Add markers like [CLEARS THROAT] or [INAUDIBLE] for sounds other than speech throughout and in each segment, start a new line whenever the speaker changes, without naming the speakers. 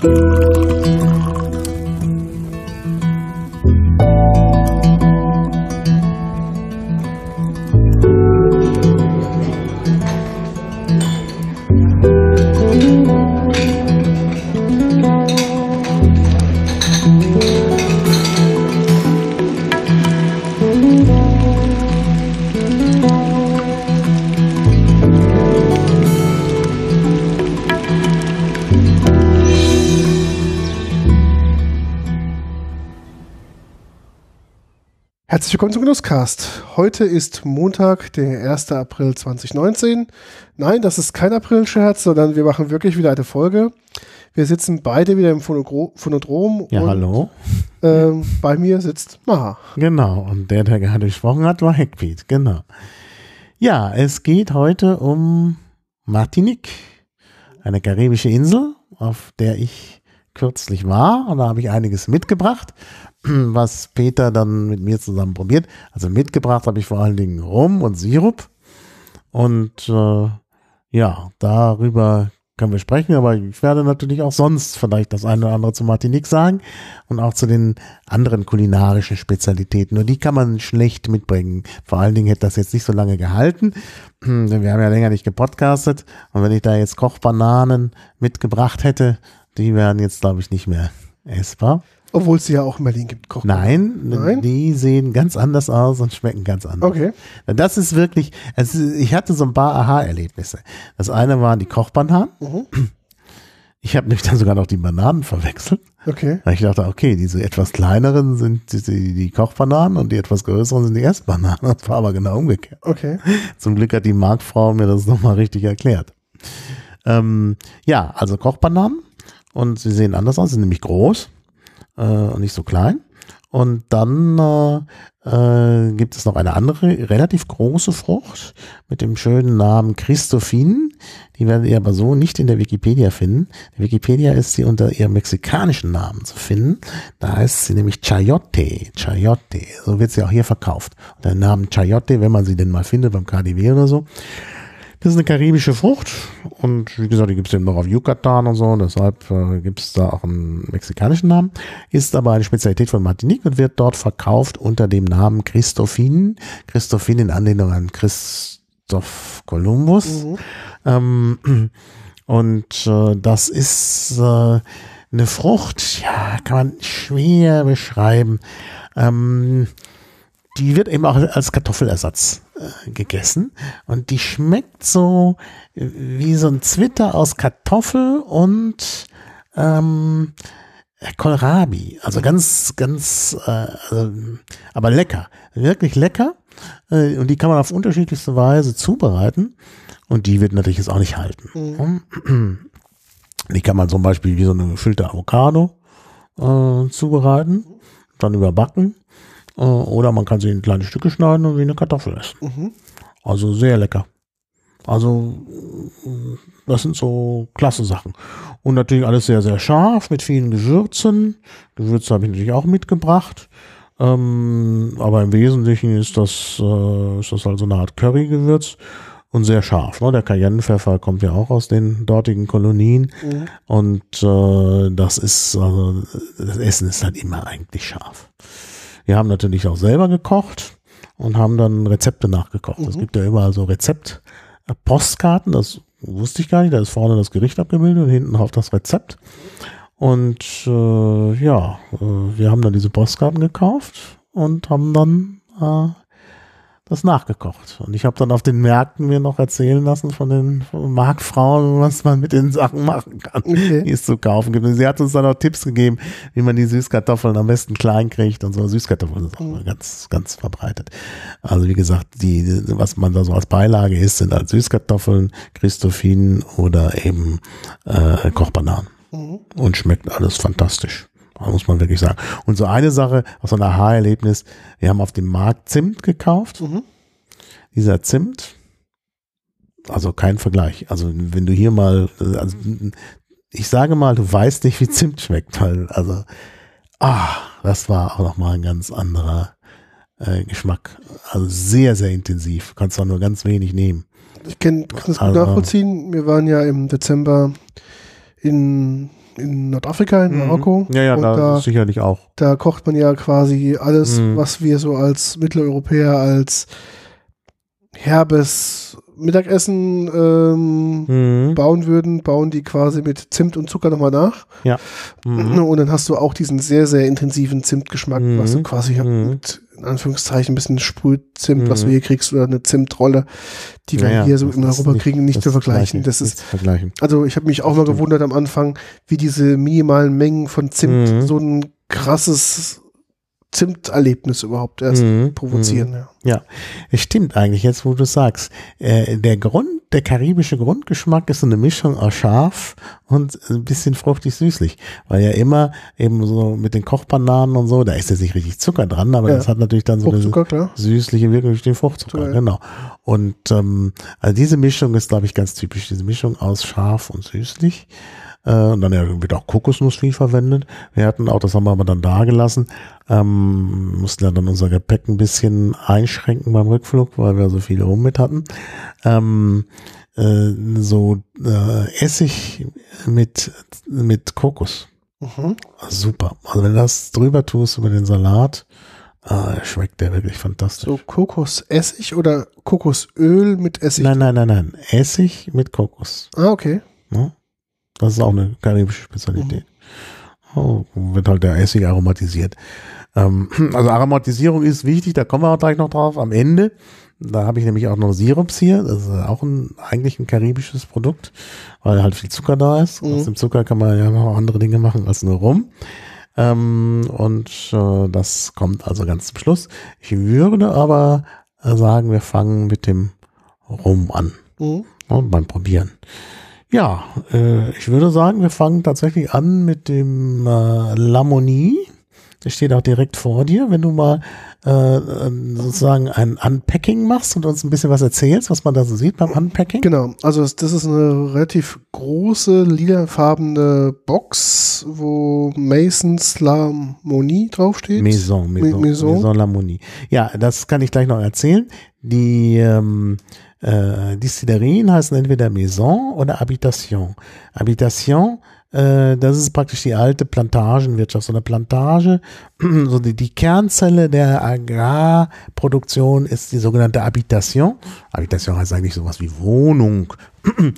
Bye. Willkommen zum Genusscast. Heute ist Montag, der 1. April 2019. Nein, das ist kein April-Scherz, sondern wir machen wirklich wieder eine Folge. Wir sitzen beide wieder im Phonodrom.
Ja,
und,
hallo.
Ähm, bei mir sitzt Maha.
Genau, und der, der gerade gesprochen hat, war Hackbeat, genau. Ja, es geht heute um Martinique, eine karibische Insel, auf der ich kürzlich war und da habe ich einiges mitgebracht [CLEARS THROAT] was Peter dann mit mir zusammen probiert. Also mitgebracht habe ich vor allen Dingen Rum und Sirup. Und äh, ja, darüber können wir sprechen, aber ich werde natürlich auch sonst vielleicht das eine oder andere zu Martinique sagen und auch zu den anderen kulinarischen Spezialitäten. Nur die kann man schlecht mitbringen. Vor allen Dingen hätte das jetzt nicht so lange gehalten, [CLEARS THROAT] denn wir haben ja länger nicht gepodcastet. Und wenn ich da jetzt Kochbananen mitgebracht hätte, die wären jetzt, glaube ich, nicht mehr essbar.
Obwohl es sie ja auch in Berlin gibt.
Koch Nein, Nein, die sehen ganz anders aus und schmecken ganz anders.
Okay.
Das ist wirklich, also ich hatte so ein paar Aha-Erlebnisse. Das eine waren die Kochbananen. Mhm. Ich habe nämlich dann sogar noch die Bananen verwechselt.
Okay.
Weil ich dachte, okay, diese etwas kleineren sind die, die Kochbananen und die etwas größeren sind die Essbananen. Das war aber genau umgekehrt.
Okay.
Zum Glück hat die Marktfrau mir das nochmal richtig erklärt. Ähm, ja, also Kochbananen und sie sehen anders aus, sind nämlich groß äh, und nicht so klein. Und dann äh, äh, gibt es noch eine andere relativ große Frucht mit dem schönen Namen Christophin. Die werdet ihr aber so nicht in der Wikipedia finden. In Wikipedia ist sie unter ihrem mexikanischen Namen zu finden. Da heißt sie nämlich Chayote. Chayote. So wird sie auch hier verkauft. Unter dem Namen Chayote, wenn man sie denn mal findet beim KDW oder so. Das ist eine karibische Frucht und wie gesagt, die gibt es eben noch auf Yucatan und so, deshalb äh, gibt es da auch einen mexikanischen Namen. Ist aber eine Spezialität von Martinique und wird dort verkauft unter dem Namen Christophin. Christophin in Anlehnung an Christoph Kolumbus. Mhm. Ähm, und äh, das ist äh, eine Frucht, ja, kann man schwer beschreiben. Ähm, die wird eben auch als Kartoffelersatz äh, gegessen und die schmeckt so äh, wie so ein Zwitter aus Kartoffel und ähm, Kohlrabi. Also ganz, ganz, äh, also, aber lecker. Wirklich lecker. Äh, und die kann man auf unterschiedlichste Weise zubereiten. Und die wird natürlich jetzt auch nicht halten. Mhm. [CLEARS THROAT] Die kann man zum Beispiel wie so eine gefüllte Avocado äh, zubereiten, dann überbacken äh, oder man kann sie in kleine Stücke schneiden und wie eine Kartoffel essen. Mhm. Also sehr lecker. Also das sind so klasse Sachen. Und natürlich alles sehr, sehr scharf mit vielen Gewürzen. Gewürze habe ich natürlich auch mitgebracht. Ähm, aber im Wesentlichen ist das, äh, ist das also eine Art Currygewürz und sehr scharf. Ne? Der Cayennepfeffer kommt ja auch aus den dortigen Kolonien. Mhm. Und äh, das ist, also, das Essen ist halt immer eigentlich scharf. Wir haben natürlich auch selber gekocht und haben dann Rezepte nachgekocht. Es mhm. gibt ja immer so Rezept-Postkarten, das wusste ich gar nicht. Da ist vorne das Gericht abgebildet und hinten auf das Rezept. Und äh, ja, äh, wir haben dann diese Postkarten gekauft und haben dann äh, das nachgekocht. Und ich habe dann auf den Märkten mir noch erzählen lassen von den Marktfrauen, was man mit den Sachen machen kann, okay. die es zu kaufen gibt. Und sie hat uns dann auch Tipps gegeben, wie man die Süßkartoffeln am besten klein kriegt und so. Süßkartoffeln sind auch mhm. ganz, ganz verbreitet. Also wie gesagt, die, was man da so als Beilage isst, sind halt Süßkartoffeln, Christophin oder eben äh, Kochbananen. Mhm. Und schmeckt alles fantastisch muss man wirklich sagen. Und so eine Sache, aus so ein Aha-Erlebnis, wir haben auf dem Markt Zimt gekauft. Mhm. Dieser Zimt, also kein Vergleich. Also wenn du hier mal, also ich sage mal, du weißt nicht, wie Zimt schmeckt, weil, also, ah, das war auch nochmal ein ganz anderer äh, Geschmack. Also sehr, sehr intensiv. Kannst du nur ganz wenig nehmen.
Ich kann, kann das gut also, nachvollziehen. Wir waren ja im Dezember in in Nordafrika, in
Mhm.
Marokko.
Ja, ja,
Und
da,
da,
sicherlich auch.
da kocht man ja quasi alles,
Mhm.
was wir so als Mitteleuropäer als herbes Mittagessen ähm,
Mhm.
bauen würden, bauen die quasi mit Zimt und Zucker nochmal nach.
Mhm.
Und dann hast du auch diesen sehr, sehr intensiven Zimtgeschmack,
Mhm.
was du quasi
Mhm.
mit, in Anführungszeichen, ein bisschen Sprühzimt, was
Mhm.
du hier kriegst, oder eine Zimtrolle, die wir
Ja, ja,
hier so in Europa
nicht-
kriegen, nicht zu vergleichen.
Gleiche,
Das ist,
vergleichen.
also ich habe mich auch mal gewundert am Anfang, wie diese minimalen Mengen von Zimt
Mhm.
so ein krasses Zimterlebnis überhaupt erst
Mhm.
provozieren. Ja.
Es stimmt eigentlich, jetzt wo du sagst. Äh, der Grund, der karibische Grundgeschmack ist so eine Mischung aus scharf und ein bisschen fruchtig-süßlich. Weil ja immer eben so mit den Kochbananen und so, da ist jetzt nicht richtig Zucker dran, aber
Ja.
das hat natürlich dann so eine süßliche Wirkung durch den Fruchtzucker,
Zucker, ja.
genau. Und ähm, also diese Mischung ist, glaube ich, ganz typisch. Diese Mischung aus scharf und süßlich. Äh, und dann ja, wird auch Kokosnuss viel verwendet. Wir hatten auch, das haben wir aber dann da gelassen, ähm, mussten ja dann unser Gepäck ein bisschen einschränken beim Rückflug, weil wir so viele rum mit hatten. Ähm, äh, so äh, Essig mit, mit Kokos.
Mhm.
Super. Also wenn du das drüber tust über den Salat, äh, schmeckt der wirklich fantastisch.
So Kokosessig oder Kokosöl mit Essig?
Nein, nein, nein, nein. Essig mit Kokos.
Ah, okay.
Ne? Das ist auch eine karibische Spezialität. Oh, wird halt der Essig aromatisiert. Ähm, [CLEARS THROAT] also Aromatisierung ist wichtig, da kommen wir auch gleich noch drauf am Ende. Da habe ich nämlich auch noch Sirups hier. Das ist auch ein, eigentlich ein karibisches Produkt, weil halt viel Zucker da ist.
Mhm.
Aus dem Zucker kann man ja noch andere Dinge machen als nur Rum. Ähm, und äh, das kommt also ganz zum Schluss. Ich würde aber äh, sagen, wir fangen mit dem Rum an.
Mhm.
Ja, beim Probieren. Ja, äh, ich würde sagen, wir fangen tatsächlich an mit dem äh, Lamonie. Das steht auch direkt vor dir. Wenn du mal äh, äh, sozusagen ein Unpacking machst und uns ein bisschen was erzählst, was man da so sieht beim Unpacking.
Genau, also das ist eine relativ große, lilafarbene Box, wo Masons Lamonie draufsteht.
Maison, Maison,
Maison.
Maison Lamonie. Ja, das kann ich gleich noch erzählen. Die ähm, äh, Distillerien heißen entweder Maison oder Habitation. Habitation, äh, das ist praktisch die alte Plantagenwirtschaft. So eine Plantage, [CLEARS THROAT] so die, die Kernzelle der Agrarproduktion ist die sogenannte Habitation. Habitation heißt eigentlich sowas wie Wohnung. [CLEARS THROAT]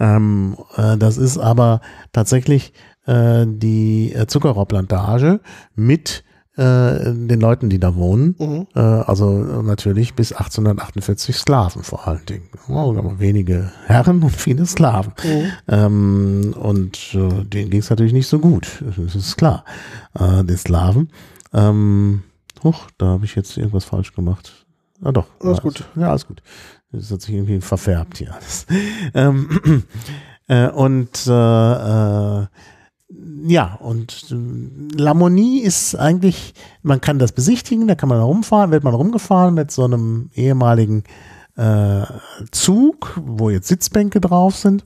ähm, äh, das ist aber tatsächlich äh, die äh, Zuckerrohrplantage mit äh, den Leuten, die da wohnen.
Mhm.
Äh, also natürlich bis 1848 Sklaven vor allen Dingen. Oh, aber wenige Herren und viele Sklaven.
Mhm.
Ähm, und äh, denen ging es natürlich nicht so gut. Das ist klar. Äh, den Slaven. Ähm, huch, da habe ich jetzt irgendwas falsch gemacht. Ah doch.
Alles gut.
Ja, alles gut. Das hat sich irgendwie verfärbt hier alles. [LAUGHS] ähm, äh, und äh, äh, ja, und äh, Lamonie ist eigentlich, man kann das besichtigen, da kann man rumfahren, wird man rumgefahren mit so einem ehemaligen äh, Zug, wo jetzt Sitzbänke drauf sind.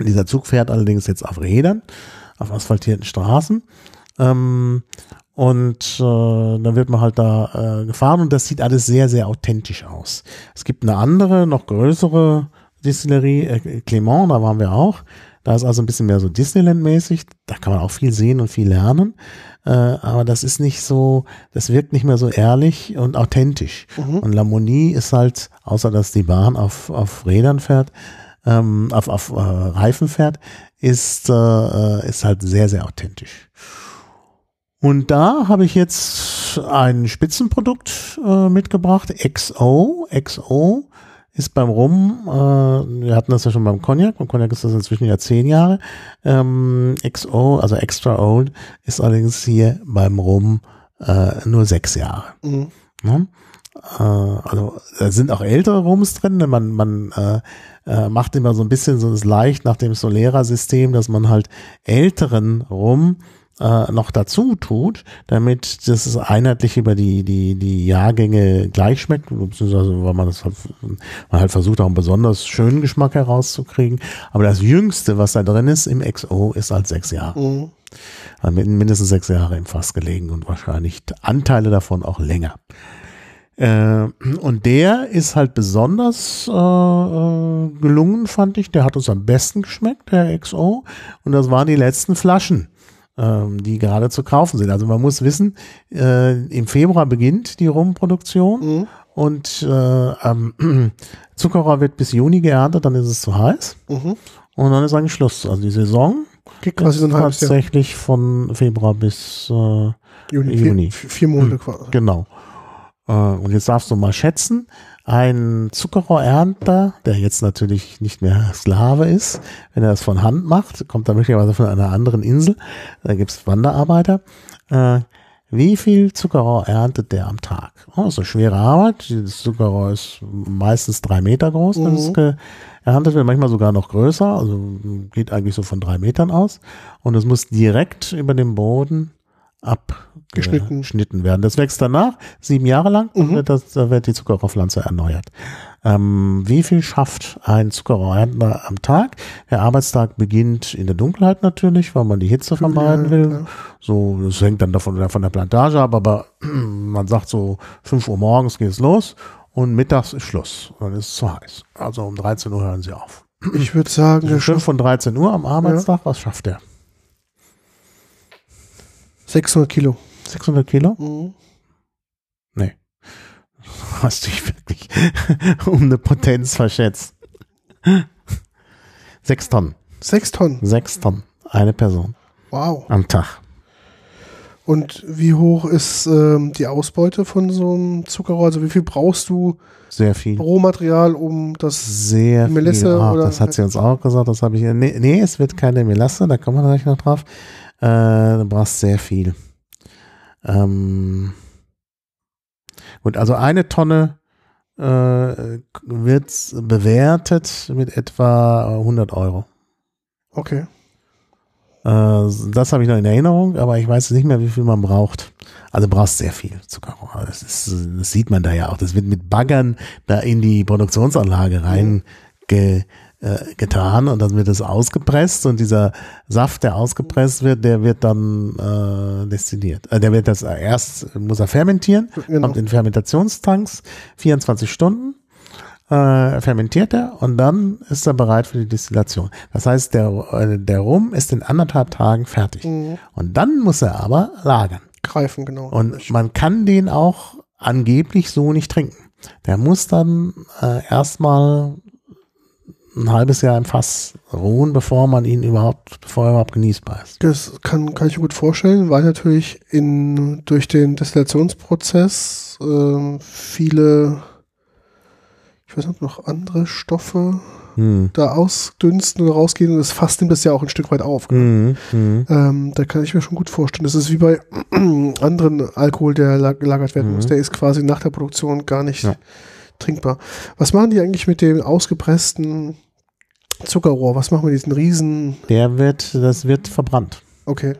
Dieser Zug fährt allerdings jetzt auf Rädern, auf asphaltierten Straßen. Ähm, und äh, dann wird man halt da äh, gefahren und das sieht alles sehr, sehr authentisch aus. Es gibt eine andere, noch größere Distillerie, äh, Clement, da waren wir auch. Da ist also ein bisschen mehr so Disneyland-mäßig. Da kann man auch viel sehen und viel lernen. Äh, aber das ist nicht so, das wirkt nicht mehr so ehrlich und authentisch.
Mhm.
Und Lamonie ist halt, außer dass die Bahn auf, auf Rädern fährt, ähm, auf, auf äh, Reifen fährt, ist, äh, ist halt sehr, sehr authentisch. Und da habe ich jetzt ein Spitzenprodukt äh, mitgebracht, XO. XO ist beim Rum, äh, wir hatten das ja schon beim Cognac, beim Cognac ist das inzwischen ja zehn Jahre. Ähm, XO, also Extra Old, ist allerdings hier beim Rum äh, nur sechs Jahre.
Mhm.
Ne? Äh, also da sind auch ältere Rums drin. ne? Man, man äh, äh, macht immer so ein bisschen so das leicht nach dem Solera-System, dass man halt älteren Rum äh, noch dazu tut, damit das einheitlich über die, die, die Jahrgänge gleich schmeckt, beziehungsweise weil man das halt, man halt versucht auch einen besonders schönen Geschmack herauszukriegen. Aber das Jüngste, was da drin ist im XO, ist halt sechs Jahre.
Mhm.
Hat mit- mindestens sechs Jahre im Fass gelegen und wahrscheinlich Anteile davon auch länger. Äh, und der ist halt besonders äh, äh, gelungen, fand ich. Der hat uns am besten geschmeckt, der XO. Und das waren die letzten Flaschen, ähm, die gerade zu kaufen sind. Also man muss wissen, äh, im Februar beginnt die Rumproduktion
Mhm.
und äh, ähm, [CLEARS THROAT] Zuckerrohr wird bis Juni geerntet, dann ist es zu heiß.
Mhm.
Und dann ist eigentlich Schluss. Also die Saison
Geht quasi so ein
ist
halbes Jahr.
tatsächlich von Februar bis äh,
Juni.
Juni.
Vier, vier Monate quasi.
Genau. Äh, Und jetzt darfst du mal schätzen, ein Zuckerrohrernter, der jetzt natürlich nicht mehr Sklave ist, wenn er das von Hand macht, kommt er möglicherweise von einer anderen Insel, da gibt's Wanderarbeiter, äh, wie viel Zuckerrohr erntet der am Tag? Oh, das ist eine schwere Arbeit. Das Zuckerrohr ist meistens drei Meter groß, wenn es
Mhm.
ge- erntet wird, manchmal sogar noch größer, also geht eigentlich so von drei Metern aus. Und es muss direkt über dem Boden. Abgeschnitten werden. Das wächst danach, sieben Jahre lang,
Mhm.
wird, das, da wird die Zuckerrohrpflanze erneuert. Ähm, wie viel schafft ein Zuckerrohrernter am Tag? Der Arbeitstag beginnt in der Dunkelheit natürlich, weil man die Hitze vermeiden
Ja,
will.
klar.
So, das hängt dann davon, von der Plantage ab, aber [CLEARS THROAT] man sagt so, 5 Uhr morgens geht es los und mittags ist Schluss. Dann ist es zu heiß. Also um 13 Uhr hören sie auf.
Ich würde sagen, der schafft
5 und 13 Uhr am Arbeitstag, was schafft der?
600 Kilo.
600 Kilo?
Mhm. [LAUGHS]
Hast dich wirklich [LAUGHS] um eine Potenz verschätzt. Sechs Tonnen.
Sechs Tonnen.
Sechs Tonnen. Eine Person
Wow.
am Tag.
Und wie hoch ist ähm, die Ausbeute von so einem Zuckerrohr? Also wie viel brauchst du
Sehr viel.
Rohmaterial, um das
Sehr
Melisse
viel. Ah,
oder-
das hat sie uns auch gesagt. Das habe ich. Nee, nee, es wird keine Melasse, da kommen wir gleich noch drauf. Äh, du brauchst sehr viel. Ähm, gut, also eine Tonne äh, wird bewertet mit etwa 100 Euro.
Okay.
Äh, das habe ich noch in Erinnerung, aber ich weiß nicht mehr, wie viel man braucht. Also du brauchst sehr viel Zuckerrohr. Das, ist, das sieht man da ja auch. Das wird mit Baggern da in die Produktionsanlage rein ge, äh, getan und dann wird es ausgepresst und dieser Saft, der ausgepresst wird, der wird dann äh, destilliert. Äh, der wird das erst, muss er fermentieren,
Genau.
kommt in Fermentationstanks, 24 Stunden äh, fermentiert er und dann ist er bereit für die Destillation. Das heißt, der, äh, der Rum ist in anderthalb Tagen fertig.
Mhm.
Und dann muss er aber lagern.
Greifen, genau.
Und man kann den auch angeblich so nicht trinken. Der muss dann äh, erstmal ein halbes Jahr im Fass ruhen, bevor man ihn überhaupt, bevor er überhaupt genießbar ist.
Das kann, kann ich mir gut vorstellen, weil natürlich in, durch den Destillationsprozess ähm, viele, ich weiß nicht, noch andere Stoffe
Hm.
da ausdünsten oder rausgehen und das Fass nimmt das ja auch ein Stück weit auf.
Mhm. Mhm.
Ähm, da kann ich mir schon gut vorstellen. Das ist wie bei [CLEARS THROAT] anderen Alkohol, der la- gelagert werden
Mhm.
muss. Der ist quasi nach der Produktion gar nicht
Ja.
trinkbar. Was machen die eigentlich mit dem ausgepressten Zuckerrohr? Was machen wir mit diesen Riesen?
Der wird, das wird verbrannt.
Okay.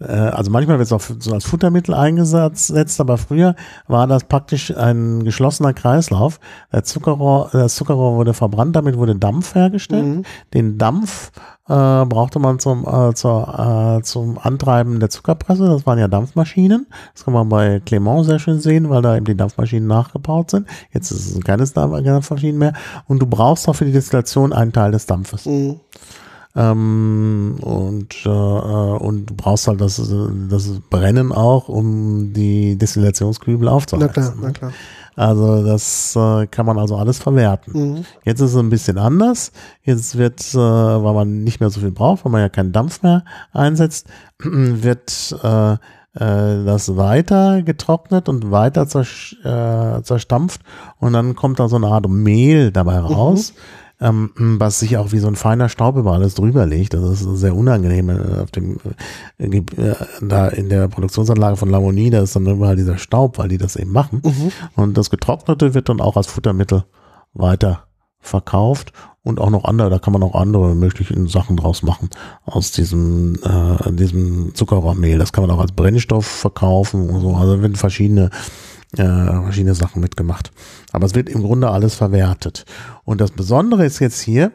Äh, also manchmal wird es auch so als Futtermittel eingesetzt, aber früher war das praktisch ein geschlossener Kreislauf. Der Zuckerrohr, das Zuckerrohr wurde verbrannt, damit wurde Dampf hergestellt.
Mhm.
Den Dampf äh, brauchte man zum, äh, zur, äh, zum Antreiben der Zuckerpresse. Das waren ja Dampfmaschinen. Das kann man bei Clement sehr schön sehen, weil da eben die Dampfmaschinen nachgebaut sind. Jetzt ist es keine Dampf- Dampfmaschinen mehr. Und du brauchst auch für die Destillation einen Teil des Dampfes.
Mhm.
Ähm, und, äh, äh, und du brauchst halt das, äh, das Brennen auch, um die Destillationskübel
Na
aufzuheizen.
klar, na
ne?
klar.
Also das äh, kann man also alles verwerten.
Mhm.
Jetzt ist es ein bisschen anders. Jetzt wird, äh, weil man nicht mehr so viel braucht, weil man ja keinen Dampf mehr einsetzt, [CLEARS THROAT] wird äh, äh, das weiter getrocknet und weiter äh, zerstampft und dann kommt da so eine Art Mehl dabei raus. Ähm, was sich auch wie so ein feiner Staub über alles drüber legt. Das ist sehr unangenehm äh, auf dem, äh, äh, da in der Produktionsanlage von Lamonie, da ist dann überall dieser Staub, weil die das eben machen.
Mhm.
Und das Getrocknete wird dann auch als Futtermittel weiter verkauft und auch noch andere, da kann man auch andere mögliche Sachen draus machen aus diesem, äh, diesem Zuckerrohrmehl. Das kann man auch als Brennstoff verkaufen und so. Also werden verschiedene, äh, verschiedene Sachen mitgemacht. Aber es wird im Grunde alles verwertet. Und das Besondere ist jetzt hier,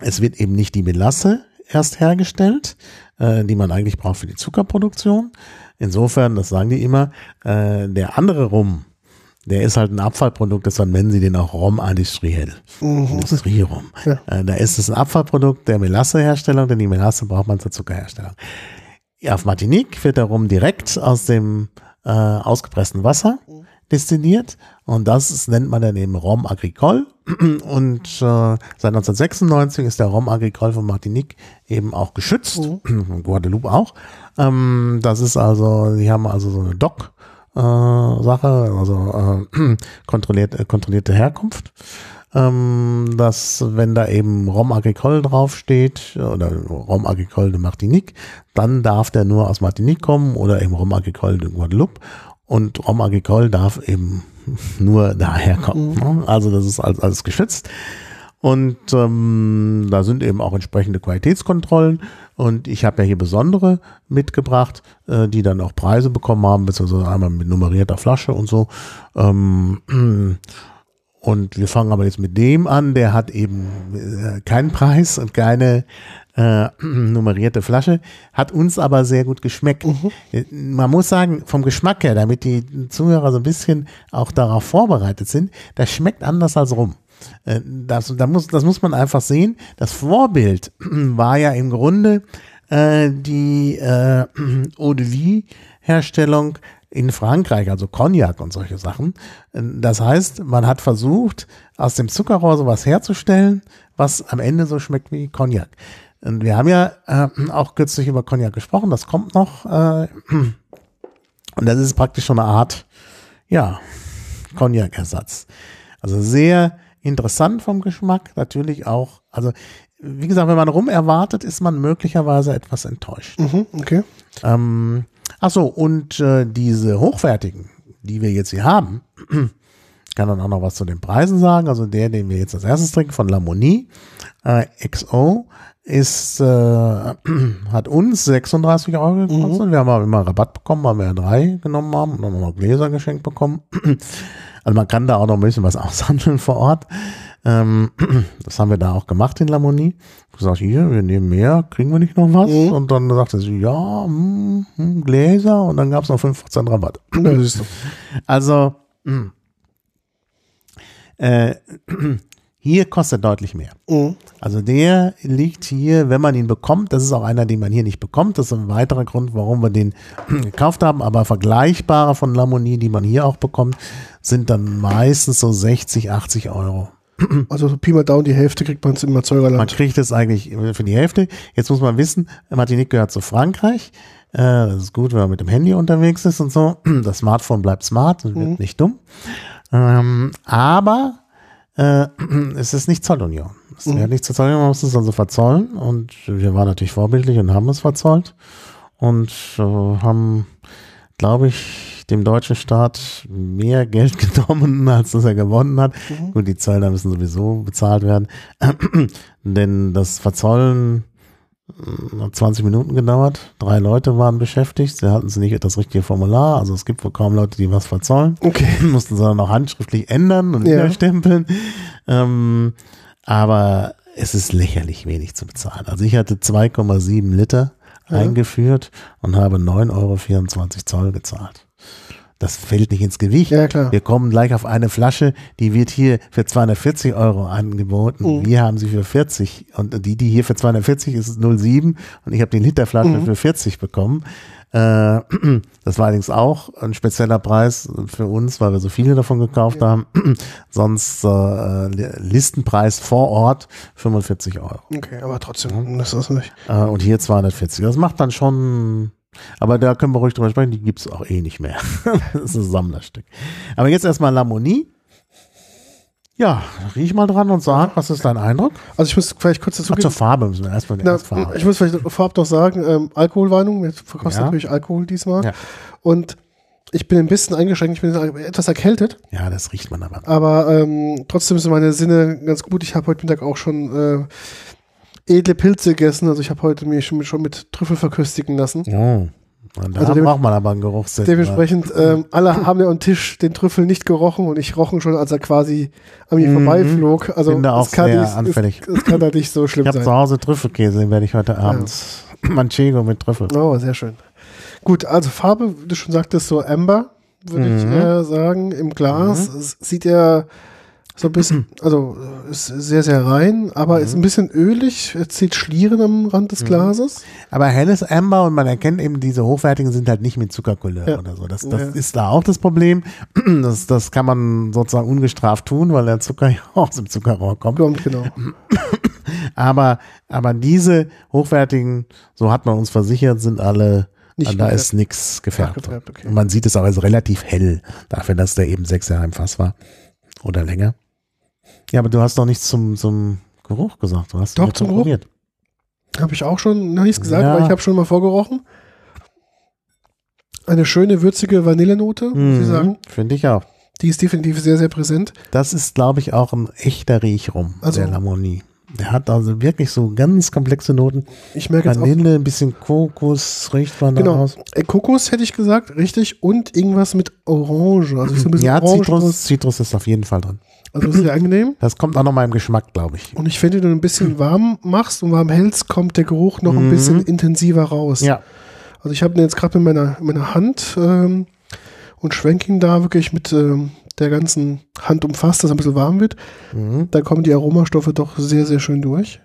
es wird eben nicht die Melasse erst hergestellt, äh, die man eigentlich braucht für die Zuckerproduktion. Insofern, das sagen die immer, äh, der andere Rum, der ist halt ein Abfallprodukt, deshalb nennen sie den auch Rom industriell.
Mhm.
Industrierom.
Ja.
Äh, da ist es ein Abfallprodukt der Melasseherstellung, denn die Melasse braucht man zur Zuckerherstellung. Auf Martinique wird der Rum direkt aus dem äh, ausgepressten Wasser destilliert und das ist, nennt man dann eben Rom agricole. [CLEARS THROAT] Und äh, seit 1996 ist der Rom agricole von Martinique eben auch geschützt, [CLEARS THROAT] von Guadeloupe auch. Ähm, das ist also, die haben also so eine Doc äh, Sache, also äh, [CLEARS THROAT] kontrolliert, äh, kontrollierte Herkunft. Ähm, dass wenn da eben Rom agricole draufsteht oder Rom agricole de Martinique, dann darf der nur aus Martinique kommen oder eben Rom agricole de Guadeloupe und Rom agricole darf eben [LAUGHS] nur daher kommen. Ne? Also das ist alles, alles geschützt. Und ähm, da sind eben auch entsprechende Qualitätskontrollen. Und ich habe ja hier besondere mitgebracht, äh, die dann auch Preise bekommen haben, beziehungsweise einmal mit nummerierter Flasche und so. Ähm, [CLEARS THROAT] und wir fangen aber jetzt mit dem an, der hat eben äh, keinen Preis und keine äh, [CLEARS THROAT] nummerierte Flasche, hat uns aber sehr gut geschmeckt. Äh, Man muss sagen, vom Geschmack her, damit die Zuhörer so ein bisschen auch darauf vorbereitet sind, das schmeckt anders als rum. Äh, Das, da muss, das muss man einfach sehen. Das Vorbild [CLEARS THROAT] war ja im Grunde äh, die äh, [CLEARS THROAT] Eau de Vie Herstellung in Frankreich, also Cognac und solche Sachen. Das heißt, man hat versucht, aus dem Zuckerrohr sowas herzustellen, was am Ende so schmeckt wie Cognac. Und wir haben ja äh, auch kürzlich über Cognac gesprochen, das kommt noch. Äh, und das ist praktisch schon eine Art, ja, Cognac-Ersatz. Also sehr interessant vom Geschmack, natürlich auch. Also, wie gesagt, wenn man rum erwartet, ist man möglicherweise etwas enttäuscht.
Mhm, okay.
Ähm, ach so, und äh, diese hochwertigen, die wir jetzt hier haben, [CLEARS THROAT] kann dann auch noch was zu den Preisen sagen. Also der, den wir jetzt als erstes trinken, von Lamonie, äh, XO, ist, äh, [CLEARS THROAT] hat uns 36 Euro gekostet. Wir haben aber immer Rabatt bekommen, weil wir ja drei genommen haben und dann noch Gläser geschenkt bekommen. [CLEARS THROAT] Also man kann da auch noch ein bisschen was [LAUGHS] aushandeln vor Ort. Ähm, [CLEARS THROAT] das haben wir da auch gemacht in Lamonie. Gesagt, hier, wir nehmen mehr, kriegen wir nicht noch was?
Mhm.
Und dann sagte sie, ja, hm, hm, Gläser und dann gab es noch 5% Rabatt. [LAUGHS]
Du.
Also, mh. äh, [CLEARS THROAT] hier kostet deutlich mehr.
Mhm.
Also der liegt hier, wenn man ihn bekommt, das ist auch einer, den man hier nicht bekommt. Das ist ein weiterer Grund, warum wir den [CLEARS THROAT] gekauft haben. Aber vergleichbare von Lamonie, die man hier auch bekommt, sind dann meistens so 60, 80 Euro. [CLEARS THROAT]
Also so Pi mal Down, die Hälfte kriegt man im
Man
Erzeugerland.
kriegt es eigentlich für die Hälfte. Jetzt muss man wissen, Martinique gehört zu Frankreich. Äh, Das ist gut, wenn man mit dem Handy unterwegs ist und so. [CLEARS THROAT] Das Smartphone bleibt smart und wird nicht dumm. Ähm, aber äh, [CLEARS THROAT] es ist nicht Zollunion. Es gehört nicht zur Zollunion, man muss es also verzollen. Und wir waren natürlich vorbildlich und haben es verzollt. Und äh, haben, glaube ich, dem deutschen Staat mehr Geld [LAUGHS] genommen, als dass er gewonnen hat. Gut, die Zöllner müssen sowieso bezahlt werden. [CLEARS THROAT] Denn das Verzollen äh, hat 20 Minuten gedauert. Drei Leute waren beschäftigt. Sie hatten sie nicht das richtige Formular. Also es gibt wohl kaum Leute, die was verzollen.
Okay. [LAUGHS]
Mussten sie dann auch handschriftlich ändern und
Ja.
widerstempeln. Ähm, aber es ist lächerlich wenig zu bezahlen. Also ich hatte 2,7 Liter
Ja.
eingeführt und habe 9,24 Euro Zoll gezahlt. Das fällt nicht ins Gewicht.
Ja, klar.
Wir kommen gleich auf eine Flasche, die wird hier für 240 Euro angeboten.
Mhm.
Wir haben sie für 40 und die, die hier für 240 ist 0,7 und ich habe die Literflasche
Mhm.
für 40 bekommen. Äh, [CLEARS THROAT] das war allerdings auch ein spezieller Preis für uns, weil wir so viele davon gekauft haben. [CLEARS THROAT] Sonst äh, Listenpreis vor Ort 45 Euro.
Okay, aber trotzdem, das ist nicht.
Äh, und hier 240. Das macht dann schon. Aber da können wir ruhig drüber sprechen, die gibt es auch eh nicht mehr. [LAUGHS] das ist ein Sammlerstück. Aber jetzt erstmal Lamonie. Ja, riech mal dran und sag, was ist dein Eindruck?
Also ich muss vielleicht kurz dazu
Ach, zur Farbe müssen wir erstmal
Na,
Farbe.
ich muss vielleicht vorab noch sagen, ähm, Alkoholwarnung, wir verkosten
Ja.
natürlich Alkohol diesmal.
Ja.
Und ich bin ein bisschen eingeschränkt, ich bin etwas erkältet,
Ja, das riecht man aber.
aber ähm, trotzdem sind meine Sinne ganz gut. Ich habe heute Mittag auch schon äh, edle Pilze gegessen, also ich habe heute mich schon, schon mit Trüffel verköstigen lassen.
Oh. Und da
Also
braucht man aber einen Geruchssinn.
Dementsprechend, ähm, [LAUGHS] alle haben ja am Tisch den Trüffel nicht gerochen und ich rochen schon, als er quasi an mir
Mhm.
vorbeiflog. Also
Bin da auch sehr
nicht,
anfällig.
Es, es kann da nicht so [LAUGHS]
Ich
schlimm
habe zu
sein.
Hause Trüffelkäse, den werde ich heute abends. [CLEARS THROAT] Manchego mit Trüffel.
Oh, sehr schön. Gut, also Farbe, wie du schon sagtest, so Amber, würde ich
Mhm.
eher sagen. Im Glas es sieht er so ein bisschen, also äh, ist sehr, sehr rein, aber
Mhm.
ist ein bisschen ölig. Zieht Schlieren am Rand des Glases.
Aber helles Amber und man erkennt eben, diese hochwertigen sind halt nicht mit Zuckercouleur
Ja.
oder so. Das, das
Ja.
ist da auch das Problem. [CLEARS THROAT] Das, das kann man sozusagen ungestraft tun, weil der Zucker [LAUGHS] ja aus dem Zuckerrohr kommt.
Kommt, genau. [CLEARS THROAT]
Aber, aber diese hochwertigen, so hat man uns versichert, sind alle,
Nicht
da ist nichts gefärbt.
Okay.
Und man sieht es auch als relativ hell, dafür, dass der eben sechs Jahre im Fass war. Oder länger. Ja, aber du hast doch nichts zum, zum Geruch gesagt. Du hast
Doch, zum Geruch. Habe ich auch schon noch nichts gesagt,
Ja.
aber ich habe schon mal vorgerochen. Eine schöne, würzige Vanillenote, muss ich
Mhm,
sagen.
Finde ich auch.
Die ist definitiv sehr, sehr präsent.
Das ist, glaube ich, auch ein echter Riechrum,
Also-
der Lamonie. Der hat also wirklich so ganz komplexe Noten.
Ich merke jetzt auch,
Vanille, ein bisschen Kokos, riecht man da
genau,
raus.
äh, Kokos hätte ich gesagt, richtig, und irgendwas mit Orange. Also so ein bisschen
Ja,
Orange.
Zitrus, Zitrus ist auf jeden Fall drin.
Also sehr angenehm.
Das kommt auch noch mal im Geschmack, glaube ich.
Und ich finde, wenn du ein bisschen warm machst und warm hältst, kommt der Geruch noch ein
Mhm.
bisschen intensiver raus.
Ja.
Also ich habe den jetzt gerade mit meiner, meiner Hand ähm, und schwenke ihn da wirklich mit ähm, der ganzen Hand umfasst, dass er ein bisschen warm wird.
Mhm.
Da kommen die Aromastoffe doch sehr, sehr schön durch.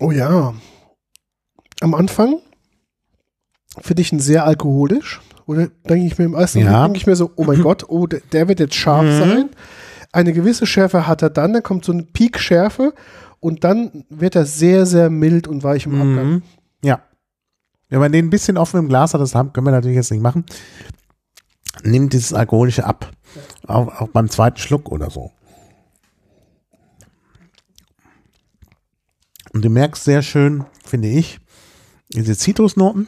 Oh ja. Am Anfang finde ich ihn sehr alkoholisch. Oder denke ich mir im ersten
Ja.
Denke ich mir so, oh mein [LAUGHS] Gott, oh, der, der wird jetzt scharf
Mhm.
sein. Eine gewisse Schärfe hat er dann, dann kommt so eine Peak-Schärfe und dann wird er sehr, sehr mild und weich im Abgang.
Mhm. Ja. Wenn man den ein bisschen offen im Glas hat, das haben, können wir natürlich jetzt nicht machen, nimmt dieses Alkoholische ab. Auch, auch beim zweiten Schluck oder so. Und du merkst sehr schön, finde ich, diese Zitrusnoten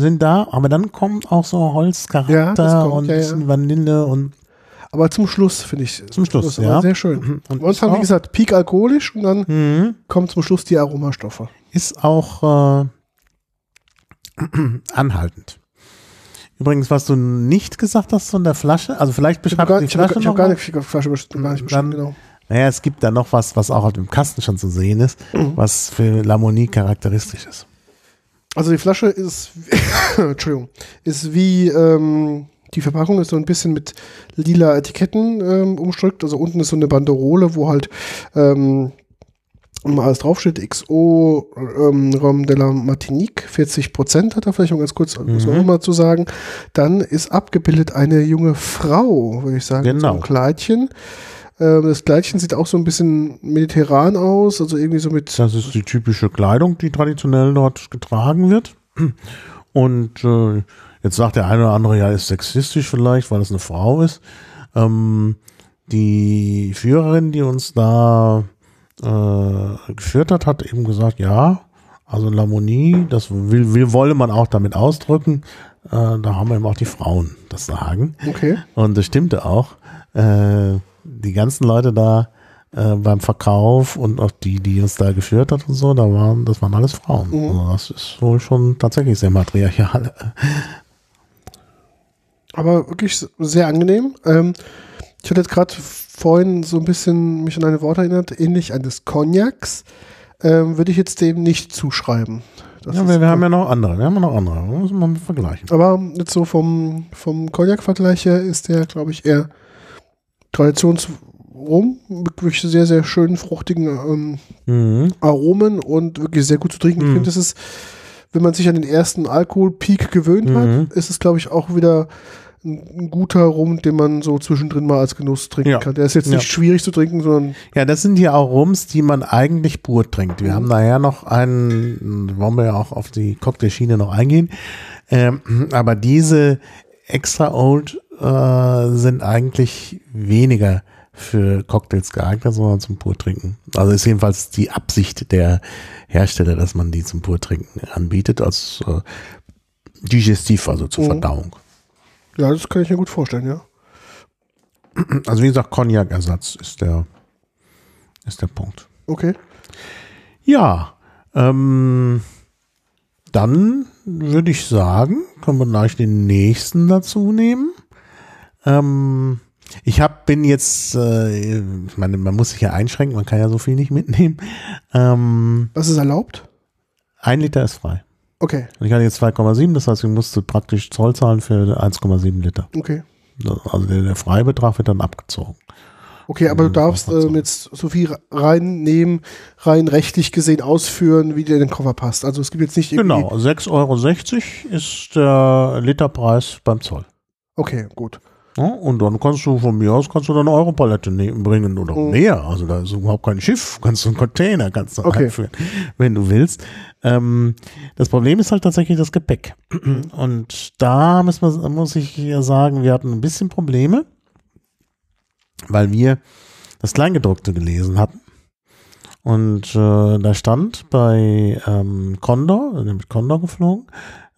sind da, aber dann kommt auch so Holzcharakter
Ja, kommt,
und ein bisschen Vanille und
Aber zum Schluss finde ich.
Zum Schluss, ja.
Sehr schön.
Mhm. Und
Anfang,
ist
wie gesagt, Peak alkoholisch und dann
mhm.
kommen zum Schluss die Aromastoffe.
ist auch äh, [CLEARS THROAT] anhaltend. Übrigens, was du nicht gesagt hast von der Flasche, also vielleicht
Ich habe
beschreibst
gar,
du die
ich
Flasche
ich hab
noch
gar
mal.
nicht die Flasche bestimmt, gar nicht
Dann-
genau.
Naja, es gibt da noch was, was auch auf dem Kasten schon zu sehen ist, was für Lamonie charakteristisch ist.
Also die Flasche ist, [COUGHS] Entschuldigung, ist wie ähm, die Verpackung ist so ein bisschen mit lila Etiketten ähm, umstrickt. Also unten ist so eine Banderole, wo halt ähm, mal alles draufsteht. XO ähm, Rom de la Martinique, 40 Prozent hat er vielleicht mal ganz kurz, muss man
Mhm.
auch mal zu sagen. Dann ist abgebildet eine junge Frau, würde ich sagen, mit so
Genau.
einem Kleidchen. Ähm, das Kleidchen sieht auch so ein bisschen mediterran aus, also irgendwie so mit
Das ist die typische Kleidung, die traditionell dort getragen wird. Und äh, jetzt sagt der eine oder andere, ja, ist sexistisch vielleicht, weil es eine Frau ist. Ähm, die Führerin, die uns da äh, geführt hat, hat eben gesagt, ja, also Lamonie, das will, will wolle man auch damit ausdrücken. Äh, da haben wir eben auch die Frauen das Sagen.
okay.
Und das stimmte auch. Äh, die ganzen Leute da äh, beim Verkauf und auch die, die uns da geführt hat und so, da waren, das waren alles Frauen.
Mhm.
Also das ist wohl schon tatsächlich sehr matriarchal.
aber wirklich sehr angenehm. Ähm, ich hatte jetzt gerade vorhin so ein bisschen mich an eine Wort erinnert, ähnlich eines Cognacs. Ähm, würde ich jetzt dem nicht zuschreiben. Das
Ja, wir, wir haben ja noch andere, wir haben ja noch andere, das muss man vergleichen.
aber jetzt so vom, vom Cognac-Vergleich her ist der, glaube ich, eher Traditionsrum mit wirklich sehr, sehr schönen, fruchtigen ähm,
Mhm.
Aromen und wirklich sehr gut zu trinken. Ich
Mhm.
finde, das ist, wenn man sich an den ersten Alkoholpeak gewöhnt
Mhm.
hat, ist es, glaube ich, auch wieder ein, guter Rum, den man so zwischendrin mal als Genuss trinken
Ja.
kann. Der ist jetzt
Ja.
nicht schwierig zu trinken, sondern
Ja, das sind ja auch Rums, die man eigentlich pur trinkt. Wir haben nachher noch einen, wollen wir ja auch auf die Cocktailschiene noch eingehen. Ähm, aber diese extra old äh, sind eigentlich weniger für Cocktails geeignet, sondern zum Purtrinken. Also ist jedenfalls die Absicht der Hersteller, dass man die zum Purtrinken anbietet, als äh, Digestiv, also zur
Mhm.
Verdauung.
ja, das kann ich mir gut vorstellen, ja.
Also wie gesagt, Cognac-Ersatz ist der, ist der Punkt.
Okay.
Ja, ähm, dann würde ich sagen, können wir gleich den nächsten dazu nehmen. Ähm, ich hab, bin jetzt, äh, ich meine, man muss sich ja einschränken, man kann ja so viel nicht mitnehmen. Ähm,
Was ist erlaubt?
Ein Liter ist frei.
Okay,
Und ich hatte jetzt 2,7, das heißt, ich musste praktisch Zoll zahlen für 1,7 Liter.
okay.
Also der, der Freibetrag wird dann abgezogen.
Okay, aber du
Mhm,
darfst ähm, jetzt so viel reinnehmen, rein rechtlich gesehen ausführen, wie dir in den Koffer passt. Also es gibt jetzt nicht irgendwie.
Genau, 6,60 Euro ist der Literpreis beim Zoll.
Okay, gut.
Ja, und dann kannst du von mir aus kannst du dann eine Europalette ne bringen oder
Mhm.
mehr. Also da ist überhaupt kein Schiff, [LAUGHS] kannst du einen Container kannst du
Okay.
einführen, wenn du willst. Ähm, das Problem ist halt tatsächlich das Gepäck. Und da muss, man, muss ich ja sagen, wir hatten ein bisschen Probleme, weil wir das Kleingedruckte gelesen hatten. Und äh, da stand bei ähm, Condor, mit Condor geflogen,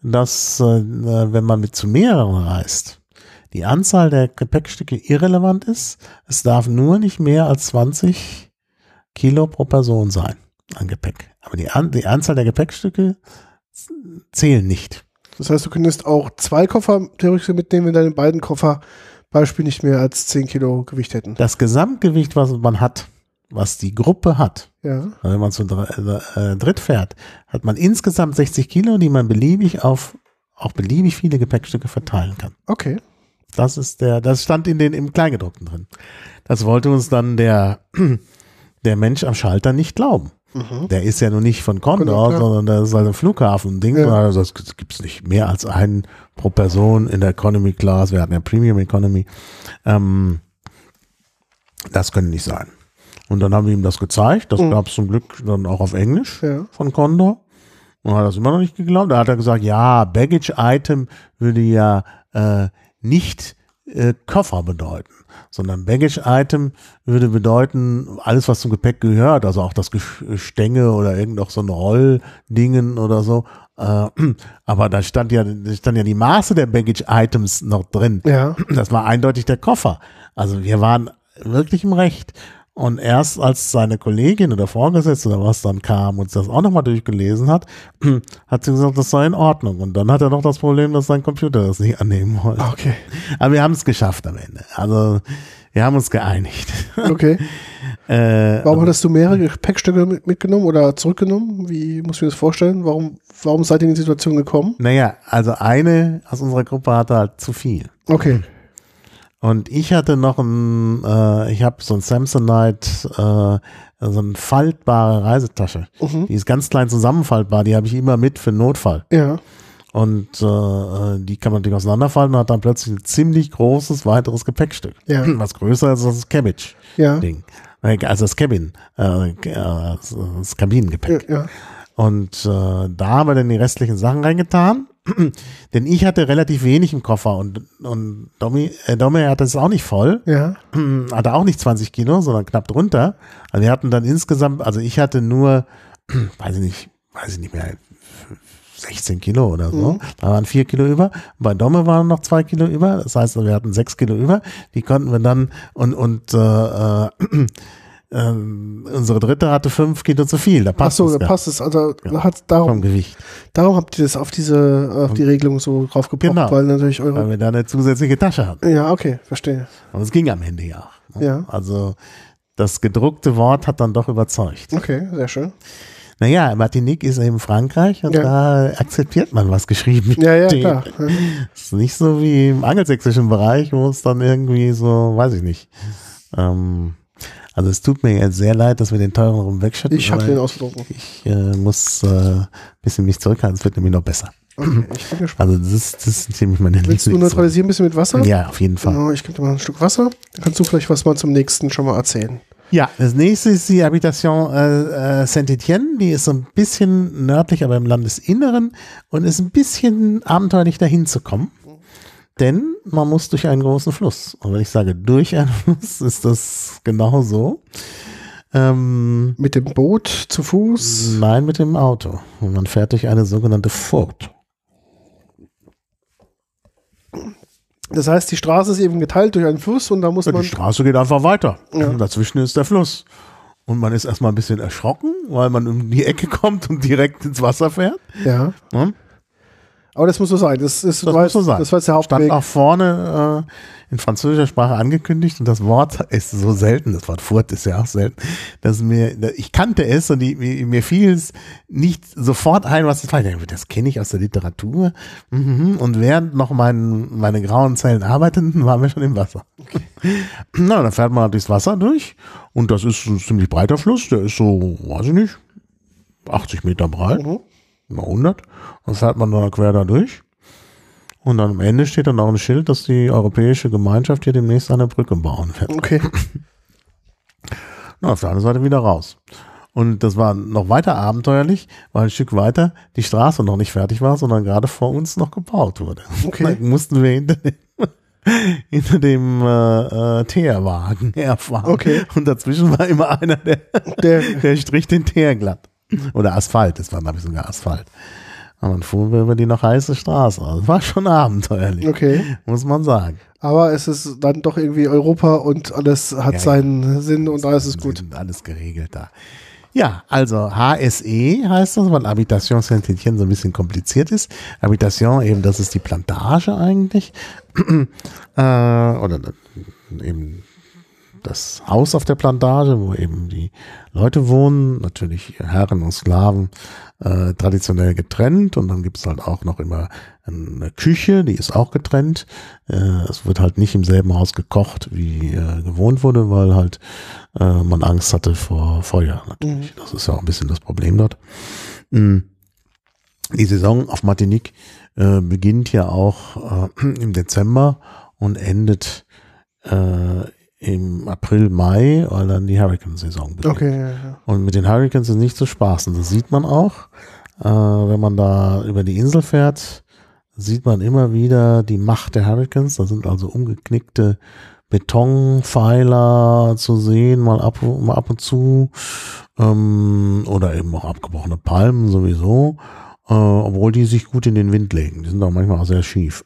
dass äh, wenn man mit zu mehreren reist, die Anzahl der Gepäckstücke irrelevant ist. Es darf nur nicht mehr als 20 Kilo pro Person sein an Gepäck. Aber die, an, die Anzahl der Gepäckstücke zählen nicht.
Das heißt, du könntest auch zwei Koffer theoretisch mitnehmen, wenn deine beiden Koffer Beispiel nicht mehr als 10 Kilo Gewicht hätten.
Das Gesamtgewicht, was man hat, was die Gruppe hat,
Ja.
wenn man zu dr äh, dritt fährt, hat man insgesamt 60 Kilo, die man beliebig auf auch beliebig viele Gepäckstücke verteilen kann.
Okay.
Das ist der, das stand in den im Kleingedruckten drin. Das wollte uns dann der, [CLEARS THROAT] der Mensch am Schalter nicht glauben.
Mhm.
Der ist ja nun nicht von Condor,
Genau, klar.
sondern das ist halt ein Flughafen-Ding.
Ja.
Also es gibt nicht mehr als einen pro Person in der Economy Class. Wir hatten ja Premium Economy. Ähm, das könnte nicht sein. Und dann haben wir ihm das gezeigt. Das
Mhm.
gab es zum Glück dann auch auf Englisch
Ja.
von Condor. Und hat das immer noch nicht geglaubt. Da hat er gesagt, ja, Baggage Item würde ja äh, nicht äh, Koffer bedeuten, sondern Baggage Item würde bedeuten, alles, was zum Gepäck gehört, also auch das Gestänge oder irgend noch so ein Rolldingen oder so. Äh, [CLEARS THROAT] aber da stand ja, da stand ja die Maße der Baggage Items noch drin.
Ja.
Das war eindeutig der Koffer. Also wir waren wirklich im Recht. Und erst als seine Kollegin oder Vorgesetzte oder was dann kam und das auch nochmal durchgelesen hat, [CLEARS THROAT] hat sie gesagt, das sei in Ordnung. Und dann hat er noch das Problem, dass sein Computer das nicht annehmen wollte.
Okay.
Aber wir haben es geschafft am Ende. Also wir haben uns geeinigt. [LAUGHS]
Okay.
äh,
Warum hattest du mehrere Gepäckstücke mit, mitgenommen oder zurückgenommen? Wie muss ich mir das vorstellen? Warum, warum seid ihr in die Situation gekommen?
naja, also eine aus unserer Gruppe hatte halt zu viel.
Okay.
Und ich hatte noch ein, äh, ich habe so ein Samsonite, äh, so eine faltbare Reisetasche.
Mhm.
Die ist ganz klein zusammenfaltbar, die habe ich immer mit für Notfall.
Ja.
Und äh, die kann man natürlich auseinanderfalten und hat dann plötzlich ein ziemlich großes weiteres Gepäckstück.
Ja. [CLEARS THROAT]
Was größer ist als das Cabbage-Ding.
Ja.
Also das Cabin, äh, äh, das Kabinengepäck.
Ja. ja.
Und äh, da haben wir dann die restlichen Sachen reingetan. [CLEARS THROAT] Denn ich hatte relativ wenig im Koffer und, und Domi, äh, Domi hatte es auch nicht voll.
Ja. [CLEARS THROAT]
Hatte auch nicht 20 Kilo, sondern knapp drunter. Also wir hatten dann insgesamt, also ich hatte nur, [CLEARS THROAT] weiß ich nicht, weiß ich nicht mehr, 16 Kilo oder so.
Mhm.
Da waren vier Kilo über. Bei Domme waren noch zwei Kilo über. Das heißt, wir hatten sechs Kilo über. Die konnten wir dann und und äh, äh, ähm, unsere dritte hatte fünf Kilo zu viel. Da
Ach
passt
so,
es
da passt es. Also
Ja.
hat
vom
darum,
Gewicht,
darum habt ihr das auf diese, auf die Regelung so drauf gepocht,
Genau.
weil natürlich eure.
weil wir da eine zusätzliche Tasche hatten.
Ja, okay, verstehe.
Und es ging am Ende ja auch. ne?
Ja.
Also das gedruckte Wort hat dann doch überzeugt.
Okay, sehr schön.
Naja, Martinique ist eben Frankreich und
Ja.
da akzeptiert man, was geschrieben
Ja, ja,
steht.
klar.
ist nicht so wie im angelsächsischen Bereich, wo es dann irgendwie so, weiß ich nicht. Ähm, also es tut mir jetzt sehr leid, dass wir den teuren rum wegschütten.
Ich habe den ausgedruckt.
Ich äh, muss äh, ein bisschen mich zurückhalten, es wird nämlich noch besser.
Okay, ich bin gespannt.
Also das ist, das ist ziemlich meine
Willst du neutralisieren ein bisschen mit Wasser?
Ja, auf jeden Fall.
Genau, ich gebe dir mal ein Stück Wasser. Dann kannst du vielleicht was mal zum nächsten schon mal erzählen.
Ja, das nächste ist die Habitation äh, äh, Saint-Étienne. Die ist so ein bisschen nördlich, aber im Landesinneren und ist ein bisschen abenteuerlich dahin zu kommen. Denn man muss durch einen großen Fluss. Und wenn ich sage durch einen [LAUGHS] Fluss, ist das genau so. Ähm,
Mit dem Boot, zu Fuß.
nein, mit dem Auto. Und man fährt durch eine sogenannte Furt.
Das heißt, die Straße ist eben geteilt durch einen Fluss und da muss
Ja,
man.
die Straße geht einfach weiter.
Ja.
Dazwischen ist der Fluss. Und man ist erstmal ein bisschen erschrocken, weil man um die Ecke [LAUGHS] kommt und direkt ins Wasser fährt.
Ja.
Ne?
Aber das muss so sein. Das, ist,
Das
war,
muss so sein.
das war der
Stand
Hauptweg.
auch vorne äh, in französischer Sprache angekündigt und das Wort ist so selten, das Wort Furt ist ja auch selten, dass mir, ich kannte es und die, mir, mir fiel es nicht sofort ein, was das war. Ich dachte, Das kenne ich aus der Literatur. Mhm. Und während noch mein, meine grauen Zellen arbeiteten, waren wir schon im Wasser. Na, dann fährt man durchs Wasser durch und das ist ein ziemlich breiter Fluss, der ist so, weiß ich nicht, 80 Meter breit
Mhm.
Mal 100. Dann fährt man da quer da durch. Und dann am Ende steht dann auch ein Schild, dass die Europäische Gemeinschaft hier demnächst eine Brücke bauen wird.
Okay. [LAUGHS]
Na, auf der anderen Seite wieder raus. Und das war noch weiter abenteuerlich, weil ein Stück weiter die Straße noch nicht fertig war, sondern gerade vor uns noch gebaut wurde.
Okay. [LAUGHS]
Dann mussten wir hinter dem, [LAUGHS] hinter dem äh, äh, Teerwagen herfahren.
Okay.
Und dazwischen war immer einer, der,
Der,
der strich den Teer glatt. [LAUGHS] Oder Asphalt, das war, glaube ich, sogar Asphalt. Und dann fuhren wir über die noch heiße Straße. Also, Das war schon abenteuerlich,
okay.
muss man sagen.
Aber es ist dann doch irgendwie Europa und alles hat
Ja,
seinen Sinn und alles ist gut.
Sind Alles geregelt da. Ja, also HSE heißt das, weil Habitation Saint-Étienne so ein bisschen kompliziert ist. Habitation eben, das ist die Plantage eigentlich. [CLEARS THROAT] äh, oder eben das Haus auf der Plantage, wo eben die Leute wohnen, natürlich Herren und Sklaven äh, traditionell getrennt und dann gibt's halt auch noch immer eine Küche, die ist auch getrennt. Äh, es wird halt nicht im selben Haus gekocht, wie äh, gewohnt wurde, weil halt äh, man Angst hatte vor Feuer natürlich. Das ist ja auch ein bisschen das Problem dort. Mm. Die Saison auf Martinique äh, beginnt ja auch äh, [CLEARS THROAT] im Dezember und endet äh, im April, Mai, weil dann die Hurricane-Saison beginnt.
Okay, ja, ja.
Und mit den Hurricanes ist nicht zu spaßen. Das sieht man auch. Äh, wenn man da über die Insel fährt, sieht man immer wieder die Macht der Hurricanes. Da sind also umgeknickte Betonpfeiler zu sehen, mal ab, mal ab und zu. Ähm, oder eben auch abgebrochene Palmen sowieso. Äh, obwohl die sich gut in den Wind legen. Die sind auch manchmal auch sehr schief.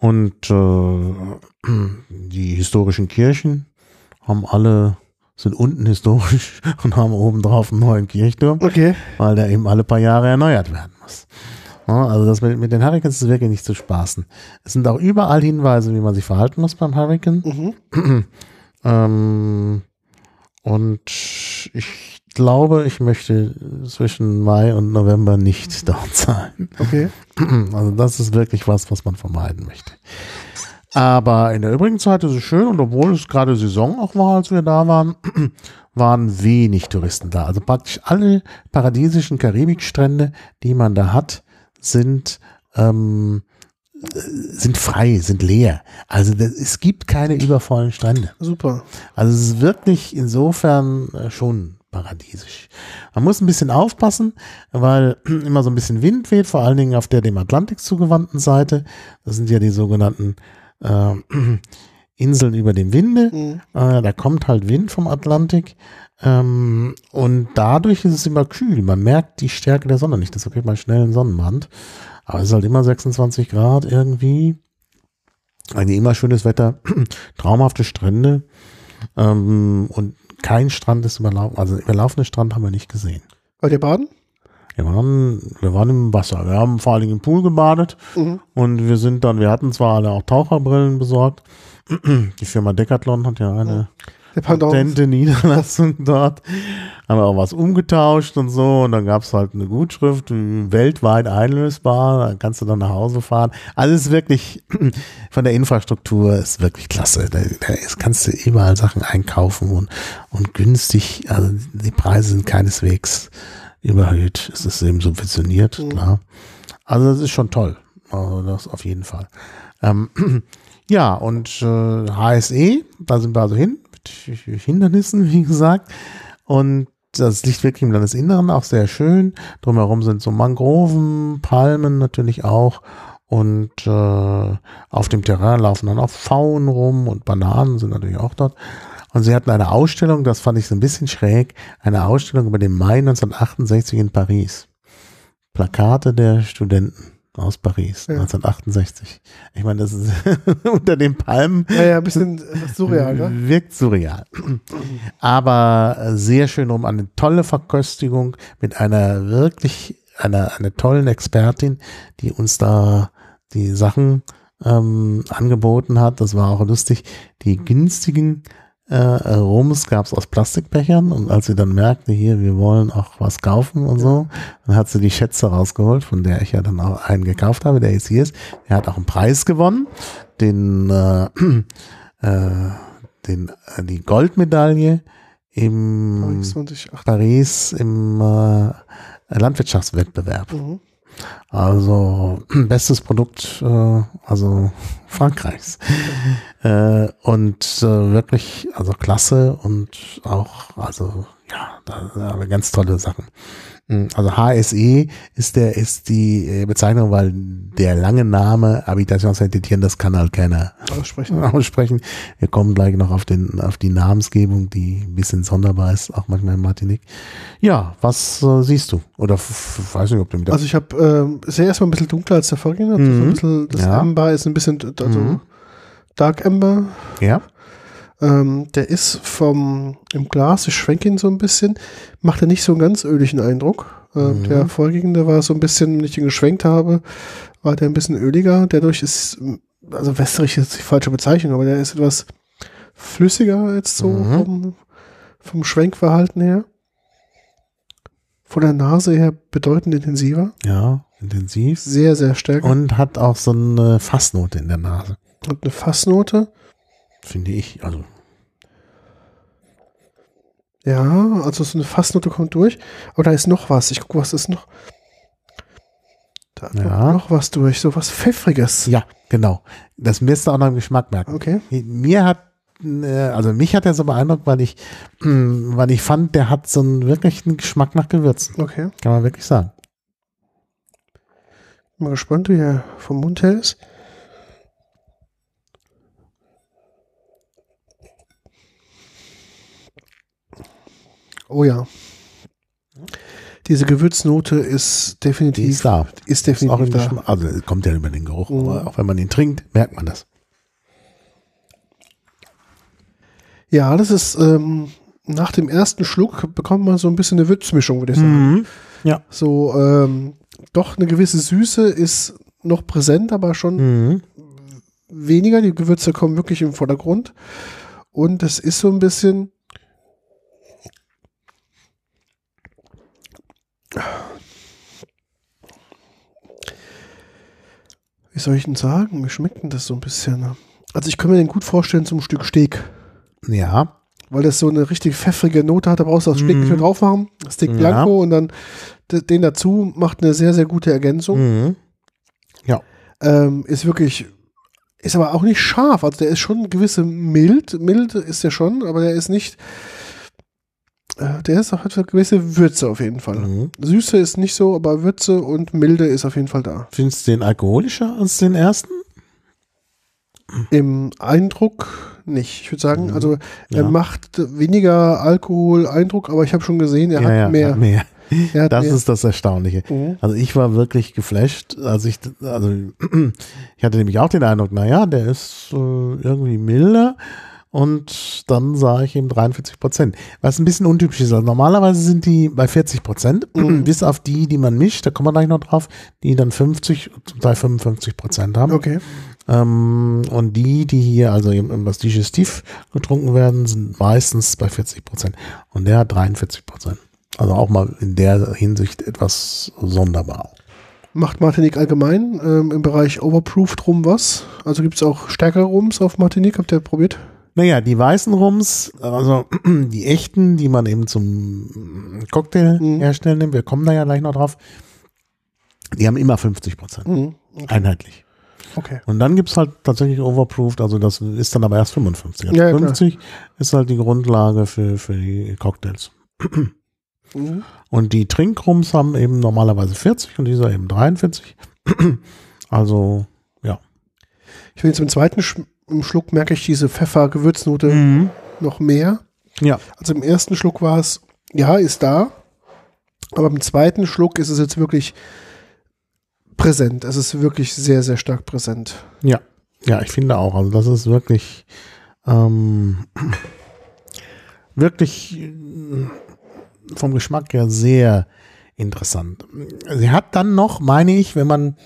Und äh, [CLEARS THROAT] die historischen Kirchen haben alle, sind unten historisch [LAUGHS] und haben oben drauf einen neuen Kirchturm,
Okay.
weil der eben alle paar Jahre erneuert werden muss. Also das mit, mit den Hurricanes ist wirklich nicht zu spaßen. Es sind auch überall Hinweise, wie man sich verhalten muss beim Hurricane.
Mhm. [CLEARS THROAT]
Ähm, und ich glaube, ich möchte zwischen Mai und November nicht dort sein.
Okay. [CLEARS THROAT]
Also das ist wirklich was, was man vermeiden möchte. Aber in der übrigen Zeit ist es schön und obwohl es gerade Saison auch war, als wir da waren, [CLEARS THROAT] waren wenig Touristen da. Also praktisch alle paradiesischen Karibikstrände, die man da hat, sind ähm, äh, sind frei, sind leer. Also das, es gibt keine übervollen Strände.
Super.
Also es ist wirklich insofern äh, schon paradiesisch. Man muss ein bisschen aufpassen, weil [CLEARS THROAT] immer so ein bisschen Wind weht, vor allen Dingen auf der dem Atlantik zugewandten Seite. Das sind ja die sogenannten äh, [CLEARS THROAT] Inseln über dem Winde.
Mhm.
Äh, da kommt halt Wind vom Atlantik. Ähm, und dadurch ist es immer kühl. Man merkt die Stärke der Sonne nicht. Deshalb kriegt man schnell einen Sonnenbrand. Aber es ist halt immer 26 Grad irgendwie. Eigentlich immer schönes Wetter. [CLEARS THROAT] Traumhafte Strände. Ähm, und kein Strand ist überlaufen. Also überlaufene Strand haben wir nicht gesehen.
Wollt ihr baden?
Wir waren, wir waren im Wasser. Wir haben vor allen Dingen im Pool gebadet.
Mhm.
Und wir sind dann, wir hatten zwar alle auch Taucherbrillen besorgt. [CLEARS THROAT] Die Firma Decathlon hat ja eine
Der
patente Niederlassung [LAUGHS] dort. Haben wir auch was umgetauscht und so. Und dann gab es halt eine Gutschrift, weltweit einlösbar. Da kannst du dann nach Hause fahren. Alles wirklich [CLEARS THROAT] von der Infrastruktur ist wirklich klasse. Da, da ist, kannst du überall Sachen einkaufen und, und günstig. Also die Preise sind keineswegs überhöht. Es ist eben subventioniert,
Mhm.
klar. Also das ist schon toll. Also das auf jeden Fall. Ähm, [CLEARS THROAT] ja, und äh, HSE, da sind wir also hin, Hindernissen, wie gesagt. Und das liegt wirklich im Landesinneren auch sehr schön. Drumherum sind so Mangroven, Palmen natürlich auch. Und äh, auf dem Terrain laufen dann auch Pfauen rum und Bananen sind natürlich auch dort. Und sie hatten eine Ausstellung, das fand ich so ein bisschen schräg, eine Ausstellung über den Mai 1968 in Paris. Plakate der Studenten aus Paris,
Ja.
1968. Ich meine, das ist [LAUGHS] unter den Palmen
Ja, ja, ein bisschen surreal, ne?
Wirkt surreal. Aber sehr schön rum. Eine tolle Verköstigung mit einer wirklich einer, einer tollen Expertin, die uns da die Sachen ähm, angeboten hat. Das war auch lustig. Die günstigen äh, Rums gab es aus Plastikbechern und als sie dann merkte, hier, wir wollen auch was kaufen und so, dann hat sie die Schätze rausgeholt, von der ich ja dann auch einen gekauft habe, der jetzt hier ist. Der hat auch einen Preis gewonnen, den, äh, [CLEARS THROAT] äh, den, äh, die Goldmedaille im
20, ach,
Paris im äh, Landwirtschaftswettbewerb.
mhm.
Also [CLEARS THROAT] bestes Produkt, äh, also Frankreichs. [LAUGHS] Äh, und äh, wirklich, also klasse und auch, also ja, da, da ganz tolle Sachen. Mm, Also HSE ist der ist die äh, Bezeichnung, weil der lange Name Habitation Saint-Étienne, das kann halt keiner
aussprechen. [LAUGHS]
aussprechen. Wir kommen gleich noch auf den auf die Namensgebung, die ein bisschen sonderbar ist, auch manchmal in Martinique. Ja, was äh, siehst du? Oder weiß nicht, ob du mit
Also ich habe, ist ja erstmal ein bisschen dunkler als der Vorgänger. So
Mhm.
ein bisschen, das
Ja.
Amber ist ein bisschen, also
Mhm.
Dark Amber.
ja,
Ähm, der ist vom, im Glas, ich schwenke ihn so ein bisschen, macht er nicht so einen ganz öligen Eindruck. Ähm,
Mhm.
Der vorgängige war so ein bisschen, wenn ich ihn geschwenkt habe, war der ein bisschen öliger. Dadurch ist, also wässrig ist die falsche Bezeichnung, aber der ist etwas flüssiger jetzt so
Mhm.
vom, vom Schwenkverhalten her. Von der Nase her bedeutend intensiver.
ja, intensiv.
Sehr, sehr stärker.
Und hat auch so eine Fassnote in der Nase,
Und eine Fassnote.
Finde ich. Also
Ja, also so eine Fassnote kommt durch. Aber da ist noch was. Ich gucke, was ist noch. Da kommt
Ja.
noch was durch. So was Pfeffriges.
ja, genau. Das wirst du auch noch im Geschmack merken.
Okay.
Mir hat, äh, also mich hat er so beeindruckt, weil ich, [CLEARS THROAT] weil ich fand, der hat so einen wirklichen Geschmack nach Gewürzen.
Okay.
Kann man wirklich sagen.
Bin mal gespannt, wie er vom Mund her ist. Oh ja. Diese Gewürznote ist definitiv,
Die ist da.
ist
Ist auch
definitiv
im
da.
Geschmack, also es kommt ja über den Geruch,
Mhm.
aber auch wenn man ihn trinkt, merkt man das.
Ja, das ist, ähm, nach dem ersten Schluck bekommt man so ein bisschen eine Würzmischung, würde ich sagen.
Ja.
So, ähm, doch eine gewisse Süße ist noch präsent, aber schon
Mhm.
weniger. Die Gewürze kommen wirklich im Vordergrund. Und es ist so ein bisschen. Wie soll ich denn sagen? Wie schmeckt denn das so ein bisschen? Also ich kann mir den gut vorstellen zum Stück Steak.
Ja.
Weil das so eine richtig pfeffrige Note hat, da brauchst du das Steak nicht mehr drauf machen. Steak
Ja.
Blanco und dann den dazu macht eine sehr, sehr gute Ergänzung.
Mhm. Ja.
Ähm, ist wirklich, ist aber auch nicht scharf. Also der ist schon gewisse mild. Mild ist der schon, aber der ist nicht, der ist auch hat eine gewisse Würze auf jeden Fall.
Mhm.
Süße ist nicht so, aber Würze und Milde ist auf jeden Fall da.
Findest du den alkoholischer als den ersten?
Im Eindruck nicht. Ich würde sagen,
Mhm.
also er
Ja.
macht weniger Alkohol-Eindruck, aber ich habe schon gesehen, er
ja,
hat
ja,
mehr.
hat mehr.
Er hat
Das
mehr.
ist das Erstaunliche.
Mhm.
Also ich war wirklich geflasht, als ich, also [CLEARS THROAT] ich hatte nämlich auch den Eindruck, naja, der ist äh, irgendwie milder und dann sah ich eben 43 Prozent. Was ein bisschen untypisch ist. Also normalerweise sind die bei 40 Prozent,
Mhm. [CLEARS THROAT]
bis auf die, die man mischt, da kommen wir gleich noch drauf, die dann 50, zum Teil 55 Prozent haben.
Okay.
Ähm, und die, die hier also eben das Digestiv getrunken werden, sind meistens bei 40 Prozent. Und der hat 43 Prozent. Also auch mal in der Hinsicht etwas sonderbar.
Macht Martinique allgemein ähm, im Bereich Overproofed Rum was? Also gibt es auch stärkere Rums auf Martinique? Habt ihr probiert?
Naja, die weißen Rums, also [CLEARS THROAT] die echten, die man eben zum Cocktail
Mhm.
herstellen nimmt, wir kommen da ja gleich noch drauf, die haben immer 50 Prozent.
Mhm.
Einheitlich.
Okay.
Und dann gibt's halt tatsächlich Overproofed, also das ist dann aber erst 55. Also
Ja, ja, klar.
50 ist halt die Grundlage für, für die Cocktails.
Mhm.
Und die Trinkrums haben eben normalerweise 40 und dieser eben 43. [CLEARS THROAT] Also, ja.
Ich finde jetzt im zweiten Sch im Schluck merke ich diese Pfeffer-Gewürznote noch mehr.
Ja.
Also im ersten Schluck war es, ja, ist da. Aber im zweiten Schluck ist es jetzt wirklich präsent. Es ist wirklich sehr, sehr stark präsent.
Ja. Ja, ich finde auch. Also, das ist wirklich, ähm, [CLEARS THROAT] wirklich äh, vom Geschmack her sehr interessant. Sie hat dann noch, meine ich, wenn man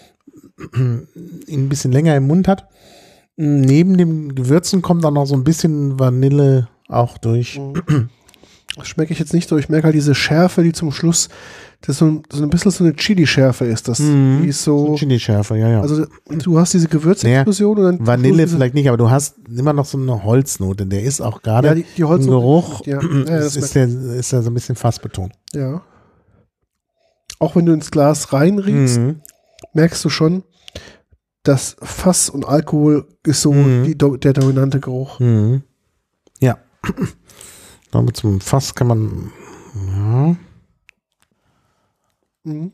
[CLEARS THROAT] ihn ein bisschen länger im Mund hat, neben dem Gewürzen kommt dann noch so ein bisschen Vanille auch durch. [CLEARS THROAT]
Das schmecke ich jetzt nicht so. Ich merke halt diese Schärfe, die zum Schluss, das so, so ein bisschen so eine Chili-Schärfe ist. Das
Mhm.
die ist so.
Chili-Schärfe, ja, ja.
Also du hast diese Gewürzexplosion und dann
Vanille vielleicht nicht, aber du hast immer noch so eine Holznote. Der ist auch gerade
Ja, die, die
im
Holz
Geruch,
Ja, ja, [CLEARS THROAT] das
ist, der, ist ja so ein bisschen fassbetont.
ja. Auch wenn du ins Glas reinriechst,
Mhm.
merkst du schon, dass Fass und Alkohol ist so
Mhm.
die, der dominante Geruch.
Mhm. Ja. Damit zum Fass kann man. Ja.
Mhm.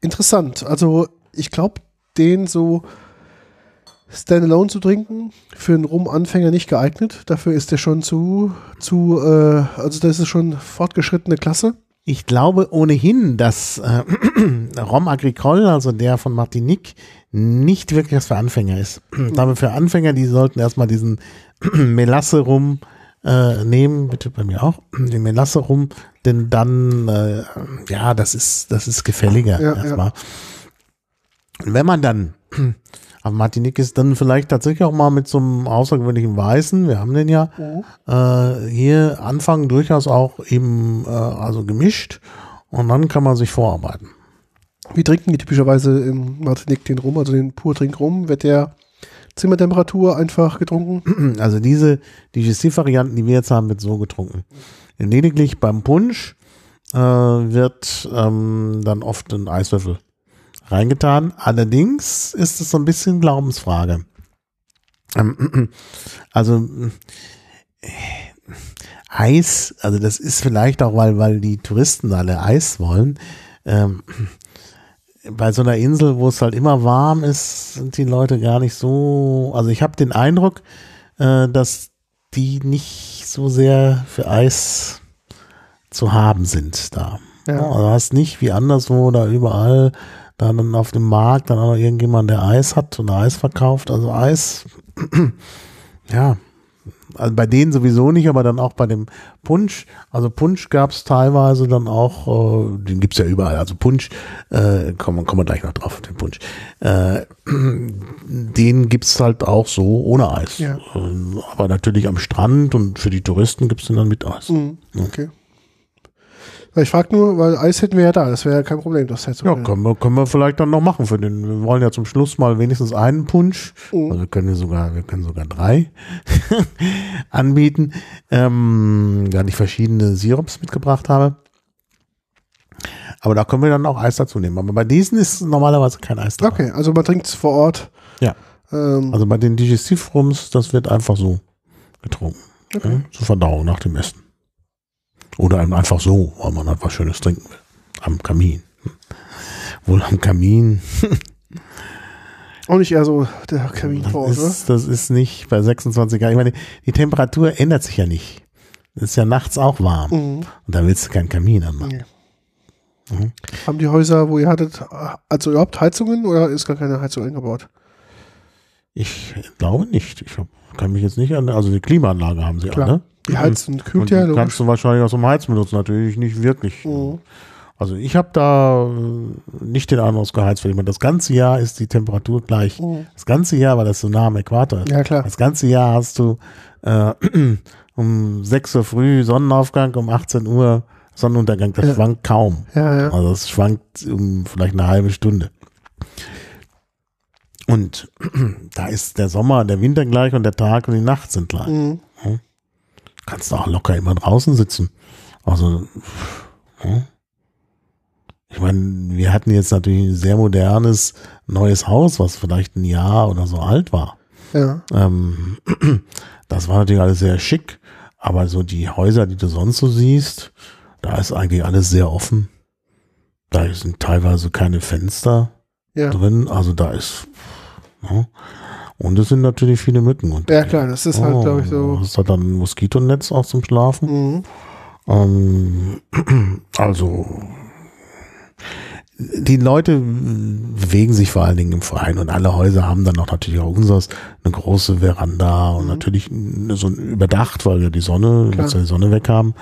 Interessant. Also ich glaube, den so standalone zu trinken, für einen Rum-Anfänger nicht geeignet. Dafür ist der schon zu, zu äh, also das ist schon fortgeschrittene Klasse.
Ich glaube ohnehin, dass äh, [CLEARS THROAT] Rom Agricole, also der von Martinique, nicht wirklich was für Anfänger ist. [CLEARS THROAT] Ich glaube, für Anfänger, die sollten erstmal diesen [CLEARS THROAT] Melasse rum äh, nehmen, bitte bei mir auch, den Melasse rum, denn dann, äh, ja, das ist, das ist gefälliger
Ja,
erstmal. Und Wenn man dann auf Martinique ist, dann vielleicht tatsächlich auch mal mit so einem außergewöhnlichen Weißen, wir haben den ja, äh, hier anfangen durchaus auch eben äh, also gemischt und dann kann man sich vorarbeiten.
Wie trinken die typischerweise im Martinique den Rum, also den Pur-Trink-Rum? Wird der Zimmertemperatur einfach getrunken? [CLEARS THROAT]
Also diese Digestivvarianten, die wir jetzt haben, wird so getrunken. Lediglich beim Punsch äh, wird ähm, dann oft ein Eiswürfel reingetan. Allerdings ist es so ein bisschen Glaubensfrage. Ähm, [CLEARS THROAT] also äh, Eis, also das ist vielleicht auch, weil, weil die Touristen alle Eis wollen. Ähm, bei so einer Insel, wo es halt immer warm ist, sind die Leute gar nicht so. Also ich habe den Eindruck, äh, dass die nicht so sehr für Eis zu haben sind da.
Ja.
Also du hast nicht wie anderswo da überall dann auf dem Markt dann auch noch irgendjemand, der Eis hat und Eis verkauft. Also Eis, [CLEARS THROAT] ja, also bei denen sowieso nicht, aber dann auch bei dem Punsch. Also Punsch gab es teilweise dann auch, äh, den gibt's ja überall. Also Punsch, äh, kommen, kommen wir gleich noch drauf, den Punsch. Äh, [CLEARS THROAT] den gibt's halt auch so ohne Eis.
Ja.
Ähm, aber natürlich am Strand und für die Touristen gibt's den dann mit Eis.
Mhm. Okay. Ich frage nur, weil Eis hätten wir ja da, das wäre ja kein Problem, das
Ja,
herzustellen.
können wir, können wir vielleicht dann noch machen für den. Wir wollen ja zum Schluss mal wenigstens einen Punsch.
Mhm.
Also wir können wir sogar, wir können sogar drei [LAUGHS] anbieten, ähm, da ich verschiedene Sirups mitgebracht habe. Aber da können wir dann auch Eis dazu nehmen. Aber bei diesen ist normalerweise kein Eis dabei.
Okay, also man trinkt es vor Ort.
Ja.
Ähm,
Also bei den Digestivrums, das wird einfach so getrunken.
Okay.
Ja, zur Verdauung nach dem Essen. Oder einfach so, weil man halt was Schönes trinken will. Am Kamin. Wohl am Kamin. [LAUGHS]
auch nicht eher so der Kamin vor
Das
oder?
ist, das ist nicht bei 26 Grad. Ich meine, die Temperatur ändert sich ja nicht. Es ist ja nachts auch warm.
Mhm.
Und da willst du keinen Kamin anmachen.
Nee.
Mhm.
Haben die Häuser, wo ihr hattet, also überhaupt Heizungen oder ist gar keine Heizung eingebaut?
Ich glaube nicht. Ich kann mich jetzt nicht an. Also die Klimaanlage haben sie
Klar.
alle.
Die heizt und kühlt ja, logisch.
kannst du wahrscheinlich aus dem Heiz benutzen. Natürlich nicht wirklich.
Mhm.
Also ich habe da äh, nicht den Eindruck geheizt. weil Ich meine, das ganze Jahr ist die Temperatur gleich.
Mhm.
Das ganze Jahr, weil das so nah am Äquator ist.
Ja, klar.
Das ganze Jahr hast du äh, [CLEARS THROAT] um 6 Uhr früh Sonnenaufgang, um 18 Uhr Sonnenuntergang. Das
Ja.
schwankt kaum.
Ja, ja.
Also es schwankt um vielleicht eine halbe Stunde. Und [CLEARS THROAT] da ist der Sommer, der Winter gleich und der Tag und die Nacht sind gleich.
Mhm.
Kannst du auch locker immer draußen sitzen. Also, hm. ich meine, wir hatten jetzt natürlich ein sehr modernes neues Haus, was vielleicht ein Jahr oder so alt war.
Ja.
Ähm, [CLEARS THROAT] das war natürlich alles sehr schick, aber so die Häuser, die du sonst so siehst, da ist eigentlich alles sehr offen. Da sind teilweise keine Fenster
Ja.
drin, also da ist. Ja. Und es sind natürlich viele Mücken. Und
Ja, klar, das ist halt,
Oh,
glaube ich, so.
Hast du dann ein Moskitonetz auch zum Schlafen?
Mhm.
Ähm, [CLEARS THROAT] also, die Leute bewegen sich vor allen Dingen im Freien und alle Häuser haben dann auch natürlich auch unseres eine große Veranda und natürlich so überdacht, weil wir die Sonne,
Klar.
die Sonne weg haben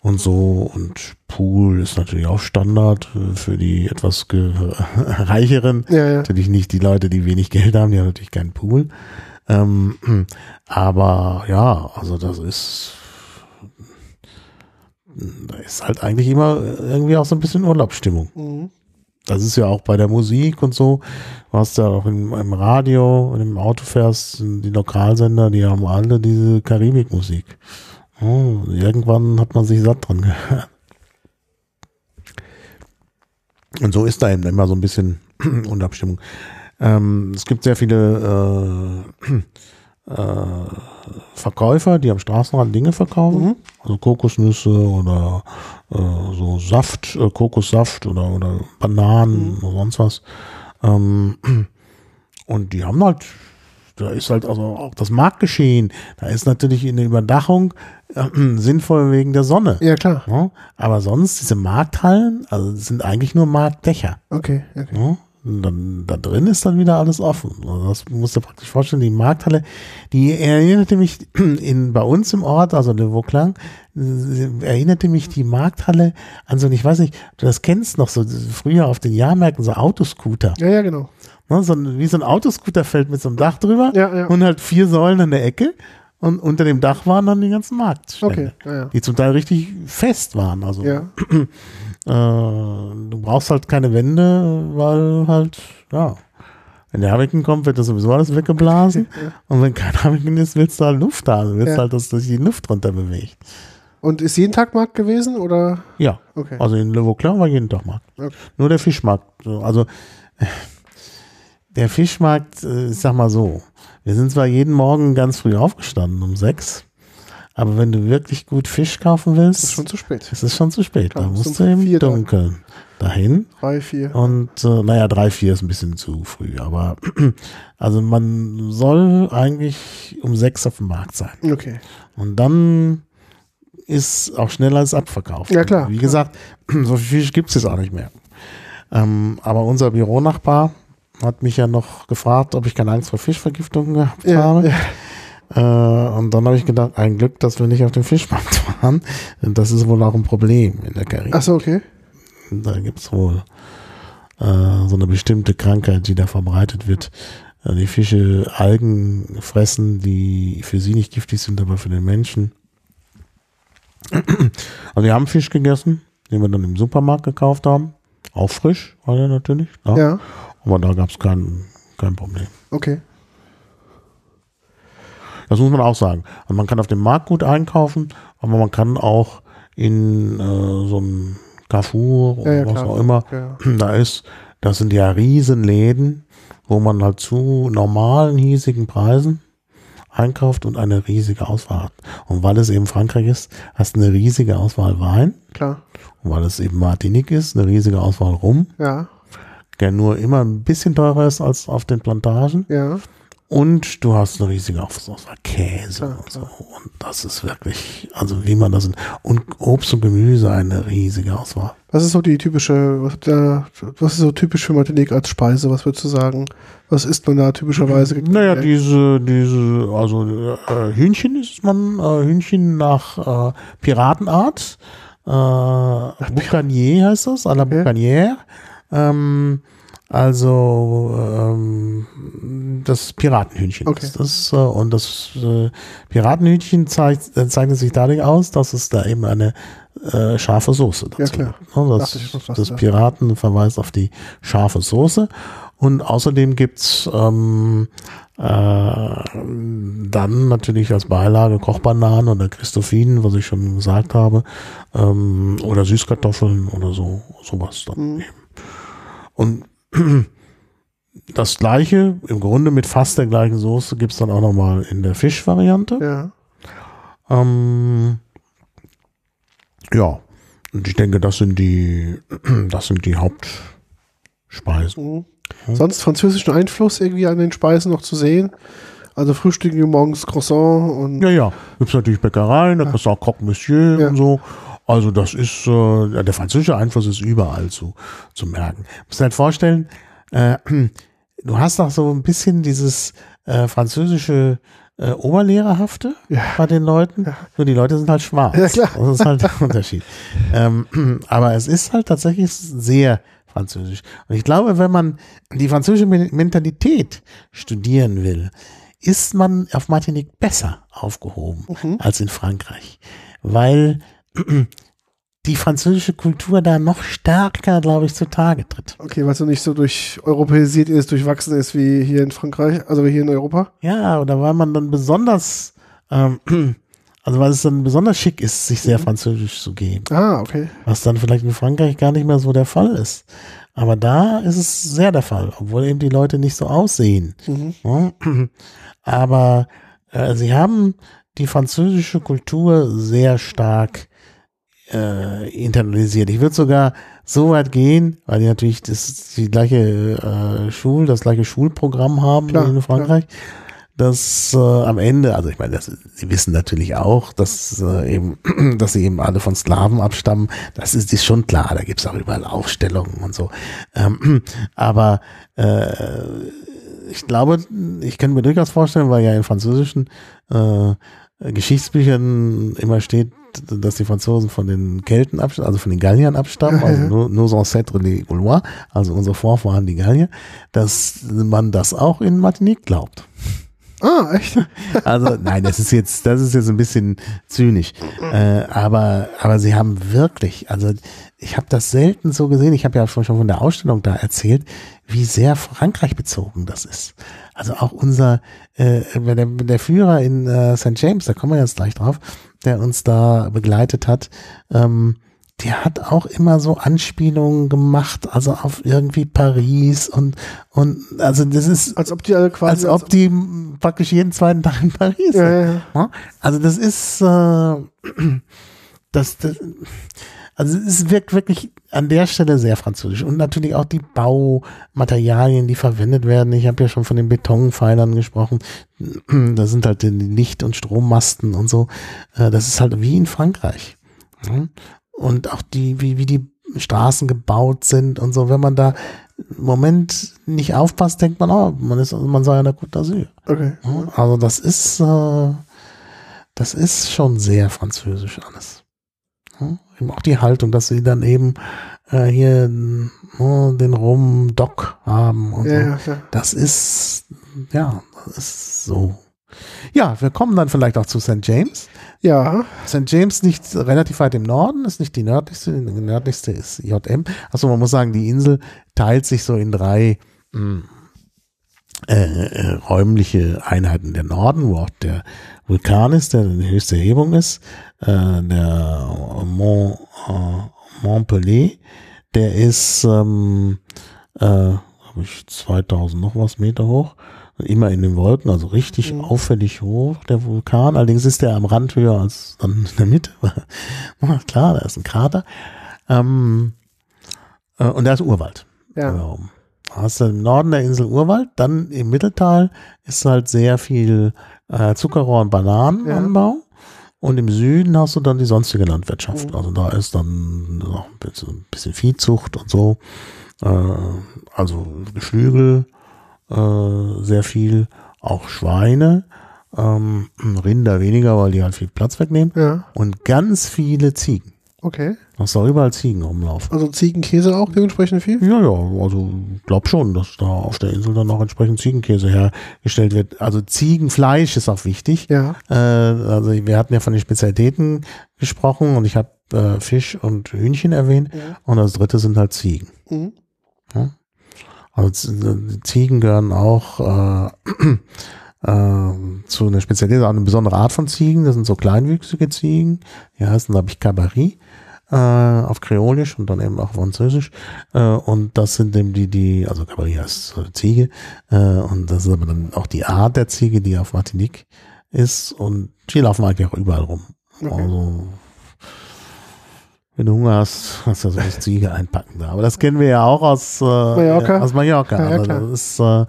und so und Pool ist natürlich auch Standard äh, für die etwas [LAUGHS] reicheren.
Ja, ja.
Natürlich nicht die Leute, die wenig Geld haben, die haben natürlich keinen Pool. Ähm, aber ja, also das ist, da ist halt eigentlich immer irgendwie auch so ein bisschen Urlaubsstimmung.
Mhm.
Das ist ja auch bei der Musik und so. Du hast ja auch im, im Radio, du im Auto fährst, die Lokalsender, die haben alle diese Karibikmusik. Oh, irgendwann hat man sich satt dran gehört. Und so ist da eben immer so ein bisschen [CLEARS THROAT] Unabstimmung. Ähm, es gibt sehr viele äh, [CLEARS THROAT] äh, Verkäufer, die am Straßenrand Dinge verkaufen.
Mhm.
Also Kokosnüsse oder äh, so Saft, äh, Kokossaft oder, oder Bananen oder sonst was. Ähm, [CLEARS THROAT] und die haben halt, da ist halt also auch das Marktgeschehen, da ist natürlich in der Überdachung äh, [CLEARS THROAT] sinnvoll wegen der Sonne.
Ja, klar.
Ja, aber sonst, diese Markthallen, also sind eigentlich nur Marktdächer.
Okay, okay.
Ja, dann, da drin ist dann wieder alles offen. Also das musst du praktisch vorstellen, die Markthalle, die erinnerte mich [CLEARS THROAT] in, bei uns im Ort, also Le Vauclin, äh, erinnerte mich die Markthalle an so, ich weiß nicht, du das kennst noch so, früher auf den Jahrmärkten so Autoscooter.
Ja, ja, genau.
Ne, so ein, wie so ein Autoscooterfeld mit so einem Dach drüber
Ja, ja.
und halt vier Säulen an der Ecke. Und unter dem Dach waren dann die ganzen Marktstände,
Okay, ja.
die zum Teil richtig fest waren. Also
Ja, [CLEARS THROAT]
äh, du brauchst halt keine Wände, weil halt, ja, wenn der Hurricane kommt, wird das sowieso alles weggeblasen. [LAUGHS]
Ja.
Und wenn kein Hurricane ist, willst du halt Luft da. Du willst
Ja.
halt, dass sich die Luft runter bewegt.
Und ist jeden Tag Markt gewesen oder?
Ja,
Okay.
also in Le Vauclin war jeden Tag Markt.
Okay.
Nur der Fischmarkt. so, Also der Fischmarkt, äh, ich sag mal so, wir sind zwar jeden Morgen ganz früh aufgestanden, um sechs, aber wenn du wirklich gut Fisch kaufen willst,
ist schon zu spät.
ist es schon zu spät.
Klar,
da musst du im
da.
Dunkeln dahin.
Drei, vier.
Und äh, naja, drei, vier ist ein bisschen zu früh, aber [CLEARS THROAT] also man soll eigentlich um sechs auf dem Markt sein.
Okay.
Und dann ist auch schneller als abverkauft.
Ja, klar,
Wie
klar.
gesagt, [CLEARS THROAT] so viel Fisch gibt es jetzt auch nicht mehr. Ähm, aber unser Büronachbar hat mich ja noch gefragt, ob ich keine Angst vor Fischvergiftungen gehabt
Ja,
habe.
ja.
Äh, und dann habe ich gedacht, ein Glück, dass wir nicht auf den Fischmarkt [LAUGHS] waren. Das ist wohl auch ein Problem in der Karibik.
Ach so, okay.
Da gibt es wohl äh, so eine bestimmte Krankheit, die da verbreitet wird. Äh, die Fische Algen fressen, die für sie nicht giftig sind, aber für den Menschen. [CLEARS THROAT] Also wir haben Fisch gegessen, den wir dann im Supermarkt gekauft haben. Auch frisch, war der natürlich. Ja.
Ja,
Aber da gab es kein, kein Problem.
okay.
Das muss man auch sagen. Also man kann auf dem Markt gut einkaufen, aber man kann auch in äh, so einem Carrefour oder
Ja, ja,
was
klar.
auch immer
Ja. [CLEARS THROAT]
da ist, das sind ja Riesenläden, wo man halt zu normalen, hiesigen Preisen einkauft und eine riesige Auswahl hat. Und weil es eben Frankreich ist, hast du eine riesige Auswahl Wein.
Klar.
Und weil es eben Martinique ist, eine riesige Auswahl Rum,
Ja,
der nur immer ein bisschen teurer ist als auf den Plantagen.
ja.
Und du hast eine riesige Auswahl Käse
Klar,
und so. Und das ist wirklich, also wie man das, und Obst und Gemüse eine riesige Auswahl.
Was ist so die typische, was, da, was ist so typisch für Martinique als Speise? Was würdest du sagen? Was isst man da typischerweise?
Naja, diese, diese, also äh, Hühnchen ist man, äh, Hühnchen nach äh, Piratenart. Äh, Boucanier heißt das, à la
Okay.
Boucanière. Ähm, also ähm, das Piratenhühnchen
Okay.
ist das. Äh, und das äh, Piratenhühnchen zeigt, äh, zeichnet sich dadurch aus, dass es da eben eine äh, scharfe Soße dazu
Ja, klar.
Ne, Das, das. Piraten verweist auf die scharfe Soße. Und außerdem gibt's ähm, äh, dann natürlich als Beilage Kochbananen oder Christophinen, was ich schon gesagt habe, ähm, oder Süßkartoffeln oder so, sowas dann
Mhm.
eben. Und [CLEARS THROAT] das gleiche, im Grunde mit fast der gleichen Soße, gibt's dann auch nochmal in der Fischvariante.
Ja.
Ähm, ja, und ich denke, das sind die, [CLEARS THROAT] das sind die Hauptspeisen.
Mhm. Sonst französischen Einfluss irgendwie an den Speisen noch zu sehen? Also frühstücken wir morgens Croissant und
Ja, ja, gibt's natürlich Bäckereien, da kriegst du auch Croque Monsieur
Ja.
und so. Also das ist, äh, der französische Einfluss ist überall zu, zu merken. Du musst dir halt vorstellen, äh, [CLEARS THROAT] du hast auch so ein bisschen dieses äh, französische äh, Oberlehrerhafte
Ja.
bei den Leuten.
Ja.
Nur die Leute sind halt schwarz.
Ja, klar.
Das ist halt der [LAUGHS] Unterschied. ähm, [CLEARS THROAT] aber es ist halt tatsächlich sehr französisch. Und ich glaube, wenn man die französische Men- Mentalität studieren will, ist man auf Martinique besser aufgehoben als in Frankreich. Weil die französische Kultur da noch stärker, glaube ich, zutage tritt.
Okay, was so nicht so durch europäisiert ist, durchwachsen ist wie hier in Frankreich, also wie hier in Europa.
Ja, oder weil man dann besonders, ähm, also weil es dann besonders schick ist, sich sehr französisch zu geben.
Ah, okay.
Was dann vielleicht in Frankreich gar nicht mehr so der Fall ist. Aber da ist es sehr der Fall, obwohl eben die Leute nicht so aussehen.
Mhm.
Ja. Aber äh, sie haben die französische Kultur sehr stark äh, internalisiert. Ich würde sogar so weit gehen, weil die natürlich das die gleiche äh, Schul, das gleiche Schulprogramm haben
Klar,
in Frankreich. Dass äh, am Ende, also ich meine, das, sie wissen natürlich auch, dass äh, eben, [CLEARS THROAT] dass sie eben alle von Sklaven abstammen. Das ist, ist schon klar. Da gibt's auch überall Aufstellungen und so. Ähm, [CLEARS THROAT] aber äh, ich glaube, ich kann mir durchaus vorstellen, weil ja in französischen äh, Geschichtsbüchern immer steht, dass die Franzosen von den Kelten abstammen, also von den Galliern abstammen, also nur, nos ancêtres les Gaulois, also unsere Vorfahren die Gallier, dass man das auch in Martinique glaubt.
Ah, echt? [LAUGHS]
Also nein, das ist jetzt, das ist jetzt ein bisschen zynisch, äh, aber aber sie haben wirklich, also ich habe das selten so gesehen. Ich habe ja schon von der Ausstellung da erzählt, wie sehr Frankreich bezogen das ist. Also auch unser äh, der, der Führer in äh, St. James, da kommen wir jetzt gleich drauf, der uns da begleitet hat. Ähm, der hat auch immer so Anspielungen gemacht, also auf irgendwie Paris und und also das ist
Als ob die alle
als
quasi.
ob die praktisch jeden zweiten Tag in Paris sind.
Ja, ja. Ja?
Also das ist, äh, [CLEARS THROAT] das, das, also es wirkt wirklich an der Stelle sehr französisch und natürlich auch die Baumaterialien, die verwendet werden. Ich habe ja schon von den Betonpfeilern gesprochen. [CLEARS THROAT] Da sind halt die Licht- und Strommasten und so. Äh, Das ist halt wie in Frankreich. Ja? Und auch die, wie, wie die Straßen gebaut sind und so. Wenn man da im Moment nicht aufpasst, denkt man, oh, man ist, man sei an der Côte d'Azur.
Okay.
Ja, Also das ist, äh, das ist schon sehr französisch alles. Eben auch die Haltung, dass sie dann eben äh, hier äh, den Rum Dock haben und
Ja,
so.
ja.
Das ist, ja, das ist so. Ja, wir kommen dann vielleicht auch zu St. James.
Ja,
St. James liegt relativ weit im Norden, ist nicht die nördlichste, die nördlichste ist JM. Also man muss sagen, die Insel teilt sich so in drei mh, äh, äh, räumliche Einheiten. Der Norden, wo auch der Vulkan ist, der die höchste Erhebung ist, äh, der Mont, äh, Montpellier, der ist ähm, äh, hab ich 2000 noch was Meter hoch immer in den Wolken, also richtig
Mhm.
auffällig hoch, der Vulkan. Allerdings ist der am Rand höher als dann in der Mitte. [LAUGHS] Klar, da ist ein Krater. Ähm, äh, und da ist Urwald.
ja.
Ähm, hast du im Norden der Insel Urwald, dann im Mitteltal ist halt sehr viel äh, Zuckerrohr und Bananenanbau. Und im Süden hast du dann die sonstige Landwirtschaft.
Mhm.
Also da ist dann noch ein bisschen, ein bisschen Viehzucht und so. Äh, also Geflügel, äh, sehr viel, auch Schweine, ähm, Rinder weniger, weil die halt viel Platz wegnehmen.
Ja,
Und ganz viele Ziegen.
okay.
Du auch überall Ziegen rumlaufen.
Also Ziegenkäse auch dementsprechend viel?
Ja, ja, also glaub schon, dass da auf der Insel dann auch entsprechend Ziegenkäse hergestellt wird. Also Ziegenfleisch ist auch wichtig.
Ja.
Äh, also wir hatten ja von den Spezialitäten gesprochen und ich habe äh, Fisch und Hühnchen erwähnt
Ja.
und das dritte sind halt Ziegen.
Mhm.
Also Z- Ziegen gehören auch äh, [CLEARS THROAT] äh, zu einer Spezialität, auch eine besondere Art von Ziegen. Das sind so kleinwüchsige Ziegen. Die heißen, glaube ich, Cabaret äh, auf Kreolisch und dann eben auch Französisch. Äh, und das sind eben die, die, also heißt äh, Ziege. Äh, und das ist aber dann auch die Art der Ziege, die auf Martinique ist. Und die laufen eigentlich auch überall rum.
Okay.
Also wenn du Hunger hast, hast du so eine Ziege einpacken da. Aber das kennen wir ja auch aus äh,
Mallorca.
Aus Mallorca.
Ja, ja,
also das ist, äh,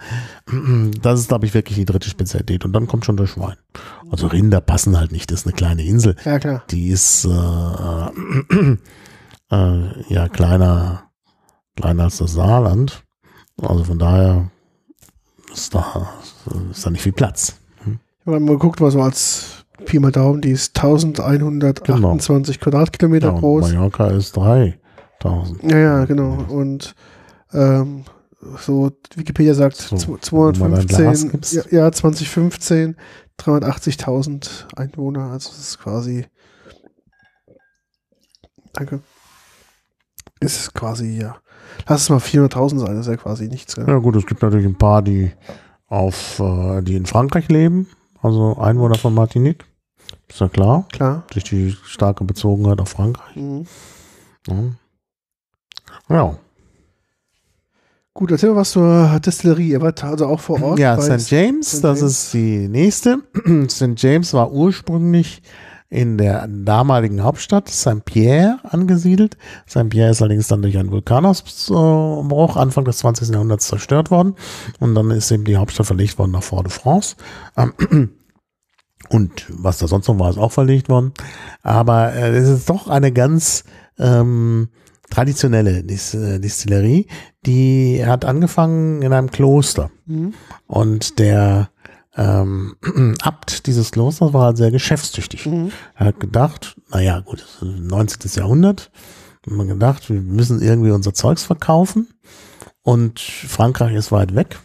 [CLEARS THROAT] das ist glaube ich, wirklich die dritte Spezialität. Und dann kommt schon das Schwein. Also Rinder passen halt nicht. Das ist eine kleine Insel.
Ja, klar.
Die ist äh, äh, [CLEARS THROAT] ja kleiner, kleiner als das Saarland. Also von daher ist da, ist da nicht viel Platz.
Ich habe mal geguckt, was so als Pi mal Daumen, die ist 1128 Quadratkilometer
Ja,
groß.
Mallorca ist 3000.
Ja, ja, genau. Und ähm, so Wikipedia sagt
So,
zw-
wenn man ein Glas
215,
gibst.
ja, ja, 2015 380.000 Einwohner, also das ist quasi Danke. Ist quasi, ja. Lass es mal 400.000 sein, das ist ja quasi nichts. Gell?
Ja gut, es gibt natürlich ein paar, die auf, äh, die in Frankreich leben, also Einwohner von Martinique. Ist ja klar,
Klar.
durch die starke Bezogenheit auf Frankreich.
Mhm.
Ja. ja.
Gut, erzähl mal was zur Destillerie. Ihr wart also auch vor Ort.
Ja, St. James,
St.
das
James.
ist die nächste. [CLEARS THROAT] St. James war ursprünglich in der damaligen Hauptstadt St. Pierre angesiedelt. St. Pierre ist allerdings dann durch einen Vulkanausbruch Anfang des 20. Jahrhunderts zerstört worden. Und dann ist eben die Hauptstadt verlegt worden nach Fort-de-France. Ähm, [CLEARS THROAT] Und was da sonst noch war, ist auch verlegt worden. Aber äh, es ist doch eine ganz ähm, traditionelle Dis äh, Distillerie. Die hat angefangen in einem Kloster.
Mhm.
Und der ähm, [CLEARS THROAT] Abt dieses Klosters war halt sehr geschäftstüchtig.
Mhm.
Er hat gedacht, naja, gut, das ist 19. Jahrhundert. Hat man gedacht, wir müssen irgendwie unser Zeugs verkaufen. Und Frankreich ist weit weg.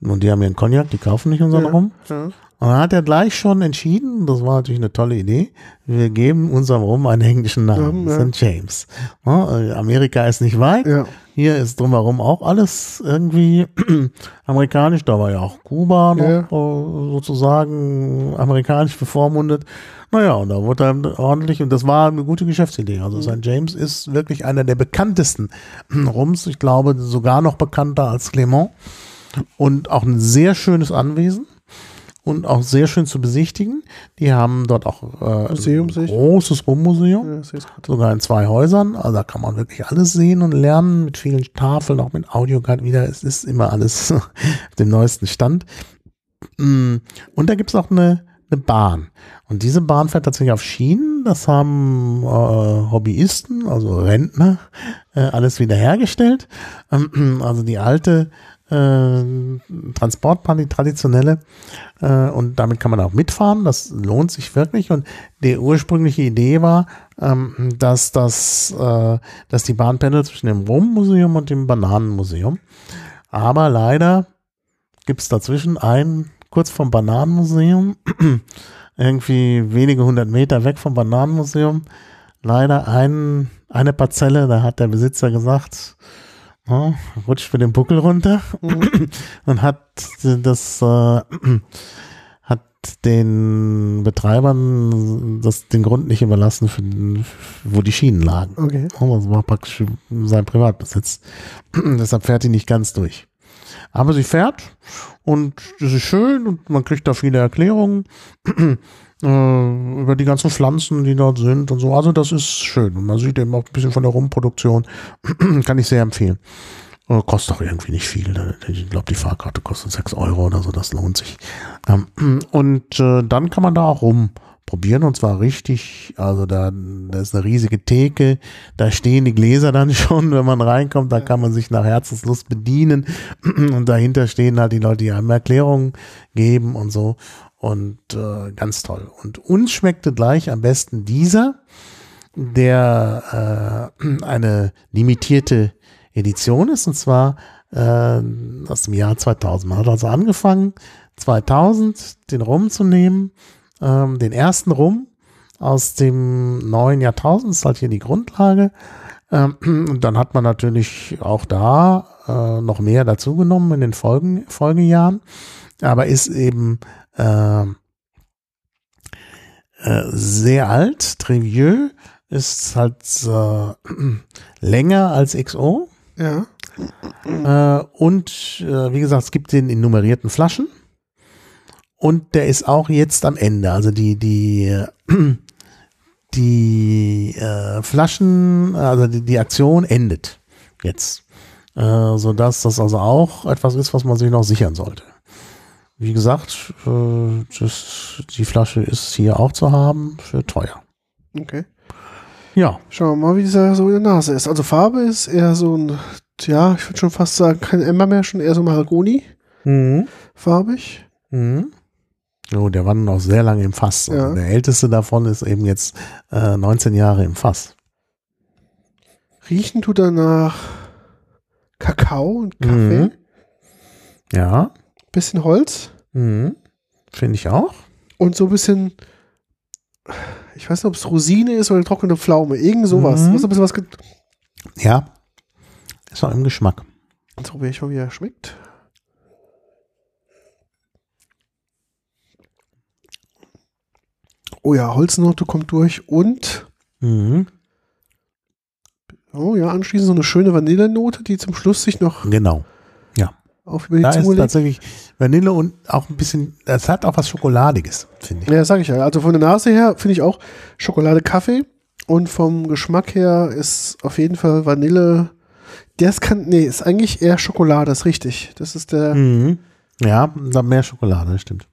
Und die haben ihren Cognac, die kaufen nicht unseren
Ja.
Rum.
Ja.
Und dann hat er gleich schon entschieden, das war natürlich eine tolle Idee, wir geben unserem Rum einen englischen Namen,
Ja, ja.
St. James. Ja, äh, Amerika ist nicht weit,
ja.
hier ist drumherum auch alles irgendwie [CLEARS THROAT] amerikanisch, da war ja auch Kuba noch äh, sozusagen amerikanisch bevormundet. Naja, und da wurde dann ordentlich, und das war eine gute Geschäftsidee. Also St. James ist wirklich einer der bekanntesten [CLEARS THROAT] Rums, ich glaube sogar noch bekannter als Clement. Und auch ein sehr schönes Anwesen und auch sehr schön zu besichtigen. Die haben dort auch äh,
Museum,
ein großes Rummuseum
ja
sogar in zwei Häusern. Also da kann man wirklich alles sehen und lernen mit vielen Tafeln, auch mit Audioguide wieder. Es ist immer alles [LAUGHS] auf dem neuesten Stand. Mm, Und da gibt's auch eine, eine Bahn. Und diese Bahn fährt tatsächlich auf Schienen. Das haben äh, Hobbyisten, also Rentner, äh, alles wiederhergestellt. Ähm, Also die alte Transportbahn, die traditionelle. Äh, und damit kann man auch mitfahren. Das lohnt sich wirklich. Und die ursprüngliche Idee war, ähm, dass das, äh, dass die Bahn pendelt zwischen dem Rummuseum und dem Bananenmuseum. Aber leider gibt es dazwischen ein, kurz vom Bananenmuseum, [CLEARS THROAT] irgendwie wenige hundert Meter weg vom Bananenmuseum, leider ein, eine Parzelle, da hat der Besitzer gesagt, ja, rutscht für den Buckel runter [CLEARS THROAT] und hat das äh, [CLEARS THROAT] hat den Betreibern das, den Grund nicht überlassen, für, wo die Schienen lagen.
Okay.
Das war praktisch sein Privatbesitz. [CLEARS THROAT] Deshalb fährt die nicht ganz durch. Aber sie fährt und das ist schön und man kriegt da viele Erklärungen äh, über die ganzen Pflanzen, die dort sind und so. Also das ist schön. Und man sieht eben auch ein bisschen von der Rumproduktion. [CLEARS THROAT] Kann ich sehr empfehlen. Äh, Kostet auch irgendwie nicht viel. Ich glaube, die Fahrkarte kostet 6 Euro oder so. Das lohnt sich. Ähm, [CLEARS THROAT] Und äh, dann kann man da auch rumprobieren und zwar richtig. Also da, da ist eine riesige Theke. Da stehen die Gläser dann [LAUGHS] schon, wenn man reinkommt. Da kann man sich nach Herzenslust bedienen. [CLEARS THROAT] Und dahinter stehen halt die Leute, die einem Erklärungen geben und so. Und äh, ganz toll. Und uns schmeckte gleich am besten dieser, der äh, [CLEARS THROAT] eine limitierte Edition ist, und zwar äh, aus dem Jahr 2000. Man hat also angefangen, 2000 den Rum zu nehmen, ähm, den ersten Rum aus dem neuen Jahrtausend, ist halt hier die Grundlage. Ähm, [CLEARS THROAT] und dann hat man natürlich auch da äh, noch mehr dazugenommen in den Folgen, Folgejahren, aber ist eben äh, äh, sehr alt. Trevieux ist halt äh, [CLEARS THROAT] länger als XO.
Ja.
Äh, und äh, wie gesagt, es gibt den in nummerierten Flaschen. Und der ist auch jetzt am Ende. Also die, die, [CLEARS THROAT] die äh, Flaschen, also die, die Aktion endet jetzt. Äh, sodass das also auch etwas ist, was man sich noch sichern sollte. Wie gesagt, äh, das, die Flasche ist hier auch zu haben für teuer.
Okay.
Ja.
Schauen wir mal, wie dieser so in der Nase ist. Also Farbe ist eher so ein, ja, ich würde schon fast sagen, kein Ember mehr, schon eher so Mahagoni
Mhm.
farbig.
Mhm. Oh, der war noch sehr lange im Fass.
Ja.
Der älteste davon ist eben jetzt äh, 19 Jahre im Fass.
Riechen tut er nach Kakao und Kaffee.
Mhm. Ja.
Bisschen Holz
Mhm. Finde ich auch.
und so ein bisschen, ich weiß nicht, ob es Rosine ist oder trockene Pflaume. Irgend sowas.
Mhm.
Was so ein bisschen was.
Ja. Ist auch im Geschmack.
Jetzt probiere ich mal, wie er schmeckt. Oh ja, Holznote kommt durch und,
Mhm.
oh ja, anschließend so eine schöne Vanillenote, die zum Schluss sich noch
Genau.
Auf über die
Da ist
Zunge
tatsächlich Vanille und auch ein bisschen, das hat auch was Schokoladiges, finde ich.
Ja, sag ich ja. Also von der Nase her finde ich auch Schokolade, Kaffee und vom Geschmack her ist auf jeden Fall Vanille. Das kann, nee, ist eigentlich eher Schokolade, ist richtig. Das ist der,
Mhm. Ja, mehr Schokolade, das stimmt.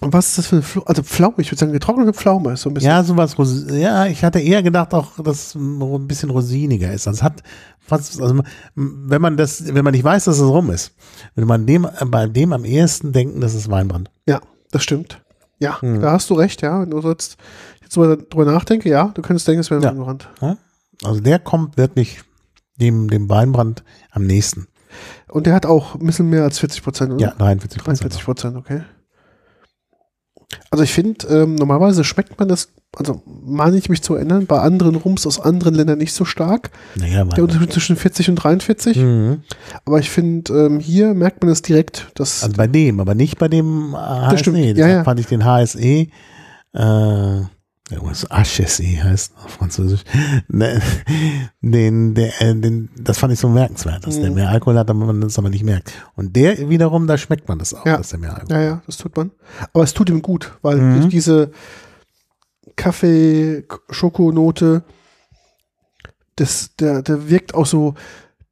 und was ist das für eine Pflaume? Also Pflaume, ich würde sagen getrocknete Pflaume ist so ein bisschen.
Ja, sowas, ja, ich hatte eher gedacht auch, dass es ein bisschen rosiniger ist. Also es hat fast, also wenn man das, wenn man nicht weiß, dass es rum ist, würde man dem, bei dem am ehesten denken, das ist Weinbrand.
Ja, das stimmt. Ja,
Hm.
da hast du recht, ja. Wenn du jetzt, jetzt drüber, drüber nachdenke, ja, du könntest denken, es wäre
Ja.
ein Brand.
Also der kommt wirklich dem, dem Weinbrand am nächsten.
Und der hat auch ein bisschen mehr als 40 Prozent, oder?
Ja, 43
43 Prozent, okay. Also ich finde, ähm, normalerweise schmeckt man das, also meine ich mich zu erinnern, bei anderen Rums aus anderen Ländern nicht so stark.
Naja,
Der. Unterschied zwischen 40 und 43.
Mhm.
Aber ich finde, ähm, hier merkt man es direkt, dass
Also bei dem, aber nicht bei dem HSE.
stimmt. Ja,
Deshalb
ja.
fand ich den HSE, äh, irgendwas HSE heißt auf Französisch, ne, den, der, äh, den, das fand ich so merkenswert, dass der
Mhm.
mehr Alkohol hat, aber man das aber nicht merkt. Und der wiederum, da schmeckt man das auch,
Ja.
dass der mehr Alkohol
ja, ja, das tut man. Aber es tut ihm gut, weil
Mhm.
durch diese Kaffee-Schokonote, das, der, der wirkt auch so,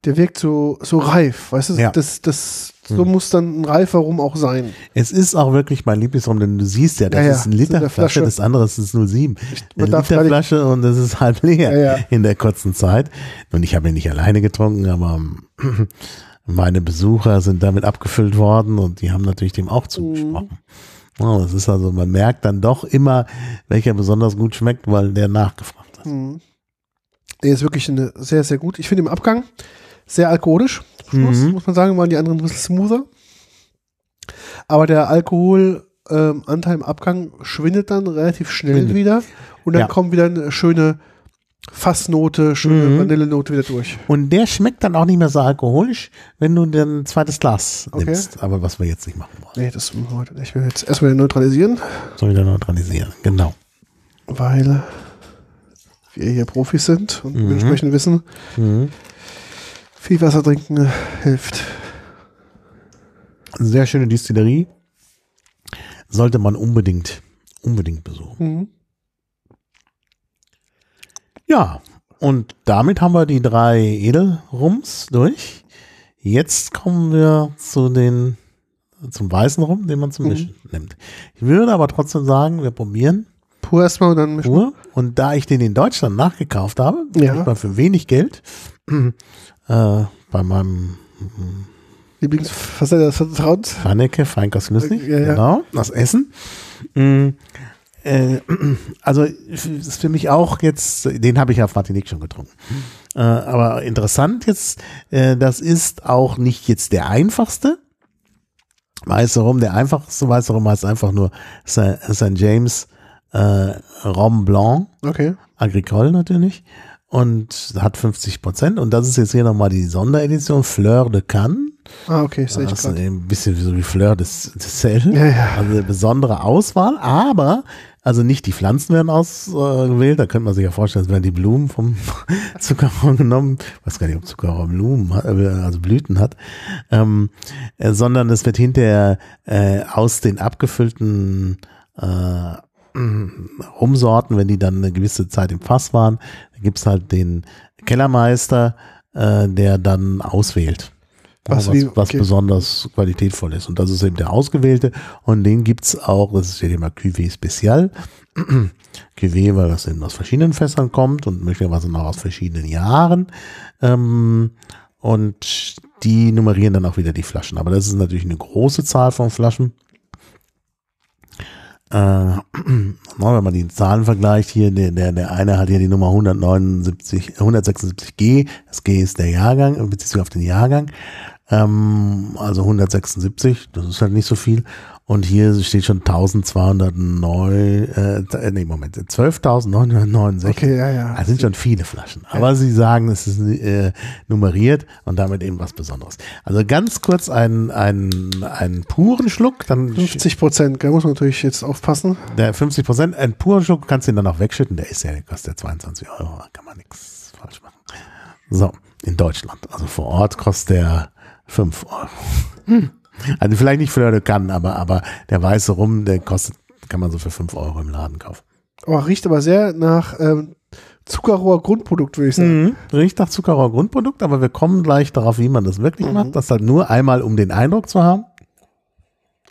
der wirkt so, so reif, weißt du?
Ja.
Das, das, so
Mhm.
muss dann ein reifer Rum auch sein.
Es ist auch wirklich mein Lieblingsrum, denn du siehst ja, das
Ja, ja,
ist ein
in
Liter
der
Flasche,
Flasche.
das andere ist 07.
man
Eine Literflasche und das ist halb leer
Ja,
in der kurzen Zeit. Und ich habe ihn nicht alleine getrunken, aber [CLEARS THROAT] meine Besucher sind damit abgefüllt worden und die haben natürlich dem auch zugesprochen. Ja, das ist also, man merkt dann doch immer, welcher besonders gut schmeckt, weil der nachgefragt hat.
Mhm. Der ist wirklich eine sehr, sehr gut. Ich finde im Abgang sehr alkoholisch. Schluss,
Mhm.
muss man sagen, waren die anderen ein bisschen smoother. Aber der Alkoholanteil ähm, im Abgang schwindet dann relativ schnell
Schwindet.
wieder. Und dann
Ja.
kommt wieder eine schöne Fassnote, schöne
Mhm.
Vanillenote wieder durch.
Und der schmeckt dann auch nicht mehr so alkoholisch, wenn du dann ein zweites Glas
Okay.
nimmst. Aber was wir jetzt nicht machen wollen.
Nee, das machen wir heute nicht. Ich will jetzt erstmal neutralisieren,
Soll wieder neutralisieren. Genau.
weil wir hier Profis sind und
Mhm.
entsprechend wissen,
Mhm.
Viel Wasser trinken hilft.
Sehr schöne Distillerie. Sollte man unbedingt, unbedingt besuchen.
Mhm.
Ja, und damit haben wir die drei Edelrums durch. Jetzt kommen wir zu den, zum weißen Rum, den man zum
Mhm.
Mischen nimmt. Ich würde aber trotzdem sagen, wir probieren
Pur erstmal und dann mischen.
pur. Und da ich den in Deutschland nachgekauft habe,
Ja.
mal für wenig Geld, äh, bei meinem
Lieblingsfacette des Vertrauens.
Haneke, Feinkost lustig,
Ja, ja.
genau, das Essen. Mm, äh, also ist für mich auch jetzt, den habe ich auf Martinique schon getrunken. Äh, aber interessant jetzt, äh, das ist auch nicht jetzt der einfachste. Weiße Rum, der einfachste weiße Rum heißt einfach nur St. St. James äh, Rom Blanc,
Okay.
Agricole natürlich. Und hat 50 Prozent. Und das ist jetzt hier nochmal die Sonderedition Fleur de Cannes.
Ah, okay, sehe ich
Das ist ein bisschen wie so wie Fleur des, des.
Ja, ja.
Also eine besondere Auswahl, aber also nicht die Pflanzen werden ausgewählt, da könnte man sich ja vorstellen, es werden die Blumen vom [LAUGHS] Zuckerrohr genommen, ich weiß gar nicht, ob Zuckerrohr Blumen hat, äh, also Blüten hat, ähm, äh, sondern es wird hinterher äh, aus den abgefüllten äh, rumsorten, wenn die dann eine gewisse Zeit im Fass waren. Da gibt's halt den Kellermeister, äh, der dann auswählt.
Was
was, was
okay.
besonders qualitätvoll ist. Und das ist eben der Ausgewählte. Und den gibt's auch, das steht immer Cuvée Spezial. [CLEARS THROAT] Cuvée, weil das eben aus verschiedenen Fässern kommt und möglicherweise noch aus verschiedenen Jahren. Ähm, und die nummerieren dann auch wieder die Flaschen. Aber das ist natürlich eine große Zahl von Flaschen. Äh, [CLEARS THROAT] wenn man die Zahlen vergleicht, hier, der, der, der eine hat hier die Nummer 179, 176G, das G ist der Jahrgang, äh, bezieht sich auf den Jahrgang, ähm, also 176, das ist halt nicht so viel. Und hier steht schon 1209, äh, nee, Moment, 12.969.
Okay, ja, ja.
Das sind schon viele Flaschen. Aber sie sagen, es ist äh, nummeriert und damit eben was Besonderes. Also ganz kurz einen, einen, einen puren Schluck, dann
50 Prozent, muss man natürlich jetzt aufpassen.
der 50 Prozent, einen puren Schluck kannst du ihn dann auch wegschütten. Der ist ja, der kostet ja 22 Euro, da kann man nichts falsch machen. So, in Deutschland. Also vor Ort kostet der 5 Euro. Hm. Also vielleicht nicht Fleur de Cannes, aber, aber der weiße Rum, der kostet, kann man so für 5 Euro im Laden kaufen.
Oh, riecht aber sehr nach ähm, Zuckerrohr Grundprodukt, würde ich sagen.
Mhm. Riecht nach Zuckerrohr Grundprodukt, aber wir kommen gleich darauf, wie man das wirklich
Mhm.
macht. Das halt nur einmal, um den Eindruck zu haben.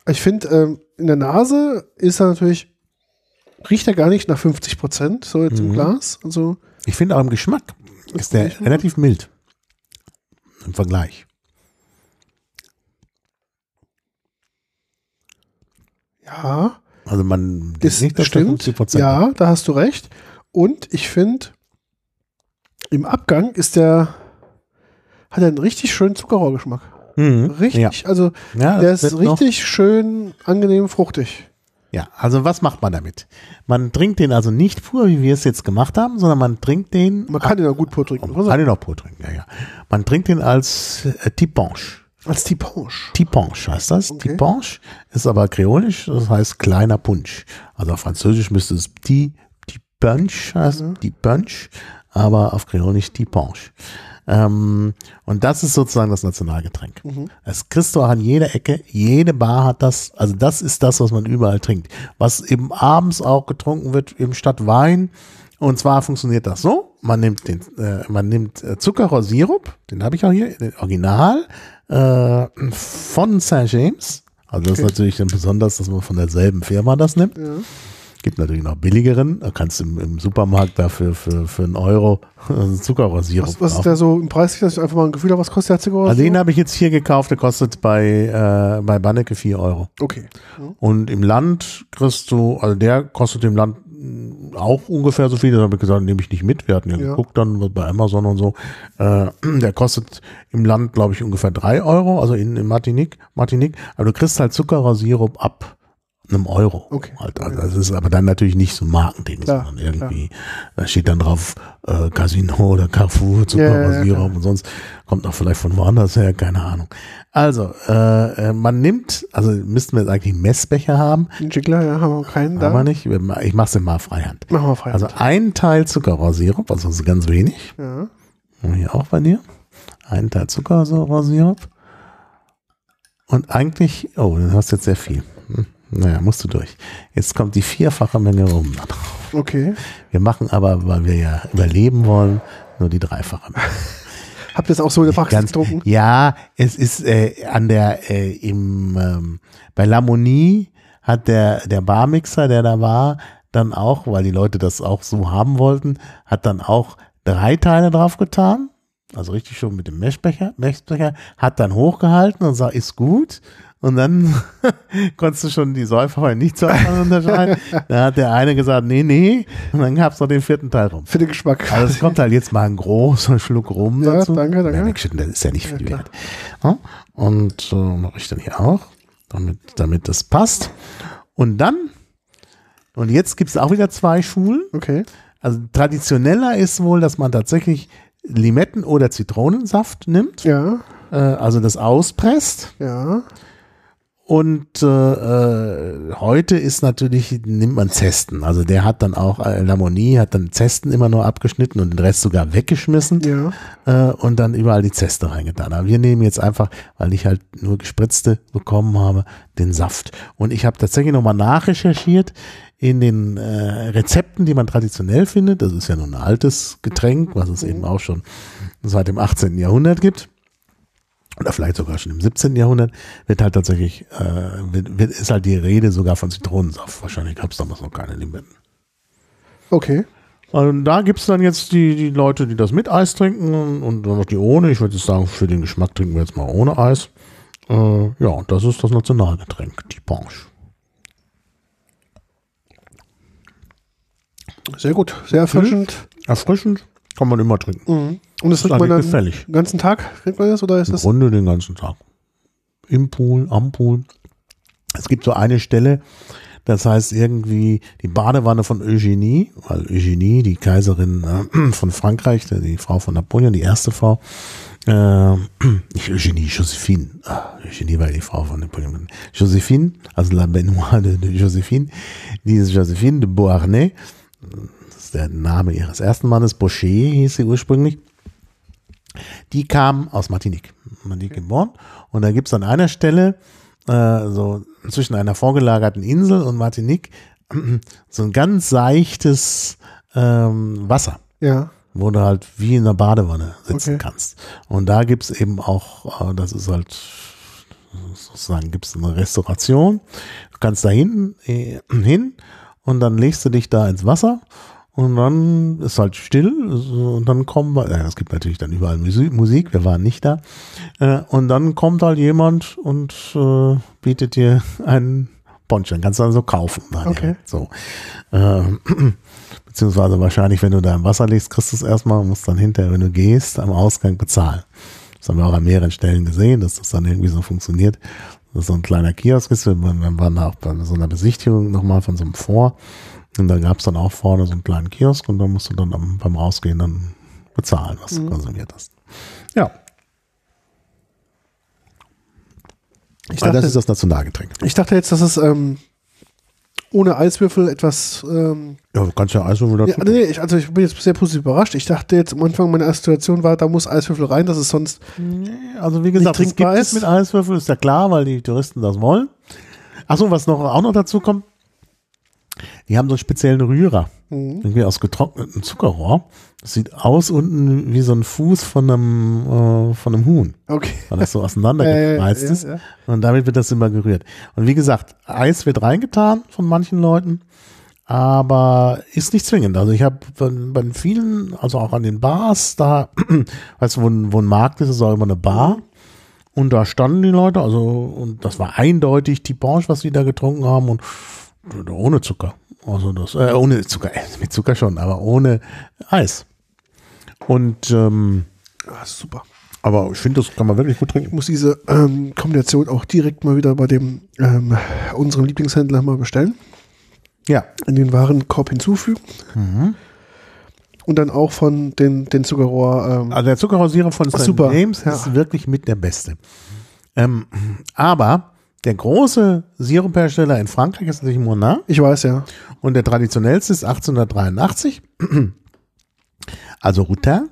Ich finde, ähm, in der Nase ist er natürlich, riecht er gar nicht nach 50 Prozent, so jetzt im
Mhm.
Glas und so.
Ich finde auch im Geschmack ist der relativ mild. Im Vergleich.
Ja,
Also man
ist,
nicht, dass
stimmt.
50%
Ja, da hast du recht. Und ich finde, im Abgang ist der, hat er einen richtig schönen Zuckerrohrgeschmack.
Mhm.
Richtig, also
Ja,
der ist richtig schön angenehm fruchtig.
Ja, also was macht man damit? Man trinkt den also nicht pur, wie wir es jetzt gemacht haben, sondern man trinkt den.
Man kann den auch gut pur trinken.
man kann den auch pur trinken, ja, ja. Man trinkt den als äh, Tipanche.
Als Tipanche.
Tipanche heißt das.
Okay.
Tipanche ist aber kreolisch, das heißt kleiner Punsch. Also auf Französisch müsste es Ti, Tipanche heißen,
Mhm.
Tipanche, aber auf kreolisch Tipanche. Ähm, und das ist sozusagen das Nationalgetränk.
Mhm.
Das kriegst du auch an jeder Ecke, jede Bar hat das, also das ist das, was man überall trinkt. Was eben abends auch getrunken wird, eben statt Wein. Und zwar funktioniert das so, man nimmt den, äh, man nimmt äh, Zuckerrohrsirup, den habe ich auch hier, den Original, äh, von St. James. Also das
Okay.
ist natürlich dann besonders, dass man von derselben Firma das nimmt.
Ja.
Gibt natürlich noch billigeren. Da kannst du im, im Supermarkt dafür für, für einen Euro [LAUGHS] Zuckerrohrsirup
Was, was ist der so im Preis, dass ich einfach mal ein Gefühl habe, was kostet der Zuckerrohr?
Also den habe ich jetzt hier gekauft, der kostet bei, äh, bei Banneke 4 Euro.
okay.
Und im Land kriegst du, also der kostet im Land auch ungefähr so viel. Das habe ich gesagt, nehme ich nicht mit. Wir hatten ja,
Ja.
geguckt dann bei Amazon und so. Äh, [CLEARS THROAT] der kostet im Land, glaube ich, ungefähr 3 Euro, also in, in Martinique, Martinique. Aber du kriegst halt Zuckerrohrsirup ab einem Euro.
Okay.
Halt, also das ist aber dann natürlich nicht so ein Markending,
Klar,
sondern irgendwie, da steht dann drauf äh, Casino [LAUGHS] oder Carrefour,
Ja, ja, ja, klar.
und sonst kommt auch vielleicht von woanders her, keine Ahnung. Also, äh, äh, man nimmt, also müssten wir jetzt eigentlich einen Messbecher haben,
Jiggler, ja, haben wir keinen da.
haben wir nicht. Ich mache es mal Freihand.
Machen wir frei.
Also ein Teil Zuckerrohrsirup, also ganz wenig.
ja.
Hier auch bei dir. Ein Teil Zuckerrohrsirup. Und eigentlich, oh, du hast jetzt sehr viel. Hm, Naja, musst du durch. Jetzt kommt die vierfache Menge rum.
Okay.
Wir machen aber, weil wir ja überleben wollen, nur die dreifache Menge. [LAUGHS]
Habt ihr das auch so in der Praxis getrunken?
ja, es ist äh, an der äh, im ähm, bei Lamonie hat der der Barmixer, der da war, dann auch, weil die Leute das auch so haben wollten, hat dann auch drei Teile drauf getan, also richtig schon mit dem Meshbecher, Meshbecher, hat dann hochgehalten und sagt, ist gut. Und dann [LAUGHS] konntest du schon die Säufer nicht Säufer unterscheiden. [LAUGHS] Da hat der eine gesagt, nee, nee. Und dann gab's noch den vierten Teil rum.
Für den Geschmack.
Also es kommt halt jetzt mal ein großer Schluck rum
Ja,
dazu.
danke, danke.
Ja, wegschütten, das ist ja nicht viel
klar.
wert. Ja, und äh, mache ich dann hier auch, damit, damit das passt. Und dann, und jetzt gibt es auch wieder zwei Schulen.
Okay.
Also traditioneller ist wohl, dass man tatsächlich Limetten- oder Zitronensaft nimmt,
Ja,
äh, also das auspresst.
ja.
Und äh, äh, heute ist natürlich, nimmt man Zesten. Also der hat dann auch, äh, Lamoni hat dann Zesten immer nur abgeschnitten und den Rest sogar weggeschmissen
Ja.
äh, und dann überall die Zeste reingetan. Aber wir nehmen jetzt einfach, weil ich halt nur gespritzte bekommen habe, den Saft. Und ich habe tatsächlich nochmal nachrecherchiert in den äh, Rezepten, die man traditionell findet. Das ist ja nun ein altes Getränk, was es eben auch schon seit dem 18. Jahrhundert gibt oder vielleicht sogar schon im 17. Jahrhundert, wird halt tatsächlich, äh, wird, wird, ist halt die Rede sogar von Zitronensaft. Wahrscheinlich gab es damals noch keine Limetten.
Okay.
Und da gibt's dann jetzt die, die Leute, die das mit Eis trinken und, dann noch die ohne. Ich würde jetzt sagen, für den Geschmack trinken wir jetzt mal ohne Eis. Äh, ja, das ist das Nationalgetränk, die Punch.
Sehr gut. Sehr erfrischend.
Erfrischend, kann man immer trinken.
Mhm. Und das
Ist
trinkt man dann
gefällig.
den ganzen Tag? Trinkt man das oder ist
Im
das?
Grunde den ganzen Tag. Im Pool, am Pool. Es gibt so eine Stelle, das heißt irgendwie die Badewanne von Eugenie, weil Eugenie, die Kaiserin äh, von Frankreich, die Frau von Napoleon, die erste Frau, äh, nicht Eugenie, Josephine. Ah, Eugenie war die Frau von Napoleon. Josephine, also la Benoit de, de Josephine, diese Josephine de Beauharnais, das ist der Name ihres ersten Mannes, Boucher hieß sie ursprünglich, die kam aus Martinique. Martinique geboren. Und da gibt's an einer Stelle, äh, so zwischen einer vorgelagerten Insel und Martinique, [CLEARS THROAT] so ein ganz seichtes ähm, Wasser,
Ja.
wo du halt wie in einer Badewanne sitzen
Okay.
kannst. Und da gibt's eben auch, äh, das ist halt sozusagen, gibt's eine Restauration. Du kannst da hinten äh, [CLEARS THROAT] hin und dann legst du dich da ins Wasser und dann ist halt still und dann kommen, wir- ja, es gibt natürlich dann überall Musi- Musik, wir waren nicht da. Äh, und dann kommt halt jemand und äh, bietet dir [LAUGHS] einen Poncho, den kannst du dann so kaufen. da
Okay.
direkt, So. Äh, [CLEARS THROAT] beziehungsweise wahrscheinlich, wenn du da im Wasser liegst, kriegst du es erstmal und musst dann hinterher, wenn du gehst, am Ausgang bezahlen. Das haben wir auch an mehreren Stellen gesehen, dass das dann irgendwie so funktioniert. Dass so ein kleiner Kiosk ist. Wir wir waren auch bei so einer Besichtigung nochmal von so einem Vor. Und da gab es dann auch vorne so einen kleinen Kiosk und da musst du dann am, beim Rausgehen dann bezahlen, was du konsumiert hast. Ja,
Ich dachte,
das ist das Nationalgetränk.
ich dachte jetzt, dass es ähm, ohne Eiswürfel etwas. Ähm,
Ja, du kannst ja Eiswürfel dazu.
ja, nee, ich, also ich bin jetzt sehr positiv überrascht. Ich dachte jetzt am Anfang meiner Situation war, da muss Eiswürfel rein, dass es sonst.
Also wie gesagt,
Nicht
es gibt es mit Eiswürfel, ist ja klar, weil die Touristen das wollen. Achso, was noch auch noch dazu kommt, die haben so einen speziellen Rührer,
Mhm.
irgendwie aus getrocknetem Zuckerrohr. Das sieht aus unten wie so ein Fuß von einem, äh, von einem Huhn,
Okay.
weil das so auseinandergefreist
Äh, [LAUGHS] ja,
ist.
ja.
Und damit wird das immer gerührt. Und wie gesagt, Eis wird reingetan von manchen Leuten, aber ist nicht zwingend. Also ich habe bei, bei vielen, also auch an den Bars, da, [CLEARS THROAT] weißt du, wo, ein- wo ein Markt ist, ist auch immer eine Bar. Und da standen die Leute, also, und das war eindeutig die Branche, was die da getrunken haben und ohne Zucker. Also das, äh, ohne Zucker, äh, mit Zucker schon, aber ohne Eis. Und, ähm,
Ah, super.
aber ich finde, das kann man wirklich gut
Ich
trinken.
muss diese ähm, Kombination auch direkt mal wieder bei dem ähm, unserem Lieblingshändler mal bestellen,
Ja.
in den Warenkorb hinzufügen.
Mhm.
Und dann auch von den, den Zuckerrohr. Ähm,
Also der Zuckerrosierer von St.
Super,
James
ja.
ist wirklich mit der beste. Ähm, aber der große Siruphersteller in Frankreich ist natürlich Monin
ich weiß ja.
und der traditionellste ist 1883. [CLEARS THROAT] Also Routin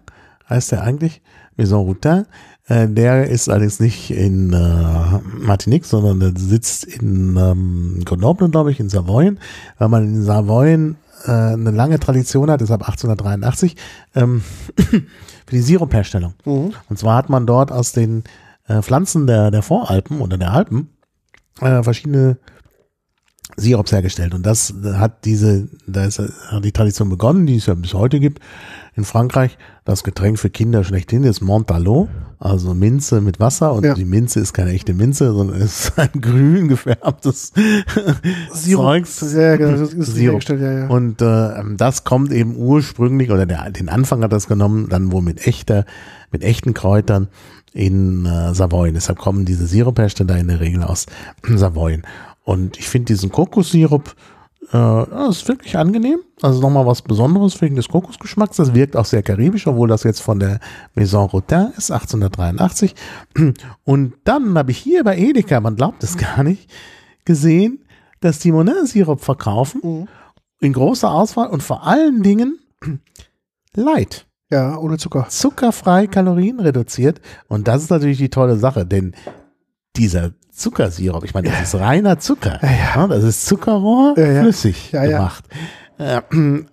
heißt der eigentlich, Maison Routin. Äh, der ist allerdings nicht in äh, Martinique, sondern der sitzt in ähm, Grenoble, glaube ich, in Savoyen, weil man in Savoyen äh, eine lange Tradition hat, deshalb 1883, ähm, [CLEARS THROAT] für die Sirupherstellung.
Mhm.
Und zwar hat man dort aus den äh, Pflanzen der, der Voralpen oder der Alpen äh, verschiedene Sirups hergestellt. Und das äh, hat diese, da ist äh, hat die Tradition begonnen, die es ja bis heute gibt. In Frankreich, das Getränk für Kinder schlechthin ist Montalot, also Minze mit Wasser. Und
Ja.
die Minze ist keine echte Minze, sondern ist ein grün gefärbtes [LAUGHS]
Sirup.
Zeugs.
Ja, genau. Das ist
Sirup.
ja, ja.
Und äh, das kommt eben ursprünglich, oder der, den Anfang hat das genommen, dann wohl mit echter, mit echten Kräutern in äh, Savoyen. Deshalb kommen diese Siruphersteller in der Regel aus [CLEARS THROAT] Savoyen. Und ich finde diesen Kokossirup Äh, ist wirklich angenehm. Also nochmal was Besonderes wegen des Kokosgeschmacks. Das wirkt auch sehr karibisch, obwohl das jetzt von der Maison Rotin ist, 1883. [CLEARS THROAT] Und dann habe ich hier bei Edeka, man glaubt es gar nicht, gesehen, dass die Monin-Sirup verkaufen.
Mhm.
In großer Auswahl und vor allen Dingen [CLEARS THROAT] light.
Ja, ohne Zucker.
Zuckerfrei, kalorienreduziert. Und das ist natürlich die tolle Sache, denn dieser Zuckersirup, ich meine, das ist reiner Zucker.
Ja,
Ja, das ist Zuckerrohr
Ja,
flüssig gemacht. Äh,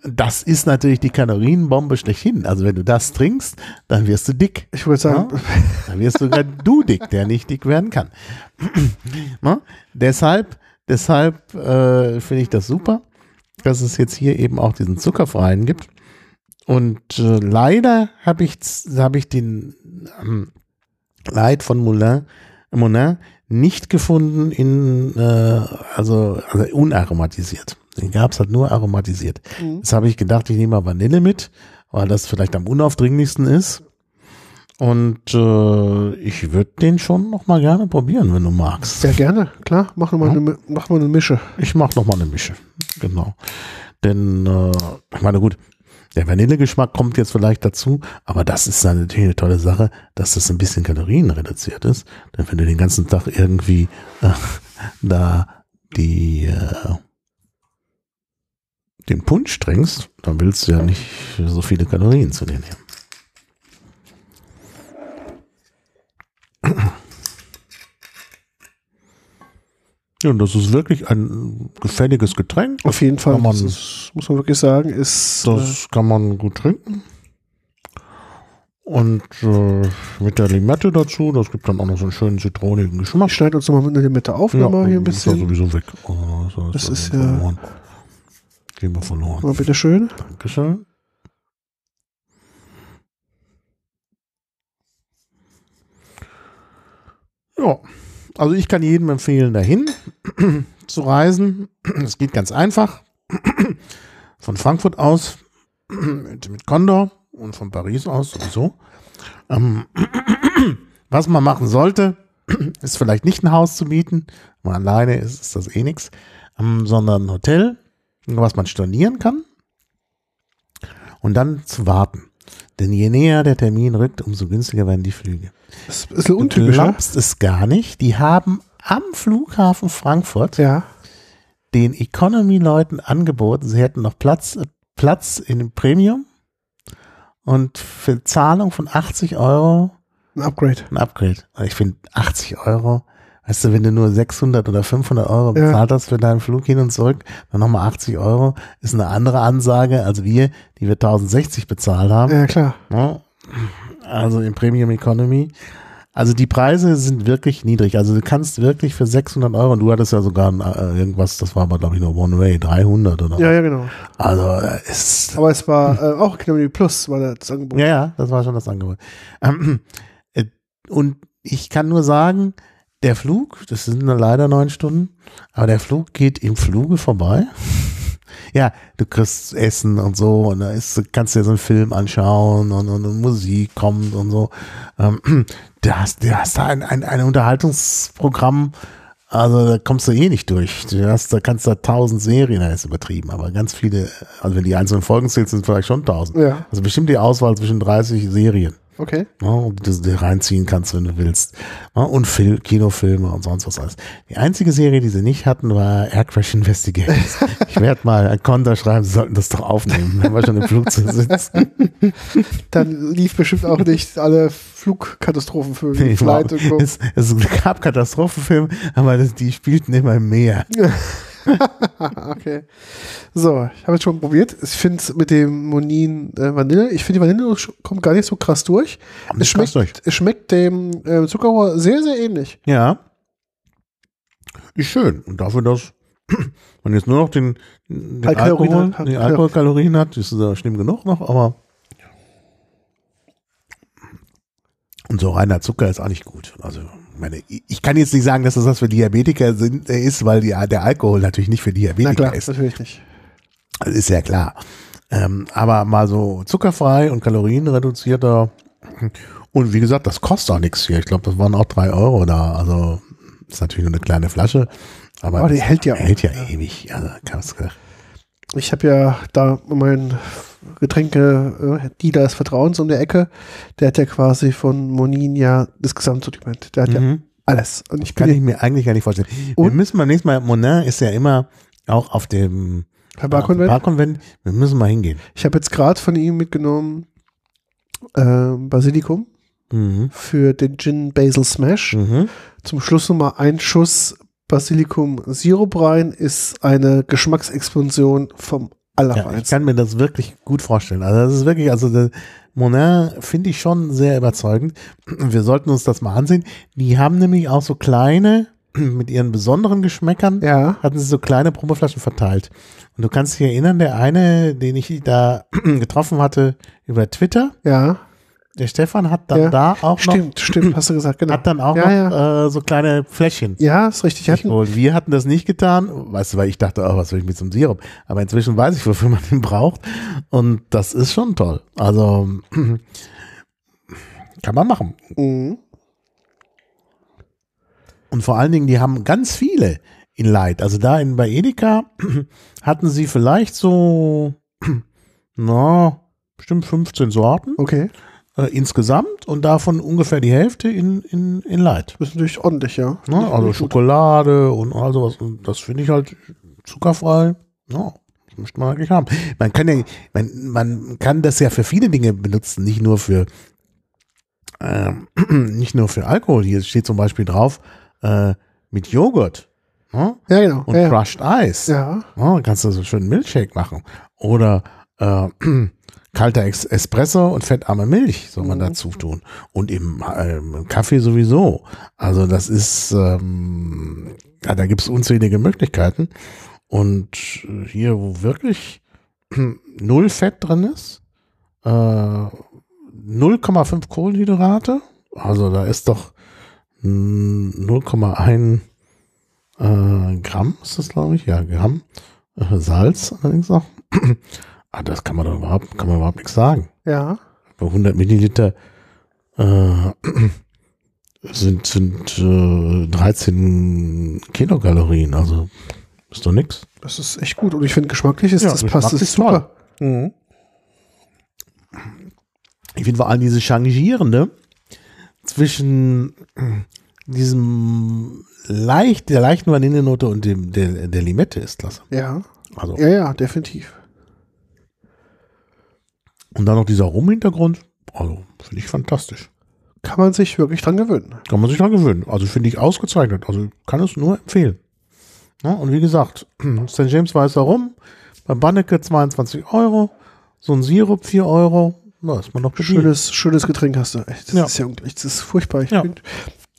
Das ist natürlich die Kalorienbombe schlechthin. Also wenn du das trinkst, dann wirst du dick.
Ich würde sagen,
Dann wirst sogar [LAUGHS] du dick, der nicht dick werden kann. [CLEARS THROAT] Deshalb, deshalb äh, finde ich das super, dass es jetzt hier eben auch diesen zuckerfreien gibt. Und äh, leider habe ich, hab ich den ähm, Light von Moulin, Monin nicht gefunden in, äh, also, also unaromatisiert. Den gab es halt nur aromatisiert.
Mhm.
Jetzt habe ich gedacht, ich nehme mal Vanille mit, weil das vielleicht am unaufdringlichsten ist. Und äh, ich würde den schon noch mal gerne probieren, wenn du magst.
sehr gerne, klar. Mach mal,
Ja.
eine, mach mal eine Mische.
Ich mache noch mal eine Mische. Genau. Denn, äh, ich meine, gut, der Vanillegeschmack kommt jetzt vielleicht dazu, aber das ist dann natürlich eine tolle Sache, dass das ein bisschen kalorienreduziert ist. Denn wenn du den ganzen Tag irgendwie äh, da die äh, den Punsch trinkst, dann willst du ja nicht so viele Kalorien zu dir nehmen. Ja, und das ist wirklich ein gefälliges Getränk.
Auf jeden Fall.
man-
ist, muss man wirklich sagen, ist. Äh,
Das kann man gut trinken. Und äh, mit der Limette dazu, das gibt dann auch noch so einen schönen zitronigen Geschmack.
ich schneide uns nochmal mit einer Limette auf, ja, mal hier ein
ist ja
bisschen.
sowieso weg. Oh, das,
Das ist ja-
verloren. Gehen wir verloren.
Mal bitteschön.
Dankeschön. Ja, also ich kann jedem empfehlen, dahin [CLEARS THROAT] zu reisen. Es geht ganz einfach. [CLEARS THROAT] Von Frankfurt aus [CLEARS THROAT] mit, Condor und von Paris aus sowieso. Ähm, was man machen sollte, ist vielleicht nicht ein Haus zu mieten. Wenn man alleine ist, ist das eh nichts. Ähm, sondern ein Hotel, was man stornieren kann und dann zu warten. Denn je näher der Termin rückt, umso günstiger werden die Flüge.
Das ist ein bisschen
Du
untypisch. ja?
glaubst es gar nicht. Die haben am Flughafen Frankfurt
Ja.
den Economy-Leuten angeboten, sie hätten noch Platz, äh, Platz in dem Premium und für Zahlung von 80 Euro
Ein Upgrade.
ein Upgrade. Und ich finde 80 Euro, weißt du, wenn du nur 600 oder 500 Euro
Ja.
bezahlt hast für deinen Flug hin und zurück, dann nochmal 80 Euro, ist eine andere Ansage als wir, die wir 1060 bezahlt haben.
Ja, klar.
Ne? Also im Premium Economy. Also die Preise sind wirklich niedrig. Also du kannst wirklich für 600 Euro, und du hattest ja sogar äh, irgendwas, das war aber glaube ich nur One Way, 300 oder
Ja, ja, genau.
Also äh, ist,
Aber es war äh, auch Economy Plus, war das Angebot.
ja, ja, das war schon das Angebot. Ähm, äh, und ich kann nur sagen, der Flug, das sind leider neun Stunden, aber der Flug geht im Fluge vorbei. [LAUGHS] Ja, du kriegst Essen und so und da ist, kannst dir so einen Film anschauen und, und, und Musik kommt und so. Ähm, [CLEARS THROAT] du hast, du hast da ein, ein, ein Unterhaltungsprogramm, also da kommst du eh nicht durch. Du hast, da kannst du tausend Serien, da ist übertrieben, aber ganz viele, also wenn die einzelnen Folgen zählst, sind vielleicht schon tausend.
Ja,
Also bestimmt die Auswahl zwischen 30 Serien,
okay.
die du dir reinziehen kannst, wenn du willst. Ne, und Fil Kinofilme und sonst was alles. Die einzige Serie, die sie nicht hatten, war Air Crash Investigations. [LAUGHS] ich werde mal ein Konter schreiben, sie sollten das doch aufnehmen, wenn wir schon im Flugzeug sitzen. [LAUGHS]
Dann lief bestimmt auch nicht alle Flugkatastrophenfilme.
Nee,
Flight
es, es gab Katastrophenfilme, aber das, die spielten immer im Meer. [LAUGHS] [LAUGHS]
okay. So, ich habe jetzt schon probiert. Ich finde es mit dem Monin äh, Vanille, ich finde die Vanille kommt gar nicht so krass durch. Es schmeckt, es schmeckt dem äh, Zuckerrohr sehr, sehr ähnlich.
Ja. Ist schön. Und dafür, dass [CLEARS THROAT] man jetzt nur noch den, den Alkohol,
hat,
die. Alkoholkalorien hat, ist da schlimm genug noch, aber und so reiner Zucker ist auch nicht gut. Also, meine, ich kann jetzt nicht sagen, dass das was für Diabetiker sind, äh, ist, weil die, der Alkohol natürlich nicht für
Na
Diabetiker
klar,
ist.
natürlich nicht.
Das ist ja klar. Ähm, aber mal so zuckerfrei und kalorienreduzierter. Und wie gesagt, das kostet auch nichts hier. Ich glaube, das waren auch drei Euro da. Also ist natürlich nur eine kleine Flasche, aber
Aber die hält ja
hält ja ewig. Also, kannst,
Ich habe ja da meinen Getränke-Dealer des Vertrauens um der Ecke. Der hat ja quasi von Monin ja das Gesamtsortiment. Der hat ja
mhm.
alles. Und ich
Kann ich mir eigentlich gar nicht vorstellen. Wir
Und-
müssen beim nächsten Mal, Monin ist ja immer auch auf dem
Barkonvent.
Barkonvent. Wir müssen mal hingehen.
Ich habe jetzt gerade von ihm mitgenommen ähm, Basilikum
Mhm.
für den Gin Basil Smash.
Mhm.
Zum Schluss nochmal ein Schuss Basilikum Sirup rein, ist eine Geschmacksexplosion vom
Ja, ich
Allerfeinsten.
kann mir das wirklich gut vorstellen. Also das ist wirklich, also Monin finde ich schon sehr überzeugend. Wir sollten uns das mal ansehen. Die haben nämlich auch so kleine, [CLEARS THROAT] mit ihren besonderen Geschmäckern,
Ja,
hatten sie so kleine Probeflaschen verteilt. Und du kannst dich erinnern, der eine, den ich da [CLEARS THROAT] getroffen hatte über Twitter,
ja,
der Stefan hat dann
Ja,
da auch noch,
stimmt, stimmt, hast du gesagt, genau.
hat dann auch
ja,
noch
ja.
Äh, so kleine Fläschchen.
ja, ist richtig. Hatten,
wir hatten das nicht getan, weißt du, weil ich dachte, oh, was soll ich mit so einem Sirup? Aber inzwischen weiß ich, wofür man [LAUGHS] den braucht. Und das ist schon toll. Also [CLEARS THROAT] kann man machen.
Mhm.
Und vor allen Dingen, die haben ganz viele in Light. Also da in, bei Edeka [CLEARS THROAT] hatten sie vielleicht so, [CLEARS THROAT] na, bestimmt 15 Sorten
Okay,
äh, insgesamt und davon ungefähr die Hälfte in, in, in Light.
das ist natürlich ordentlich, ja.
Ne? Also
Gut.
Schokolade und all sowas. Und das finde ich halt zuckerfrei. Ja, das möchte man eigentlich haben. Man kann ja, man, man kann das ja für viele Dinge benutzen, nicht nur für ähm, [CLEARS THROAT] nicht nur für Alkohol. Hier steht zum Beispiel drauf äh, mit Joghurt ne?
Ja, genau.
und
ja.
Crushed Eis.
ja,
Ja, dann kannst du so schön Milchshake machen. Oder äh, [CLEARS THROAT] kalter Ex Espresso und fettarme Milch soll man
Mhm.
dazu tun. Und im, ähm, Kaffee sowieso. Also das ist, ähm, ja, da gibt's unzählige Möglichkeiten. Und äh, hier, wo wirklich [CLEARS THROAT] null Fett drin ist, äh, 0,5 Kohlenhydrate, also da ist doch mm, 0,1 äh, Gramm ist das, glaube ich, ja, Gramm. Äh, Salz allerdings noch. [CLEARS THROAT] ah, das kann man doch überhaupt, kann man überhaupt nichts sagen.
ja.
Bei 100 Milliliter äh, [CLEARS THROAT] sind, sind äh, 13 Kilokalorien, also ist doch nix.
Das ist echt gut. Und ich finde, geschmacklich ist
Ja,
das passt
geschmacklich
super.
Ich finde vor allem diese Changierende zwischen diesem leicht, der leichten Vanillenote und dem, der, der Limette ist klasse.
Ja.
Also,
ja, ja, definitiv.
Und dann noch dieser Rum-Hintergrund. Also, finde ich fantastisch.
Kann man sich wirklich dran gewöhnen.
Kann man sich dran gewöhnen. Also, finde ich ausgezeichnet. Also, kann es nur empfehlen. Ja, und wie gesagt, [CLEARS THROAT] St. James Weißer Rum, bei Banneke 22 Euro, so ein Sirup 4 Euro. Na, ist man noch bedient.
Schönes, schönes Getränk hast du. Echt, das
Ja.
ist ja unglaublich. Das ist furchtbar. Ich
Ja.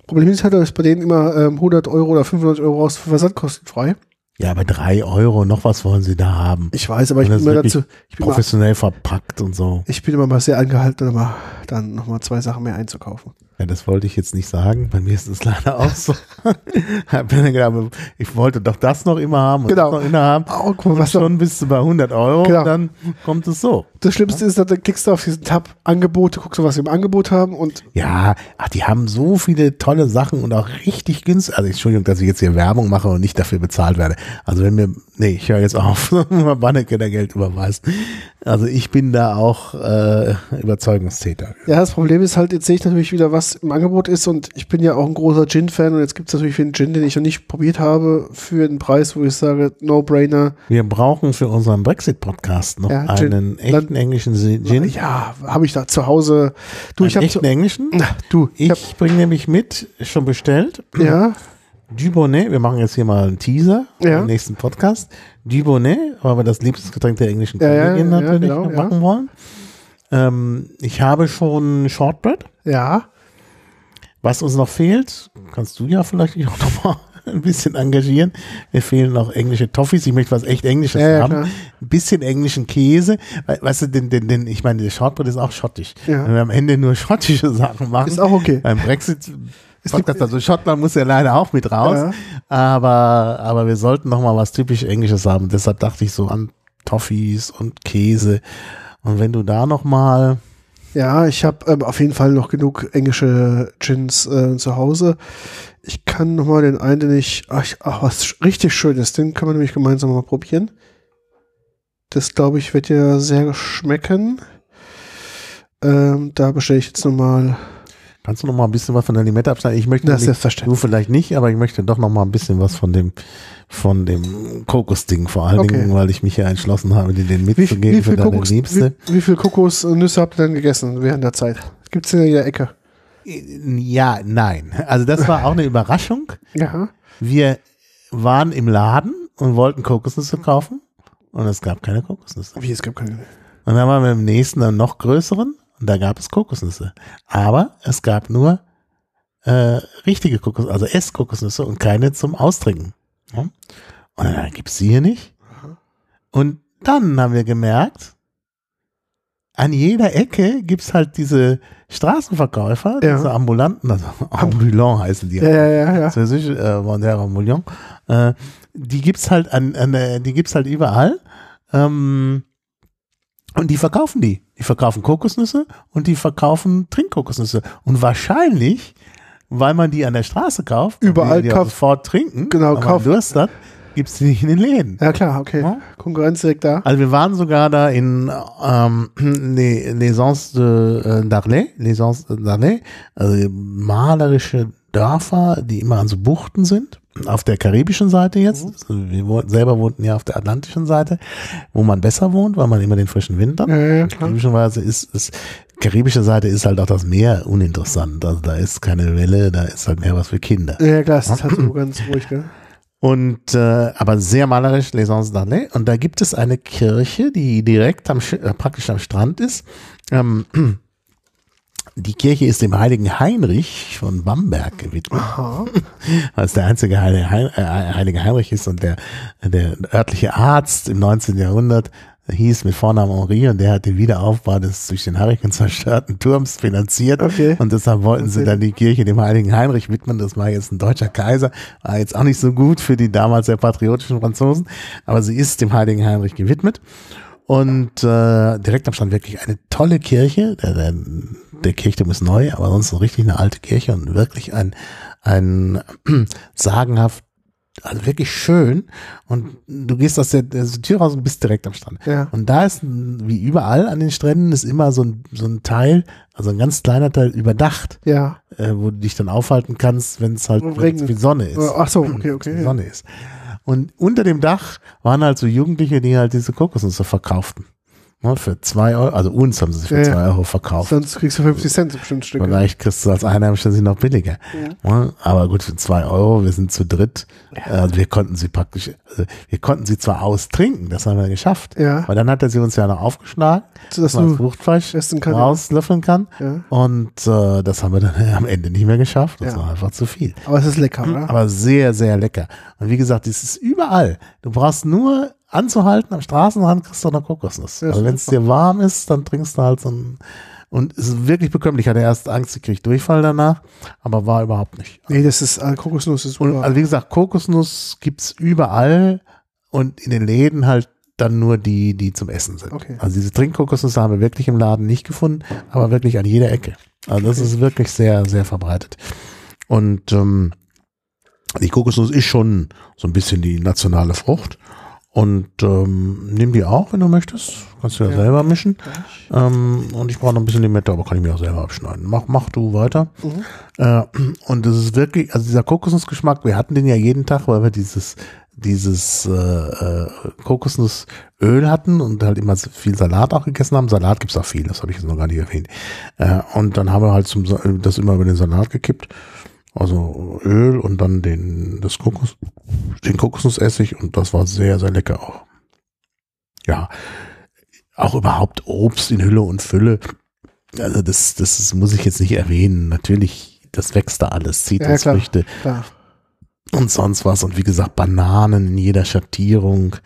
Problem ist halt, dass bei denen immer ähm, 100 Euro oder 500 Euro raus für Versandkostenfrei.
Ja, aber 3 Euro, noch was wollen sie da haben?
Ich weiß, aber ich bin immer dazu, ich bin immer,
Professionell verpackt und so.
ich bin immer mal sehr angehalten, mal, dann nochmal zwei Sachen mehr einzukaufen.
Ja, das wollte ich jetzt nicht sagen. Bei mir ist es leider auch so. [LAUGHS] Ich wollte doch das noch immer haben und
Genau.
das noch immer haben.
Oh, guck mal, was
schon bist du bei 100 Euro
Genau.
und dann kommt es so.
das Schlimmste ist, dann klickst du auf diesen Tab Angebote, guckst du, was sie im Angebot haben und
Ja, ach, die haben so viele tolle Sachen und auch richtig günstig. Also Entschuldigung, dass ich jetzt hier Werbung mache und nicht dafür bezahlt werde. Also wenn mir, nee, ich höre jetzt auf, [LAUGHS] mal Banneke der Geld überweist. Also ich bin da auch äh, Überzeugungstäter.
Ja, das Problem ist halt, jetzt sehe ich natürlich wieder, was im Angebot ist und ich bin ja auch ein großer Gin-Fan und jetzt gibt es natürlich für einen Gin, den ich noch nicht probiert habe, für einen Preis, wo ich sage, No-Brainer.
Wir brauchen für unseren Brexit-Podcast noch
Ja, Gin.
einen echten englischen Gin.
Ja, habe ich da zu Hause. Du, ich
einen
habe
echten englischen?
du, ich,
Ich bringe nämlich mit, schon bestellt,
ja,
Dubonnet, wir machen jetzt hier mal einen Teaser
Ja.
im nächsten Podcast. Dubonnet, weil wir das Lieblingsgetränk der englischen
Ja, ja,
Kollegin
ja,
natürlich
genau,
machen wollen. Ähm, ich habe schon Shortbread.
ja,
Was uns noch fehlt, kannst du ja vielleicht auch noch mal [LAUGHS] ein bisschen engagieren. Mir fehlen noch englische Toffees. Ich möchte was echt Englisches
Ja, ja,
haben.
klar.
Ein bisschen englischen Käse. We- Weißt du, denn, denn, denn ich meine, der Shortbread ist auch schottisch.
Ja.
Wenn wir am Ende nur schottische [LAUGHS] Sachen machen,
ist auch okay.
beim Brexit
Es
Podcast, also Schottland muss ja leider auch mit raus,
Ja.
aber, aber wir sollten noch mal was typisch Englisches haben. Deshalb dachte ich so an Toffees und Käse. Und wenn du da noch mal
Ja, ich habe ähm, auf jeden Fall noch genug englische Gins äh, zu Hause. Ich kann noch mal den einen, den ich, ach, ach, was richtig Schönes, den können wir nämlich gemeinsam mal probieren. Das, glaube ich, wird dir sehr schmecken. Ähm, da bestelle ich jetzt nochmal.
Kannst du noch mal ein bisschen was von der Limette abschneiden? Ich möchte
Das
nicht, du vielleicht nicht, aber ich möchte doch noch mal ein bisschen was von dem von dem Kokosding vor allen
Okay.
Dingen, weil ich mich hier entschlossen habe, dir den
Wie,
mitzugeben
wie,
für
viel
deine
Kokos,
Liebste.
wie, wie viel Kokosnüsse habt ihr denn gegessen während der Zeit? Gibt's in jeder Ecke.
Ja, nein. Also das war auch eine Überraschung.
Ja.
Wir waren im Laden und wollten Kokosnüsse kaufen und es gab keine Kokosnüsse.
Wie, es gibt keine.
Und dann waren wir im nächsten, einen noch größeren und da gab es Kokosnüsse. Aber es gab nur äh, richtige Kokosnüsse, also Esskokosnüsse und keine zum Austrinken. Ja? Und dann gibt's sie hier nicht. Und dann haben wir gemerkt, an jeder Ecke gibt's halt diese Straßenverkäufer,
Ja.
diese Ambulanten, also ambulant heißen die.
Ja, ja, ja, ja.
Französisch, äh, ambulant. Äh, die gibt's halt an, an die gibt's halt überall. Ähm, und die verkaufen die. Die verkaufen Kokosnüsse und die verkaufen Trinkkokosnüsse. Und wahrscheinlich, weil man die an der Straße kauft,
Überall
die,
kauft-
sofort trinken,
Genau, kauft-
Durst hat, gibt's die nicht in den Läden.
Ja, klar, okay.
Ja.
Konkurrenz direkt da.
Also wir waren sogar da in ähm, [CLEARS THROAT] Les, L'Essence de äh, Darley, L'Essence de Darley, also malerische Dörfer, die immer an so Buchten sind, auf der karibischen Seite jetzt. Also wir wohnten, selber wohnten ja auf der atlantischen Seite, wo man besser wohnt, weil man immer den frischen Wind hat.
Ja, ja.
Karibischerweise ist es, karibische Seite ist halt auch das Meer uninteressant. Also da ist keine Welle, da ist halt mehr was für Kinder.
Ja, klar, es ist halt so [CLEARS THROAT] ganz ruhig, gell?
Und äh, aber sehr malerisch, L'Essence d'Arlay. Und da gibt es eine Kirche, die direkt am äh, praktisch am Strand ist. Ähm, die Kirche ist dem heiligen Heinrich von Bamberg gewidmet,
Aha. [LAUGHS]
weil es der einzige heilige, Hein- äh, heilige Heinrich ist und der, der örtliche Arzt im 19. Jahrhundert hieß mit Vornamen Henri und der hat den Wiederaufbau des durch den Hurrikan zerstörten Turms finanziert.
Okay.
Und deshalb wollten sie dann die Kirche dem heiligen Heinrich widmen. Das war jetzt ein deutscher Kaiser. War jetzt auch nicht so gut für die damals sehr patriotischen Franzosen. Aber sie ist dem heiligen Heinrich gewidmet. Und äh, direkt am Strand wirklich eine tolle Kirche. Der, der, der Kirchturm ist neu, aber sonst richtig eine alte Kirche und wirklich ein, ein [CLEARS THROAT] sagenhaft, also wirklich schön. Und du gehst aus der, der Tür raus und bist direkt am Strand.
Ja.
Und da ist, wie überall an den Stränden, ist immer so ein, so ein Teil, also ein ganz kleiner Teil überdacht,
Ja.
äh, wo du dich dann aufhalten kannst, wenn es halt
regnet.
viel Sonne ist.
Ach so, okay, okay.
Sonne ist. Und unter dem Dach waren halt so Jugendliche, die halt diese Kokosnüsse verkauften. Ne, für zwei Euro, also uns haben sie für
Ja, ja.
zwei Euro verkauft.
Sonst kriegst du 50 Cent bestimmt Stücke.
Vielleicht kriegst du als Einheimischer sie noch billiger. Ne, Aber gut, für zwei Euro, wir sind zu dritt. Also wir konnten sie praktisch, also wir konnten sie zwar austrinken, das haben wir geschafft.
Ja.
Weil dann hat er sie uns ja noch aufgeschlagen,
So, dass
man Fruchtfleisch
essen kann,
rauslöffeln kann.
Ja.
Und äh, das haben wir dann [LAUGHS] am Ende nicht mehr geschafft. Das
Ja.
war einfach zu viel.
Aber es ist lecker, oder?
Aber sehr, sehr lecker. Und wie gesagt, das ist überall. Du brauchst nur anzuhalten am Straßenrand, kriegst du eine Kokosnuss. Also wenn es dir warm ist, dann trinkst du halt so ein und es ist wirklich bekömmlich. Ich hatte erst Angst, ich krieg Durchfall danach, aber war überhaupt nicht.
Nee, das ist, äh, Kokosnuss ist
Und also wie gesagt, Kokosnuss gibt's überall und in den Läden halt dann nur die, die zum Essen sind.
Okay.
Also diese Trinkkokosnüsse haben wir wirklich im Laden nicht gefunden, aber wirklich an jeder Ecke. Also das ist wirklich sehr, sehr verbreitet. Und ähm, die Kokosnuss ist schon so ein bisschen die nationale Frucht. Und ähm, nimm die auch, wenn du möchtest. Kannst du ja,
Ja.
selber mischen. Ähm, und ich brauche noch ein bisschen Limette, aber kann ich mir auch selber abschneiden. Mach, mach du weiter.
Mhm.
Äh, und das ist wirklich, also dieser Kokosnussgeschmack, wir hatten den ja jeden Tag, weil wir dieses, dieses äh, äh, Kokosnussöl hatten und halt immer viel Salat auch gegessen haben. Salat gibt's auch viel, das habe ich jetzt noch gar nicht erwähnt. Äh, und dann haben wir halt zum, das immer über den Salat gekippt. Also Öl und dann den, das Kokos, den Kokosnussessig und das war sehr, sehr lecker auch. Ja, auch überhaupt Obst in Hülle und Fülle. Also das, das muss ich jetzt nicht erwähnen. Natürlich, das wächst da alles,
Ja, klar.
Zitrusfrüchte
Klar.
und sonst was. Und wie gesagt, Bananen in jeder Schattierung.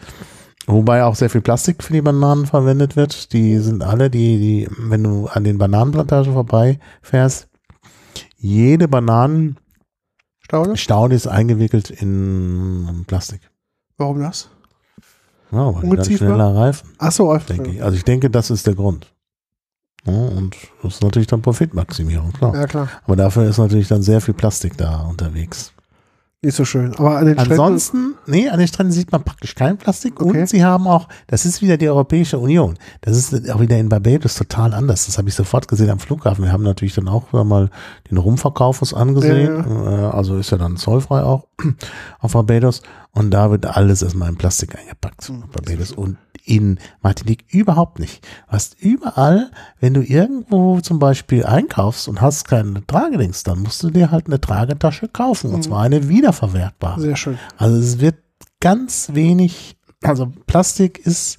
Wobei auch sehr viel Plastik für die Bananen verwendet wird. Die sind alle, die, die, wenn du an den Bananenplantagen vorbeifährst, jede Bananenstaude
Staude?
ist eingewickelt in Plastik.
Warum das?
Ja, weil die dann schneller reifen,
Ach so, einfach.
denke ich. Also ich denke, das ist der Grund. Ja, und das ist natürlich dann Profitmaximierung, klar.
Ja, klar.
Aber dafür ist natürlich dann sehr viel Plastik da unterwegs.
Nicht so schön. Aber an den Stränden.
Ansonsten, nee, an den Stränden sieht man praktisch kein Plastik
Okay.
und sie haben auch, das ist wieder die Europäische Union. Das ist auch wieder in Barbados total anders. Das habe ich sofort gesehen am Flughafen. Wir haben natürlich dann auch mal den Rumverkauf uns angesehen. Äh, Also ist ja dann zollfrei auch [CLEARS THROAT] auf Barbados. Und da wird alles erstmal in Plastik eingepackt.
Hm,
Barbados und in Martinique überhaupt nicht. Hast überall, wenn du irgendwo zum Beispiel einkaufst und hast keine Tragedings, dann musst du dir halt eine Tragetasche kaufen.
Hm.
Und zwar eine wiederverwertbare.
Sehr schön.
Also es wird ganz wenig, also Plastik ist,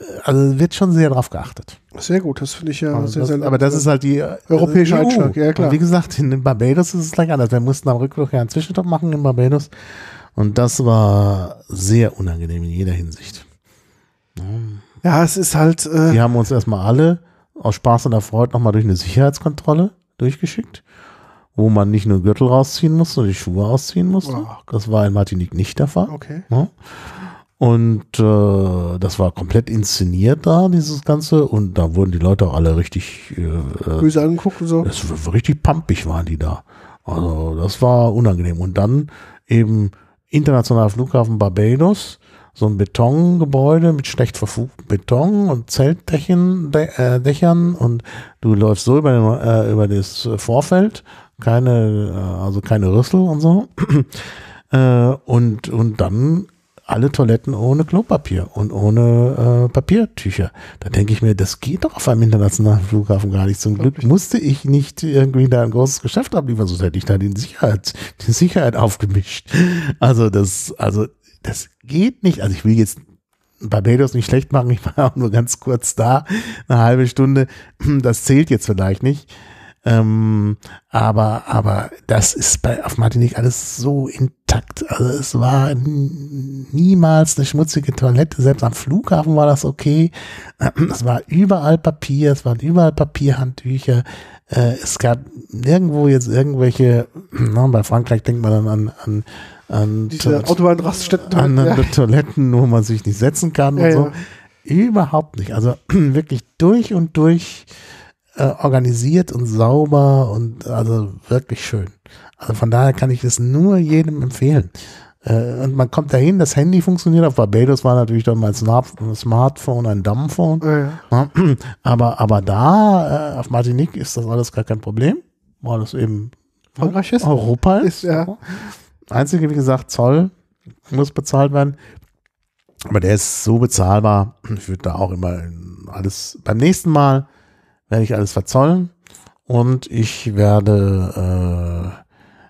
äh, also wird schon sehr drauf geachtet.
Sehr gut. Das finde ich ja
Also
sehr,
das,
sehr
aber das ist halt die äh,
Europäischer
EU.
Einschlag, ja, klar.
Und wie gesagt, in Barbados ist es gleich anders. Wir mussten am Rückflug ja einen Zwischenstopp machen in Barbados. Und das war sehr unangenehm in jeder Hinsicht.
Ja, es ist halt. Äh,
Die haben uns erstmal alle aus Spaß und Erfreut nochmal durch eine Sicherheitskontrolle durchgeschickt, wo man nicht nur Gürtel rausziehen musste die Schuhe ausziehen musste.
Oh.
Das war in Martinique nicht der Fall.
Okay.
Ja. Und äh, das war komplett inszeniert da, dieses Ganze. Und da wurden die Leute auch alle richtig, äh, äh,
Böse angeguckt und so.
das richtig pumpig waren die da. Also das war unangenehm. Und dann eben internationaler Flughafen Barbados, so ein Betongebäude mit schlecht verfugtem Beton und Zeltdächern Dä äh, und du läufst so über, den, äh, über das Vorfeld, keine, äh, also keine Rüssel und so. [CLEARS THROAT] äh, und, und dann alle Toiletten ohne Klopapier und ohne äh, Papiertücher. Da denke ich mir, das geht doch auf einem internationalen Flughafen gar nicht. Zum Glück musste ich nicht irgendwie da ein großes Geschäft abliefern, sonst hätte ich da die Sicherheit, die Sicherheit aufgemischt. Also das, also das geht nicht. Also ich will jetzt Barbados nicht schlecht machen, ich war auch nur ganz kurz da, eine halbe Stunde. Das zählt jetzt vielleicht nicht. Ähm, aber, aber das ist bei, auf Martinique alles so intakt. Also es war niemals eine schmutzige Toilette. Selbst am Flughafen war das okay. [CLEARS THROAT] Es war überall Papier, es waren überall Papierhandtücher. Äh, es gab nirgendwo jetzt irgendwelche, [CLEARS THROAT] na, bei Frankreich denkt man dann an, an, an
Diese Autobahnraststätten.
an [LAUGHS]
ja.
Toiletten, wo man sich nicht setzen kann
Ja,
und so.
ja.
Überhaupt nicht. Also [CLEARS THROAT] wirklich durch und durch äh, organisiert und sauber und also wirklich schön. Also von daher kann ich es nur jedem empfehlen. Äh, und man kommt dahin, das Handy funktioniert. Auf Barbados war natürlich dann mein Snap Smartphone ein Dumbphone.
Ja, [CLEARS THROAT]
Aber, aber da, äh, auf Martinique ist das alles gar kein Problem, weil es eben
Frankreich ist.
Europa ist.
Ist, ja.
Einzige, wie gesagt, Zoll muss bezahlt werden. Aber der ist so bezahlbar. Ich würde da auch immer alles, beim nächsten Mal werde ich alles verzollen und ich werde, äh,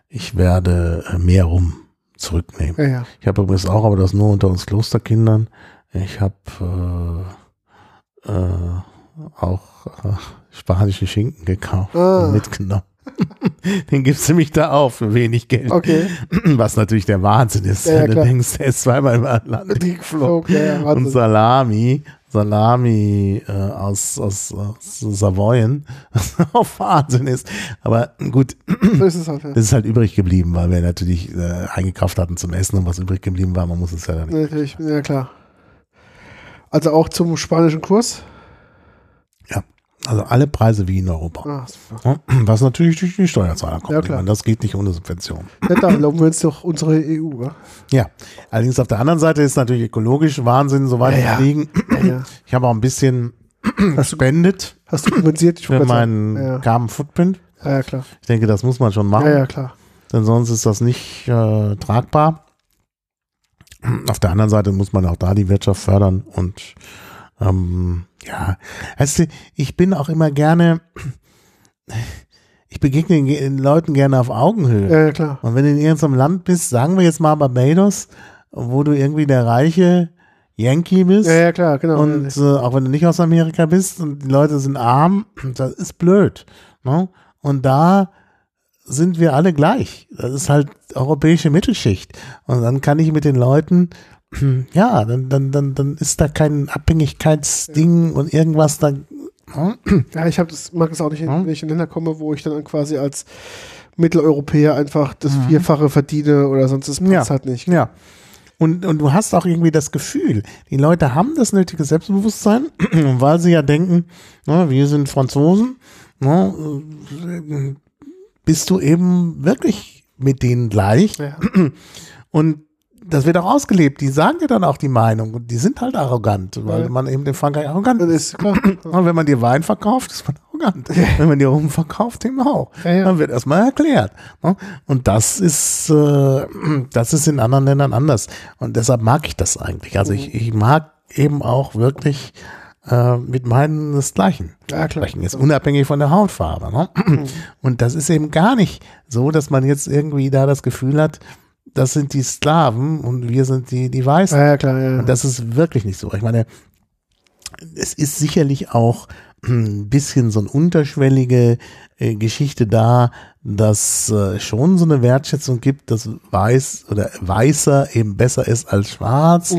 ich werde äh, mehr rum zurücknehmen.
Ja, ja.
Ich habe übrigens auch, aber das nur unter uns Klosterkindern. Ich habe äh, äh, auch äh, spanischen Schinken gekauft
Ah.
und mitgenommen. [LAUGHS] Den gibst du mich da auf für wenig Geld.
Okay. [CLEARS THROAT]
Was natürlich der Wahnsinn ist.
Ja,
wenn du denkst, der ist zweimal im Atlantik [LAUGHS] geflogen. Und. Salami, Salami äh, aus, aus, aus Savoyen, was [LAUGHS] auch Wahnsinn ist. Aber gut, [CLEARS THROAT]
So ist es halt. Ja.
das ist halt übrig geblieben, weil wir natürlich äh, eingekauft hatten zum Essen und was übrig geblieben war. Man muss es ja dann nicht.
Natürlich, ja klar. Also auch zum spanischen Kurs.
Ja, also alle Preise wie in Europa.
Super.
Was natürlich durch die Steuerzahler kommt.
Ja, klar.
Das geht nicht ohne Subvention.
Ja, da loben wir uns doch unsere EU. Ja?
Ja, allerdings auf der anderen Seite ist natürlich ökologisch Wahnsinn, so weit
Ja, ja.
fliegen.
Ja, ja.
Ich habe auch ein bisschen gespendet
Hast du kompensiert? Ich
für meinen
sagen.
Carbon Footprint.
Ja, ja, klar.
Ich denke, das muss man schon machen,
Ja, ja, klar.
denn sonst ist das nicht äh, tragbar. Auf der anderen Seite muss man auch da die Wirtschaft fördern und ähm, ja, weißt du, ich bin auch immer gerne, ich begegne den Leuten gerne auf Augenhöhe.
Ja, ja, klar.
Und wenn du in irgendeinem Land bist, sagen wir jetzt mal Barbados, wo du irgendwie der reiche Yankee bist
Ja, ja, klar, genau.
und äh, auch wenn du nicht aus Amerika bist und die Leute sind arm, das ist blöd. Ne? Und da sind wir alle gleich. Das ist halt europäische Mittelschicht. Und dann kann ich mit den Leuten, ja, dann, dann, dann, dann ist da kein Abhängigkeitsding und irgendwas da. ne?
ja, ich hab das, mag es auch nicht,
Ja.
wenn ich in Länder komme, wo ich dann quasi als Mitteleuropäer einfach das
Mhm.
Vierfache verdiene oder sonst passt
Ja.
halt nicht.
Ja. Und, und du hast auch irgendwie das Gefühl, die Leute haben das nötige Selbstbewusstsein, [CLEARS THROAT] weil sie ja denken, na, wir sind Franzosen, na, äh, bist du eben wirklich mit denen gleich.
Ja.
Und das wird auch ausgelebt. Die sagen dir dann auch die Meinung und die sind halt arrogant, weil
Ja.
man eben den Frankreich arrogant
Das
ist. Und wenn man dir Wein verkauft, ist man arrogant. Wenn man dir Rum verkauft, eben auch.
Ja, ja.
Dann wird erstmal erklärt. ne? Und das ist, äh, das ist in anderen Ländern anders. Und deshalb mag ich das eigentlich. Also
Mhm.
ich, ich mag eben auch wirklich äh, mit meinen desgleichen
Ja, klar.
Jetzt unabhängig von der Hautfarbe. Ne? Und das ist eben gar nicht so, dass man jetzt irgendwie da das Gefühl hat, das sind die Sklaven und wir sind die, die Weißen.
Ja, klar, ja.
Und das ist wirklich nicht so. Ich meine, es ist sicherlich auch ein bisschen so eine unterschwellige äh, Geschichte da, dass äh, schon so eine Wertschätzung gibt, dass weiß oder weißer eben besser ist als schwarz.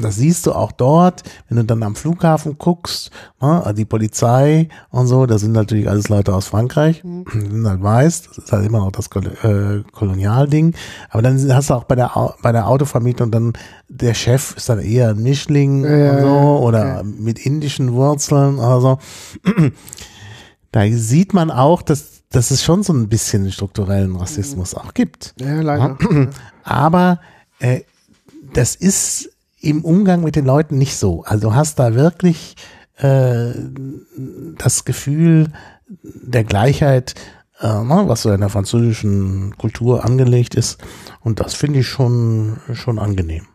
Das siehst du auch dort, wenn du dann am Flughafen guckst, ne, die Polizei und so, da sind natürlich alles Leute aus Frankreich, die sind halt weiß, das ist halt immer noch das Kol äh, Kolonialding. Aber dann hast du auch bei der, Au- bei der Autovermietung dann, der Chef ist dann eher ein Mischling
Ja,
und so, oder
ja.
mit indischen Wurzeln oder so. [CLEARS THROAT] Da sieht man auch, dass, dass es schon so ein bisschen strukturellen Rassismus auch gibt.
ja, leider.
Aber äh, das ist im Umgang mit den Leuten nicht so. Also du hast da wirklich äh, das Gefühl der Gleichheit, äh, ne, was so in der französischen Kultur angelegt ist. Und das finde ich schon, schon angenehm.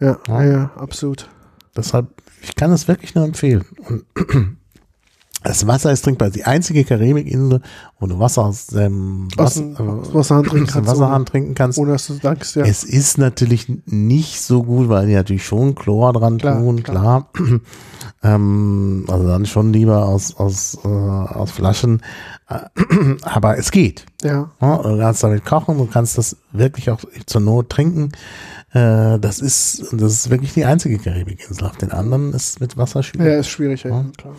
Ja, ja, ja, absolut.
Deshalb, ich kann es wirklich nur empfehlen. Und das Wasser ist trinkbar. Die einzige Karibikinsel, wo du Wasser aus dem Wasser,
dem- dem Wasserhahn trinken kannst,
Wasserhahn trinken kannst.
Ohne dass du sagst, ja.
Es ist natürlich nicht so gut, weil die natürlich schon Chlor dran
Klar,
tun, klar. [CLEARS THROAT] ähm, also dann schon lieber aus, aus, äh, aus Flaschen. Äh, [CLEARS THROAT] Aber es geht.
Ja,
Ja, du kannst damit kochen, du kannst das wirklich auch zur Not trinken. Äh, das ist, das ist wirklich die einzige Karibikinsel. Auf den anderen ist mit Wasser
ja,
schwierig.
ist schwierig, ja, klar.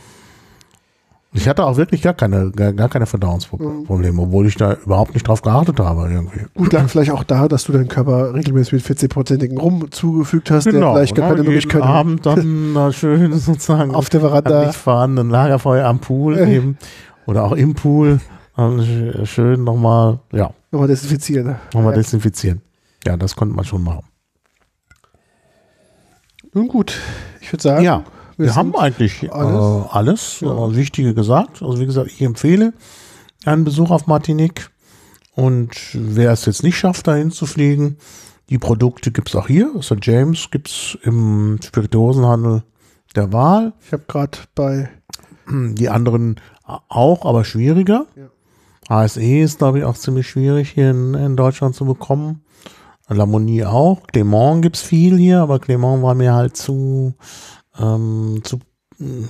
Ich hatte auch wirklich gar keine, gar, gar keine Verdauungsprobleme, obwohl ich da überhaupt nicht drauf geachtet habe irgendwie.
Gut, lag vielleicht auch da, dass du deinen Körper regelmäßig mit 40-prozentigen Rum zugefügt hast, der vielleicht gar keine
ne, jeden
Möglichkeit hat.
Abend dann [LAUGHS] na, schön sozusagen
Auf der Veranda.
nicht vorhandenen Lagerfeuer am Pool
Äh.
eben oder auch im Pool schön nochmal, ja,
Nochmal desinfizieren.
nochmal
ja.
desinfizieren. Ja, das konnte man schon machen.
Nun gut, ich würde sagen,
Ja, wir,
sind
haben eigentlich
alles.
alles, äh, alles
Ja.
äh, Wichtige gesagt. Also wie gesagt, ich empfehle einen Besuch auf Martinique. Und wer es jetzt nicht schafft, dahin zu fliegen, die Produkte gibt es auch hier. St. James gibt es im Spirituosenhandel der Wahl.
Ich habe gerade bei [CLEARS THROAT]
Die anderen auch, aber schwieriger.
Ja.
HSE ist, glaube ich, auch ziemlich schwierig hier in, in Deutschland zu bekommen. Lamonie auch. Clement gibt's viel hier, aber Clement war mir halt zu, ähm, zu mh,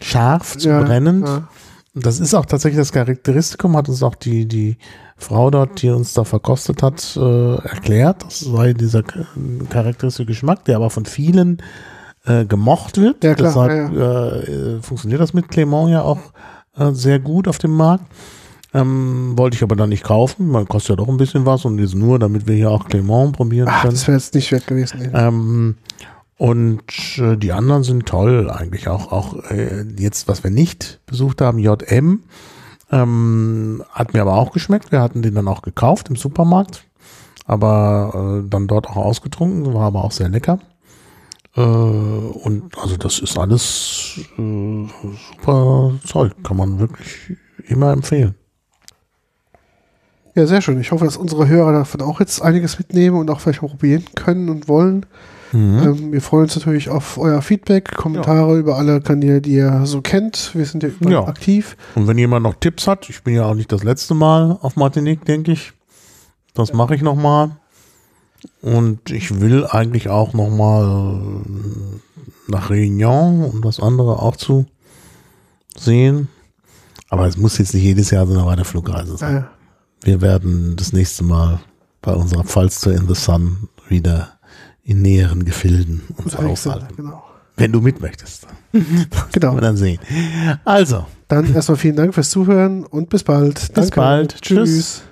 scharf, zu
ja,
brennend.
Ja,
Das ist auch tatsächlich das Charakteristikum, hat uns auch die, die Frau dort, die uns da verkostet hat, äh, erklärt. Das sei dieser charakteristische Geschmack, der aber von vielen äh, gemocht wird.
Ja, klar,
Deshalb Äh, äh, funktioniert das mit Clement ja auch äh, sehr gut auf dem Markt. Ähm, wollte ich aber dann nicht kaufen. Man kostet ja doch ein bisschen was und ist nur, damit wir hier auch Clement probieren
Ach,
können.
das wäre jetzt nicht wert gewesen.
Ähm, und äh, die anderen sind toll eigentlich. Auch, auch äh, jetzt, was wir nicht besucht haben, JM, ähm, hat mir aber auch geschmeckt. Wir hatten den dann auch gekauft im Supermarkt, aber äh, dann dort auch ausgetrunken, war aber auch sehr lecker. Äh, und also das ist alles äh, super Zeug, kann man wirklich immer empfehlen.
Ja, sehr schön. Ich hoffe, dass unsere Hörer davon auch jetzt einiges mitnehmen und auch vielleicht probieren können und wollen.
Mhm.
Ähm, wir freuen uns natürlich auf euer Feedback, Kommentare über alle Kanäle, die ihr so kennt. Wir sind ja überall
Ja.
aktiv.
Und wenn jemand noch Tipps hat, ich bin ja auch nicht das letzte Mal auf Martinique, denke ich. Das mache ich nochmal. Und ich will eigentlich auch nochmal nach Réunion, um das andere auch zu sehen. Aber es muss jetzt nicht jedes Jahr so eine weite Flugreise sein. Wir werden das nächste Mal bei unserer Pfalz to in the Sun wieder in näheren Gefilden uns aufhalten.
Genau.
Wenn du mit möchtest. [LAUGHS]
genau.
Wir dann sehen. Also,
Dann erstmal vielen Dank fürs Zuhören und bis bald.
Bis bald. Tschüss.
Tschüss.